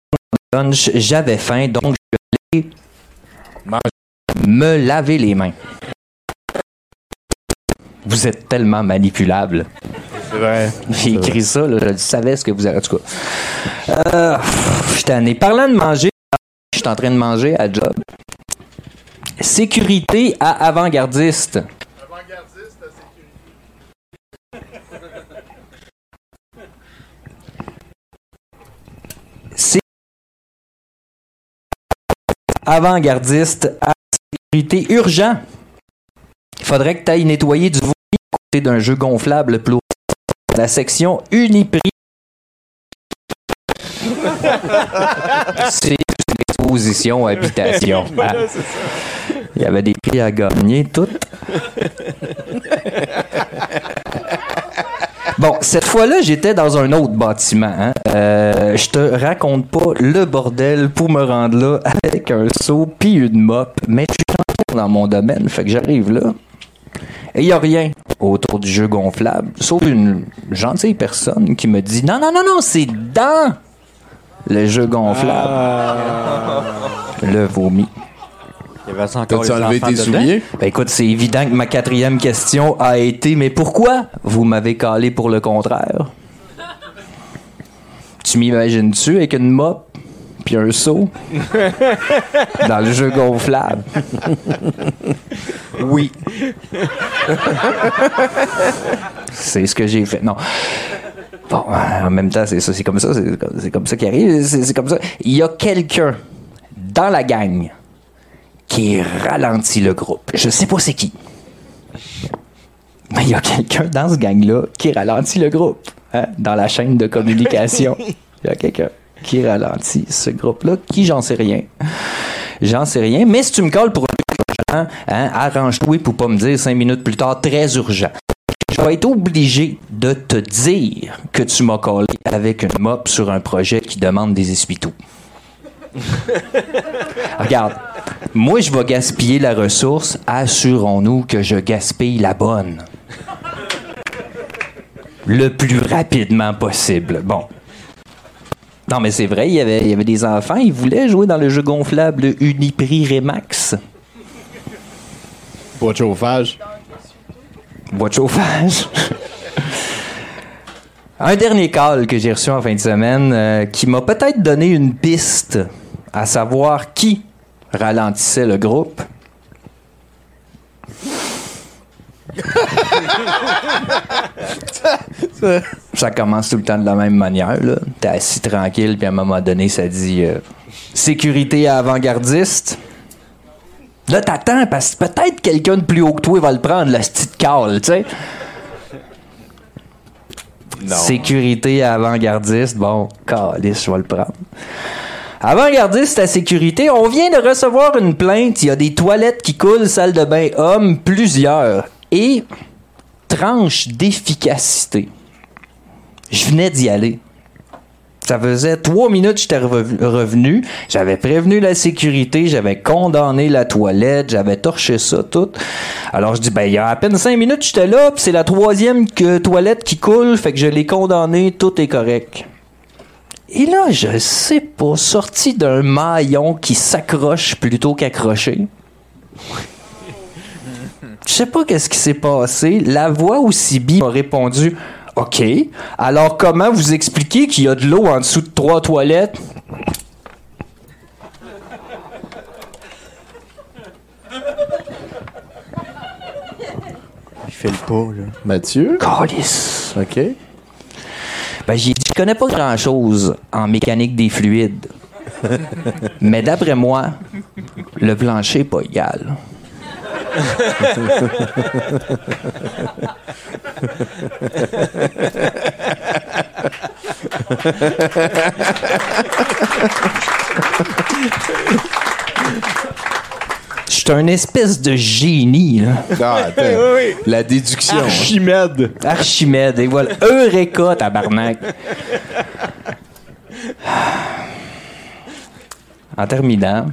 lunch, j'avais faim, donc je vais me laver les mains. Vous êtes tellement manipulable. C'est vrai. J'ai écrit ça, là, je savais ce que vous avez. En tout cas. Euh, je suis tanné. Parlant de manger, je suis en train de manger à job. Sécurité à avant-gardiste. C'est avant-gardiste à sécurité urgent. Il faudrait que tu ailles nettoyer du vomi à côté d'un jeu gonflable pour la section Uniprix. C'est une exposition habitation. Il y avait des prix à gagner, toutes. Bon, cette fois-là, j'étais dans un autre bâtiment. hein. Euh, je te raconte pas le bordel pour me rendre là avec un seau puis une mop, mais je suis encore dans mon domaine, fait que j'arrive là. Et il n'y a rien autour du jeu gonflable, sauf une gentille personne qui me dit Non, non, non, non, c'est dans le jeu gonflable. Le vomi. Il y avait ça encore T'as-tu les enlevé tes souliers? Ben écoute, c'est évident que ma quatrième question a été Mais pourquoi vous m'avez calé pour le contraire? Tu m'imagines-tu avec une mop puis un seau? Dans le jeu gonflable Oui. c'est ce que j'ai fait. Non. Bon, en même temps, c'est ça, c'est comme ça, c'est comme- ça qui arrive, c'est comme ça. Il y a quelqu'un dans la gang qui ralentit le groupe. Je sais pas c'est qui. Mais il y a quelqu'un dans ce gang-là qui ralentit le groupe. hein, dans la chaîne de communication. Il y a quelqu'un qui ralentit ce groupe-là. Qui, j'en sais rien. J'en sais rien. Mais si tu me colles pour un urgent, hein, arrange-toi pour pas me dire cinq minutes plus tard, très urgent. Je vais être obligé de te dire que tu m'as collé avec une mop sur un projet qui demande des essuie-tout. Regarde, moi je vais gaspiller la ressource, assurons-nous que je gaspille la bonne. Le plus rapidement possible. Bon. Non, mais c'est vrai, il y, avait, il y avait des enfants, ils voulaient jouer dans le jeu gonflable Uniprix Remax. Bois de chauffage. Bois de chauffage. Un dernier call que j'ai reçu en fin de semaine euh, qui m'a peut-être donné une piste à savoir qui ralentissait le groupe. Ça commence tout le temps de la même manière. là. T'es assis tranquille, puis à un moment donné, ça dit euh, sécurité avant-gardiste. Là, t'attends, parce que peut-être quelqu'un de plus haut que toi va le prendre, la petite cale, tu sais. Sécurité avant-gardiste, bon, calice, je vais le prendre. Avant-gardiste à sécurité, on vient de recevoir une plainte. Il y a des toilettes qui coulent, salle de bain homme, plusieurs. Et tranche d'efficacité. Je venais d'y aller. Ça faisait trois minutes j'étais revenu. J'avais prévenu la sécurité, j'avais condamné la toilette, j'avais torché ça tout. Alors je dis, ben il y a à peine cinq minutes j'étais là, puis c'est la troisième toilette qui coule, fait que je l'ai condamné, tout est correct. Et là, je sais pas, sorti d'un maillon qui s'accroche plutôt qu'accroché. Je sais pas qu'est-ce qui s'est passé. La voix aussi bien m'a répondu OK. Alors, comment vous expliquez qu'il y a de l'eau en dessous de trois toilettes? Il fait le pas, là. Mathieu? Calice. OK. Ben, j'ai dit, je connais pas grand chose en mécanique des fluides. Mais d'après moi, le plancher pas égal. Suis un espèce de génie, là. Ah, attends. La déduction. hein. Archimède. Archimède, et voilà. Eureka, tabarnak. En terminant,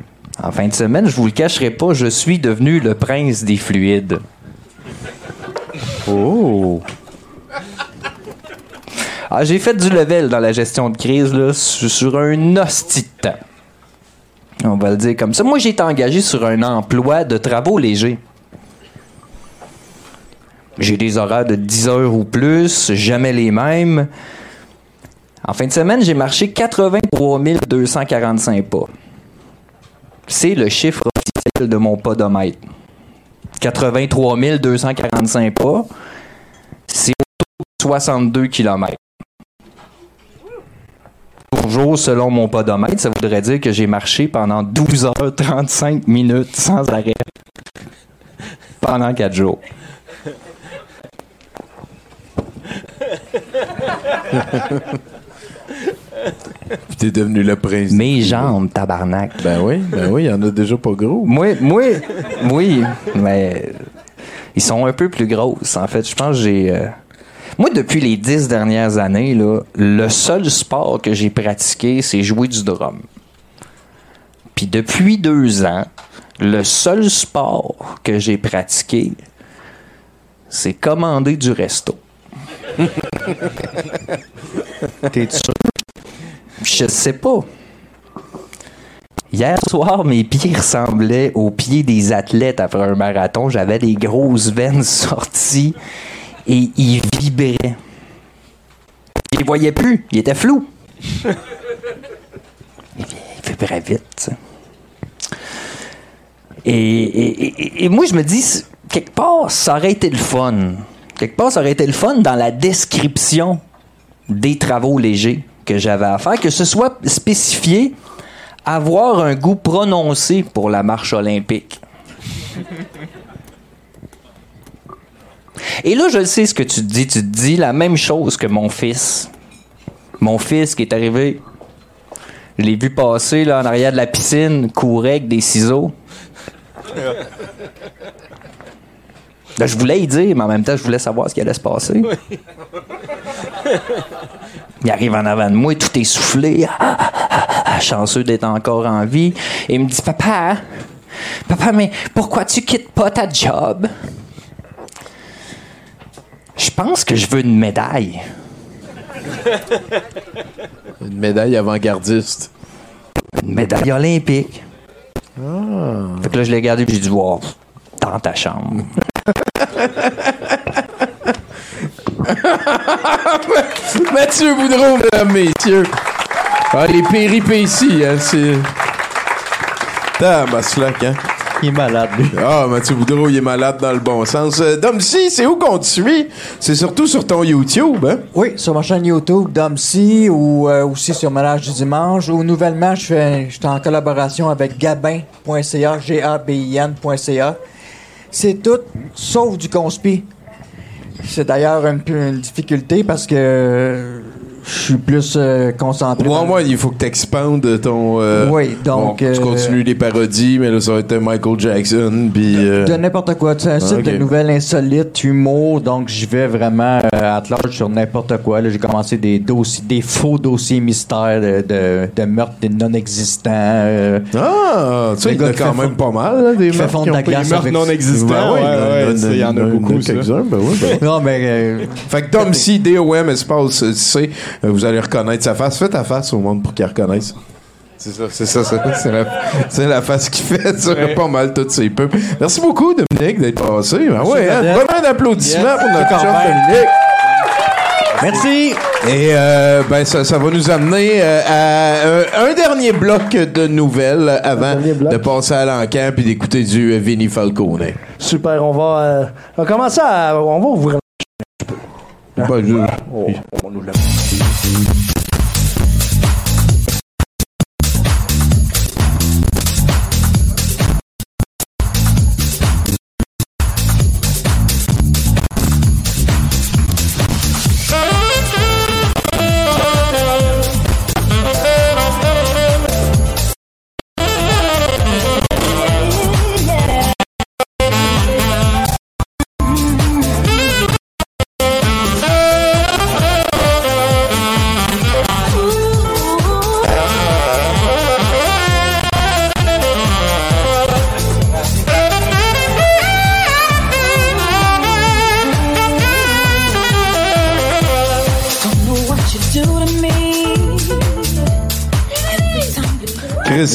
en fin de semaine, je vous le cacherai pas, je suis devenu le prince des fluides. Oh! Ah, j'ai fait du level dans la gestion de crise là, sur, sur un hostie de temps. On va le dire comme ça. Moi, j'ai été engagé sur un emploi de travaux légers. J'ai des horaires de 10 heures ou plus, jamais les mêmes. En fin de semaine, j'ai marché 83 245 pas. C'est le chiffre officiel de mon podomètre. 83 245 pas, c'est autour de 62 km. Pour jour, selon mon podomètre, ça voudrait dire que j'ai marché pendant 12 heures 35 minutes sans arrêt. Pendant 4 jours. T'es devenu le prince. Mes jambes, tabarnak. Ben oui, ben oui, il y en a déjà pas gros. Moi, moi, oui, mais ils sont un peu plus grosses. En fait, je pense que j'ai. euh, Moi, depuis les dix dernières années, là, le seul sport que j'ai pratiqué, c'est jouer du drum. Puis depuis deux ans, le seul sport que j'ai pratiqué, c'est commander du resto. T'es sûr? Je sais pas. Hier soir, mes pieds ressemblaient aux pieds des athlètes après un marathon. J'avais des grosses veines sorties et ils vibraient. Je les voyais plus. Ils étaient flous. Ils vibraient vite. Et, et- moi, je me dis, quelque part, ça aurait été le fun. Quelque part, ça aurait été le fun dans la description des travaux légers que j'avais à faire, que ce soit spécifié avoir un goût prononcé pour la marche olympique. Et là, je sais ce que tu te dis. Tu te dis la même chose que mon fils. Mon fils qui est arrivé, je l'ai vu passer là, en arrière de la piscine, courait avec des ciseaux. Là, je voulais y dire, mais en même temps, je voulais savoir ce qui allait se passer. Il arrive en avant de moi, tout essoufflé, ah, ah, ah, ah, chanceux d'être encore en vie. Et il me dit Papa, papa, mais pourquoi tu quittes pas ta job Je pense que je veux une médaille. Une médaille avant-gardiste. Une médaille olympique. Fait que là, je l'ai gardé puis j'ai dit Wow, dans ta chambre. Mathieu Boudreau, mesdames, messieurs. Ah, les péripéties, hein, c'est. Tabaslac, hein. Il est malade, lui. Ah, Mathieu Boudreau, il est malade dans le bon sens. Euh, Dom C, c'est où qu'on te suit? C'est surtout sur ton YouTube, hein? Oui, sur ma chaîne YouTube, Domcy, ou euh, aussi sur Ménage du Dimanche, ou nouvellement, je fais, je suis en collaboration avec gabin.ca, G-A-B-I-N.ca. C'est tout sauf du conspi. C'est d'ailleurs un peu une difficulté parce que euh, je suis plus euh, concentré. Moi, dans- moi, il faut que tu expandes ton. euh, Oui, donc, bon, tu euh, continues les parodies, mais là, ça va être Michael Jackson, puis. euh, De n'importe quoi. C'est un site ok. de nouvelles insolites, humour, donc j'y vais vraiment euh, à large sur n'importe quoi. Là, j'ai commencé des dossiers, des faux dossiers mystères de, de, de meurtres des non-existants. euh, Ah, tu sais, il y en a quand même pas mal, là, des meurtres la glace des avec- non existants. Ouais, ouais, il y en a beaucoup, ça. ben ouais, ben. Non, mais. euh, Fait que Tom C, D-O-M, espace, euh, tu sais, euh, vous allez reconnaître sa face. Fais ta face au monde pour qu'il reconnaisse. C'est ça, c'est ça, c'est c'est la, c'est la face qu'il fait sur pas mal tous ses peuples. Merci beaucoup, Dominique, d'être passé. Ben ouais, hein, vraiment un applaudissement Yes. pour notre même. Dominique. Merci. Et euh, ben ça, ça va nous amener euh, à euh, un dernier bloc de nouvelles avant de passer à l'encan puis d'écouter du euh, Vinnie Falcone. Super, on va, euh, on va commencer à. On va ouvrir. Je- Oh, l'a-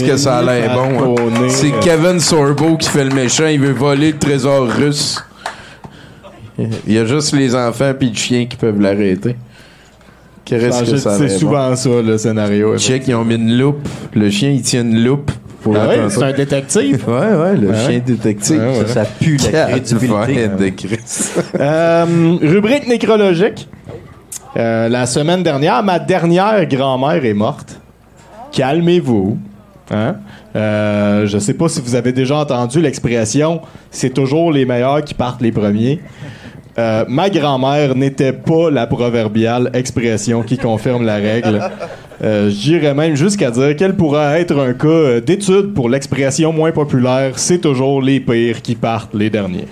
Que ça a l'air bon. hein. C'est Kevin Sorbo qui fait le méchant. Il veut voler le trésor russe. Il y a juste les enfants puis le chien qui peuvent l'arrêter. Chris, Ah, que je- ça a C'est souvent bon. ça, le scénario. Check, ils ont mis une loupe. Le chien, il tient une loupe. Pour Ah ouais, c'est un détective? Ouais, ouais, le Ouais. chien détective. Ouais, ouais. Ça, Ça pue la crédibilité, de Chris. Euh, rubrique nécrologique. Euh, la semaine dernière, ma dernière grand-mère est morte. Calmez-vous. Hein? Euh, je sais pas si vous avez déjà entendu l'expression c'est toujours les meilleurs qui partent les premiers. Euh, ma grand-mère n'était pas la proverbiale expression qui confirme la règle. Euh, J'irais même jusqu'à dire qu'elle pourrait être un cas d'étude pour l'expression moins populaire c'est toujours les pires qui partent les derniers.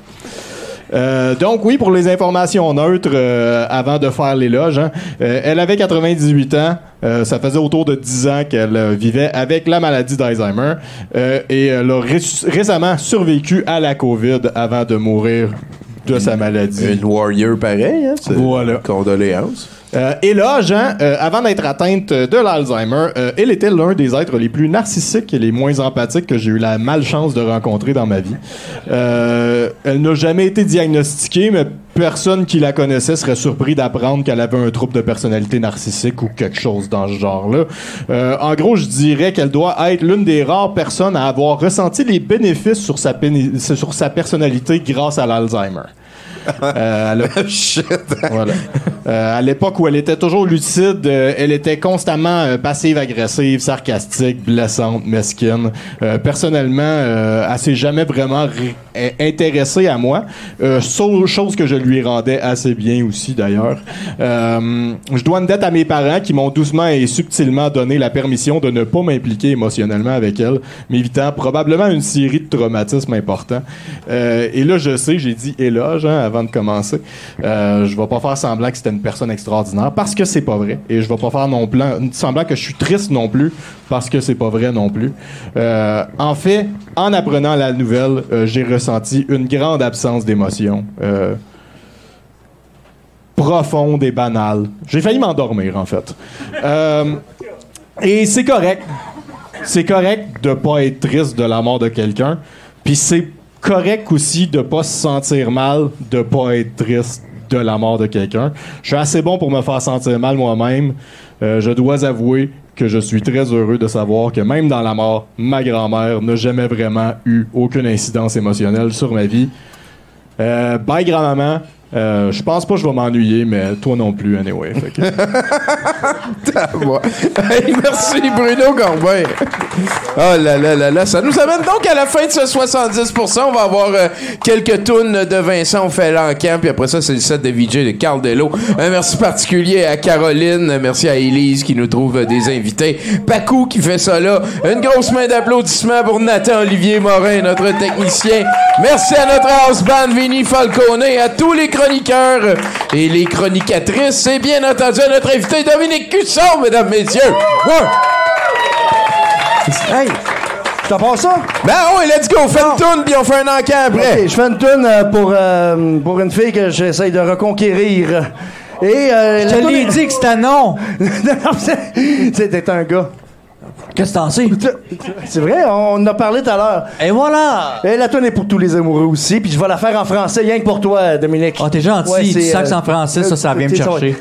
Euh, donc oui, pour les informations neutres, euh, avant de faire l'éloge, hein, euh, elle avait 98 ans. Ça faisait autour de 10 ans qu'elle vivait avec la maladie d'Alzheimer et elle a ré- récemment survécu à la COVID avant de mourir de sa maladie. Une warrior pareil, hein? Voilà. Condoléances. Euh, éloge, hein, euh, avant d'être atteinte de l'Alzheimer, euh, elle était l'un des êtres les plus narcissiques et les moins empathiques que j'ai eu la malchance de rencontrer dans ma vie. Euh, elle n'a jamais été diagnostiquée, mais personne qui la connaissait serait surpris d'apprendre qu'elle avait un trouble de personnalité narcissique ou quelque chose dans ce genre-là. Euh, en gros, je dirais qu'elle doit être l'une des rares personnes à avoir ressenti les bénéfices sur sa, sur sa personnalité grâce à l'Alzheimer. Euh, Voilà. Euh, à l'époque où elle était toujours lucide, euh, elle était constamment passive-agressive, sarcastique, blessante, mesquine. Personnellement, elle s'est jamais vraiment intéressée à moi, sauf chose que je lui rendais assez bien aussi d'ailleurs. Je dois une dette à mes parents qui m'ont doucement et subtilement donné la permission de ne pas m'impliquer émotionnellement avec elle, m'évitant probablement une série de traumatismes importants. Et là, je sais, j'ai dit éloge hein, avant de commencer. Euh, je vais pas faire semblant que c'était une personne extraordinaire parce que c'est pas vrai. Et je vais pas faire non plan, semblant que je suis triste non plus parce que c'est pas vrai non plus. Euh, en fait, en apprenant la nouvelle, euh, j'ai ressenti une grande absence d'émotion. Euh, profonde et banale. J'ai failli m'endormir, en fait. Et c'est correct. C'est correct de pas être triste de la mort de quelqu'un. Puis c'est correct aussi de pas se sentir mal de pas être triste de la mort de quelqu'un. Je suis assez bon pour me faire sentir mal moi-même. Euh, je dois avouer que je suis très heureux de savoir que même dans la mort, ma grand-mère n'a jamais vraiment eu aucune incidence émotionnelle sur ma vie. Euh, bye grand-maman. Euh, je pense pas que je vais m'ennuyer, mais toi non plus, anyway. Fait merci Bruno Corbin. Oh là là là là. Ça nous amène donc à la fin de ce 70%. On va avoir euh, quelques tunes de Vincent Fellancan, puis après ça, c'est le set de VJ de Carl Delo. Un merci particulier à Caroline. Merci à Élise qui nous trouve euh, des invités. Pacou qui fait ça là. Une grosse main d'applaudissements pour Nathan Olivier Morin, notre technicien. Merci à notre house band Vinny Falcone, à tous les chroniqueurs et les chronicatrices, et bien entendu à notre invité Dominique Cusson, mesdames, messieurs. Hey, t'en passes ça? Ben oui, let's go, fais une toune, puis on fait un encan après. Ok, je fais une toune euh, pour, euh, pour une fille que j'essaye de reconquérir. Et euh, Je te l'ai dit que c'était non. Non, c'est- C'était un gars. Qu'est-ce que t'en sais? C'est vrai, on en a parlé tout à l'heure. Et voilà! Et la toune est pour tous les amoureux aussi, puis je vais la faire en français, rien que pour toi, Dominique. Oh, t'es gentil, Ouais, tu c'est, sacs euh, en français, ça, ça vient me chercher.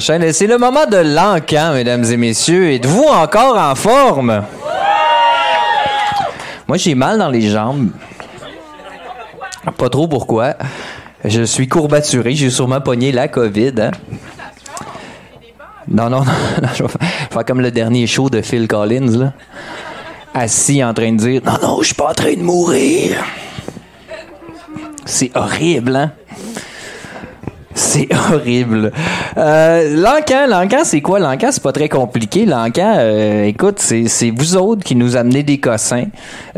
C'est le moment de l'encan, mesdames et messieurs. Êtes-vous encore en forme? Moi, j'ai mal dans les jambes. Pas trop pourquoi. Je suis courbaturé. J'ai sûrement pogné la COVID. hein. Non, non, non. non, je vais faire comme le dernier show de Phil Collins, là. Assis en train de dire Non, non, je suis pas en train de mourir. C'est horrible, hein? C'est horrible. Euh, L'encan, c'est quoi? L'encan, c'est pas très compliqué. L'encan, euh, écoute, c'est vous autres qui nous amenez des cossins.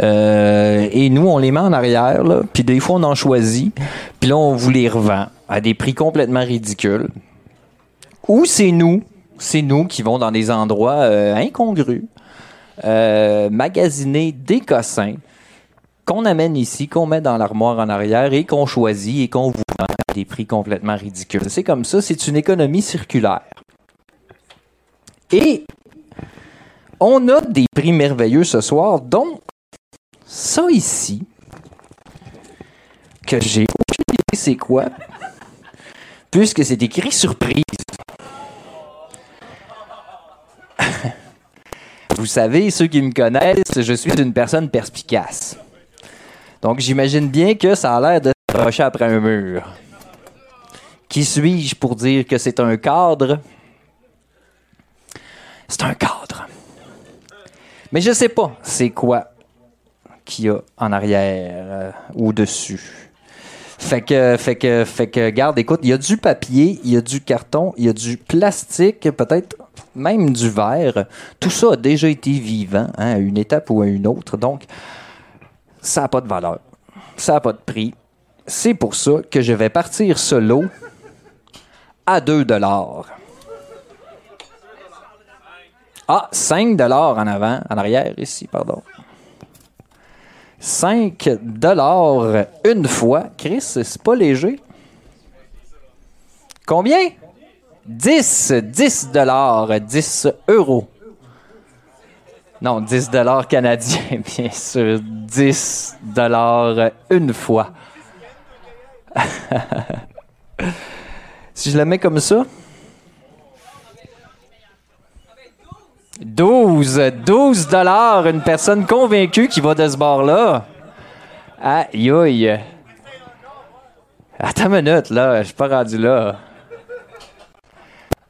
Euh, et nous, on les met en arrière, là. Puis des fois, on en choisit. Puis là, on vous les revend à des prix complètement ridicules. Ou c'est nous, c'est nous qui vont dans des endroits euh, incongrus, magasiner des cossins qu'on amène ici, qu'on met dans l'armoire en arrière et qu'on choisit et qu'on vous vend des prix complètement ridicules. C'est comme ça, c'est une économie circulaire. Et on a des prix merveilleux ce soir, dont ça ici, que j'ai aucune idée c'est quoi, puisque c'est écrit surprise. Vous savez, ceux qui me connaissent, je suis une personne perspicace. Donc j'imagine bien que ça a l'air de s'approcher après un mur. Qui suis-je pour dire que c'est un cadre? C'est un cadre. Mais je sais pas c'est quoi qu'il y a en arrière euh, ou dessus. Fait que, fait que, fait que, garde, écoute, il y a du papier, il y a du carton, il y a du plastique, peut-être même du verre. Tout ça a déjà été vivant, hein, à une étape ou à une autre. Donc, ça n'a pas de valeur. Ça n'a pas de prix. C'est pour ça que je vais partir lot à 2 dollars. Ah, 5 dollars en avant, en arrière ici, pardon. 5 dollars une fois. Chris, c'est pas léger. Combien? 10, 10 dollars, 10 euros. Non, 10 dollars canadiens, bien sûr. 10 dollars une fois. si je la mets comme ça. 12, 12 dollars, une personne convaincue qui va de ce bord-là. Aïe, aïe. Attends une minute, là, je suis pas rendu là.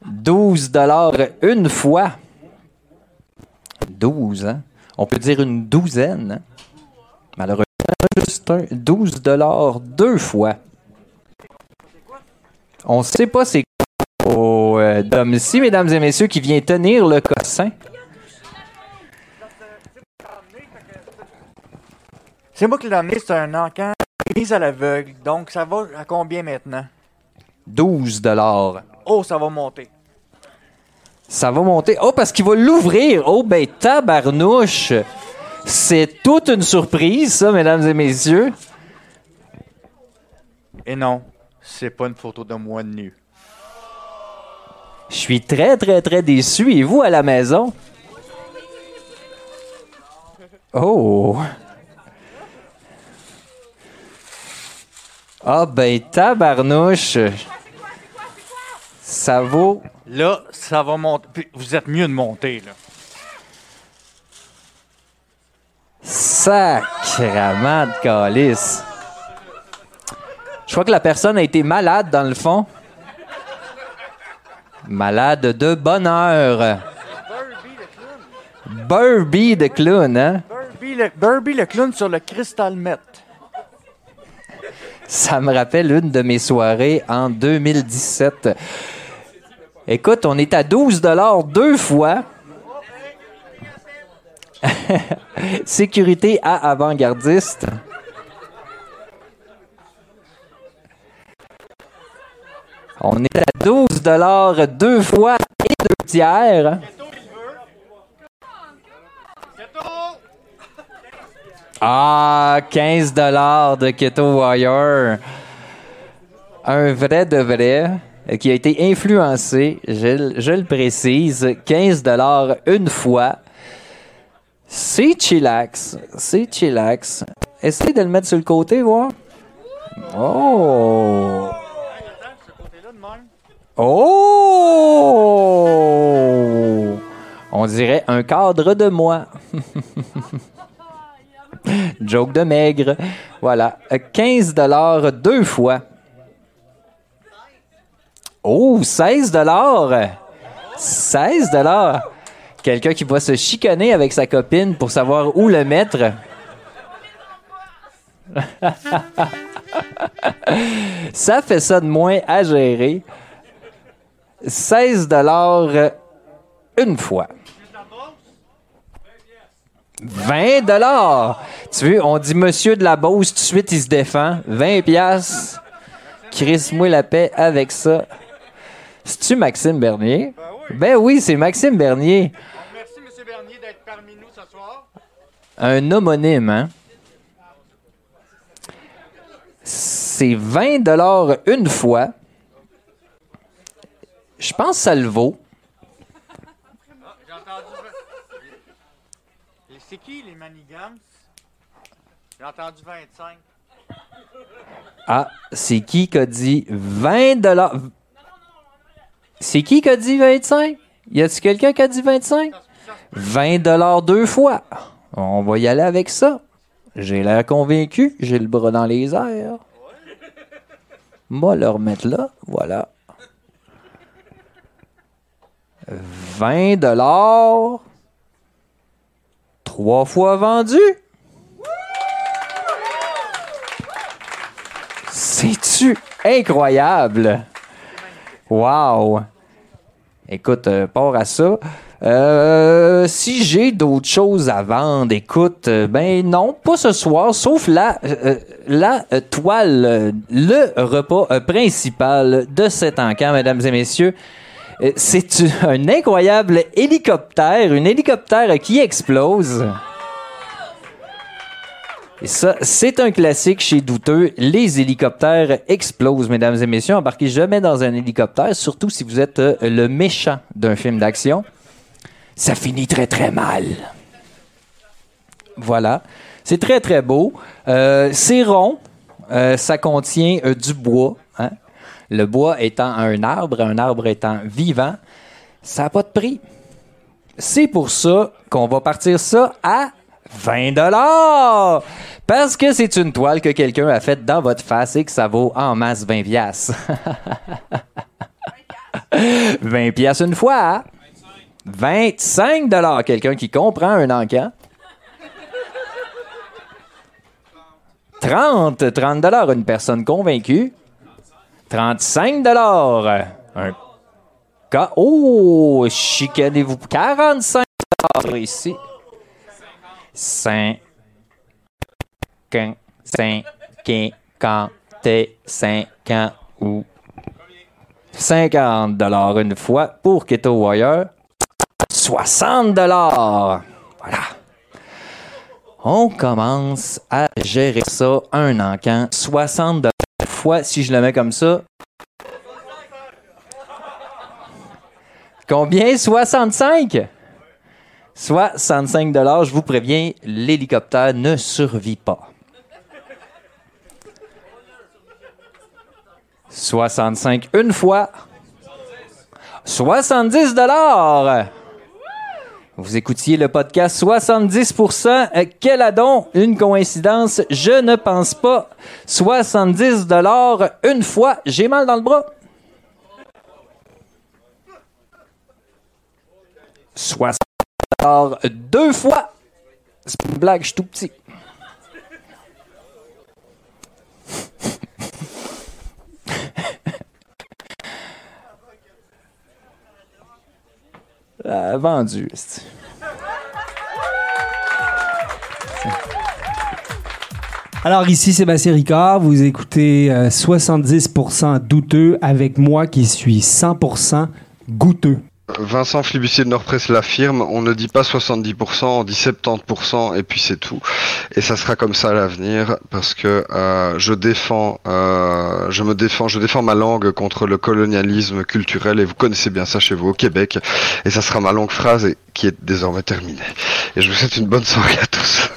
12 dollars une fois. 12, hein? On peut dire une douzaine, hein? Malheureusement, juste un 12 dollars deux fois. On sait pas c'est quoi au euh, domicile, mesdames et messieurs, qui vient tenir le cossin. C'est moi qui l'ai amené, c'est un encan gris à l'aveugle. Donc, ça va à combien maintenant? 12 dollars. Oh, ça va monter. Ça va monter. Oh, parce qu'il va l'ouvrir. Oh, ben, tabarnouche. C'est toute une surprise, ça, mesdames et messieurs. Et non, c'est pas une photo de moi nu. Je suis très, très, très déçu. Et vous, à la maison? Oh. Ah, ben, tabarnouche. Ça vaut. Là, ça va monter. Vous êtes mieux de monter, là. Sacrement de calice. Je crois que la personne a été malade dans le fond. Malade de bonheur. Burby de clown, hein? Burby le, Burby le clown sur le Crystal Met. Ça me rappelle une de mes soirées en 2017. Écoute, on est à 12 deux fois. Sécurité à avant-gardiste. On est à 12 deux fois et deux tiers. Ah, 15 dollars de Keto Wire. Un vrai de vrai qui a été influencé, je, le précise, 15 dollars une fois. C'est chillax, c'est chillax. Essaye de le mettre sur le côté, voir. Oh! Oh! On dirait un cadre de moi. Joke de maigre. Voilà. Euh, 15 dollars deux fois. Oh, 16 dollars. 16 dollars. Quelqu'un qui va se chicaner avec sa copine pour savoir où le mettre. ça fait ça de moins à gérer. 16 dollars une fois. 20 dollars. Tu veux, on dit monsieur de la Beauce, tout de suite il se défend. 20 piastres. Chris, moi la paix avec ça. C'est-tu Maxime Bernier? Ben oui, c'est Maxime Bernier. Merci, M. Bernier, d'être parmi nous ce soir. Un homonyme, hein? C'est 20 dollars une fois. Je pense que ça le vaut. J'ai entendu. Et c'est qui les manigams? J'ai entendu 25. Ah, c'est qui qui a dit 20 dollars? C'est qui qui a dit 25? Y a-t-il quelqu'un qui a dit 25? 20 dollars deux fois. On va y aller avec ça. J'ai l'air convaincu, j'ai le bras dans les airs. Moi, le remettre là, voilà. 20 dollars. Trois fois vendu. C'est-tu incroyable? Wow! Écoute, euh, part à ça. Euh, si j'ai d'autres choses à vendre, écoute, euh, ben non, pas ce soir, sauf la, euh, la toile, le repas principal de cet encamp, mesdames et messieurs. C'est un incroyable hélicoptère, une hélicoptère qui explose. Et ça, c'est un classique chez Douteux. Les hélicoptères explosent, mesdames et messieurs. Embarquez jamais dans un hélicoptère, surtout si vous êtes euh, le méchant d'un film d'action. Ça finit très très mal. Voilà. C'est très très beau. Euh, c'est rond. Euh, ça contient du bois. Hein. Le bois étant un arbre, un arbre étant vivant. Ça n'a pas de prix. C'est pour ça qu'on va partir ça à 20 dollars parce que c'est une toile que quelqu'un a faite dans votre face et que ça vaut en masse 20 piastres. 20 piastres une fois. hein? 25 dollars quelqu'un qui comprend un encan. 30 30 dollars une personne convaincue. 35 dollars un cas oh chicanez-vous 45 dollars ici. 5 5 5 50 50 ou 50 dollars une fois pour Keto Wire. 60 dollars. Voilà. On commence à gérer ça un encan. 60 dollars fois si je le mets comme ça. Combien? 65? 65 dollars, je vous préviens, l'hélicoptère ne survit pas. 65 une fois. 70 dollars. Vous écoutiez le podcast 70%. Euh, Quel adon, une coïncidence, je ne pense pas. 70 dollars une fois, j'ai mal dans le bras. 60 dollars deux fois. C'est une blague, je suis tout petit. Ah, vendu. Alors ici Sébastien Ricard, vous écoutez euh, 70% douteux avec moi qui suis 100% goûteux. Vincent Flibustier de Nordpresse l'affirme, on ne dit pas 70%, on dit 70% et puis c'est tout. Et ça sera comme ça à l'avenir parce que euh, je défends, euh, je me défends, je défends ma langue contre le colonialisme culturel et vous connaissez bien ça chez vous au Québec. Et ça sera ma longue phrase et- qui est désormais terminée. Et je vous souhaite une bonne soirée à tous.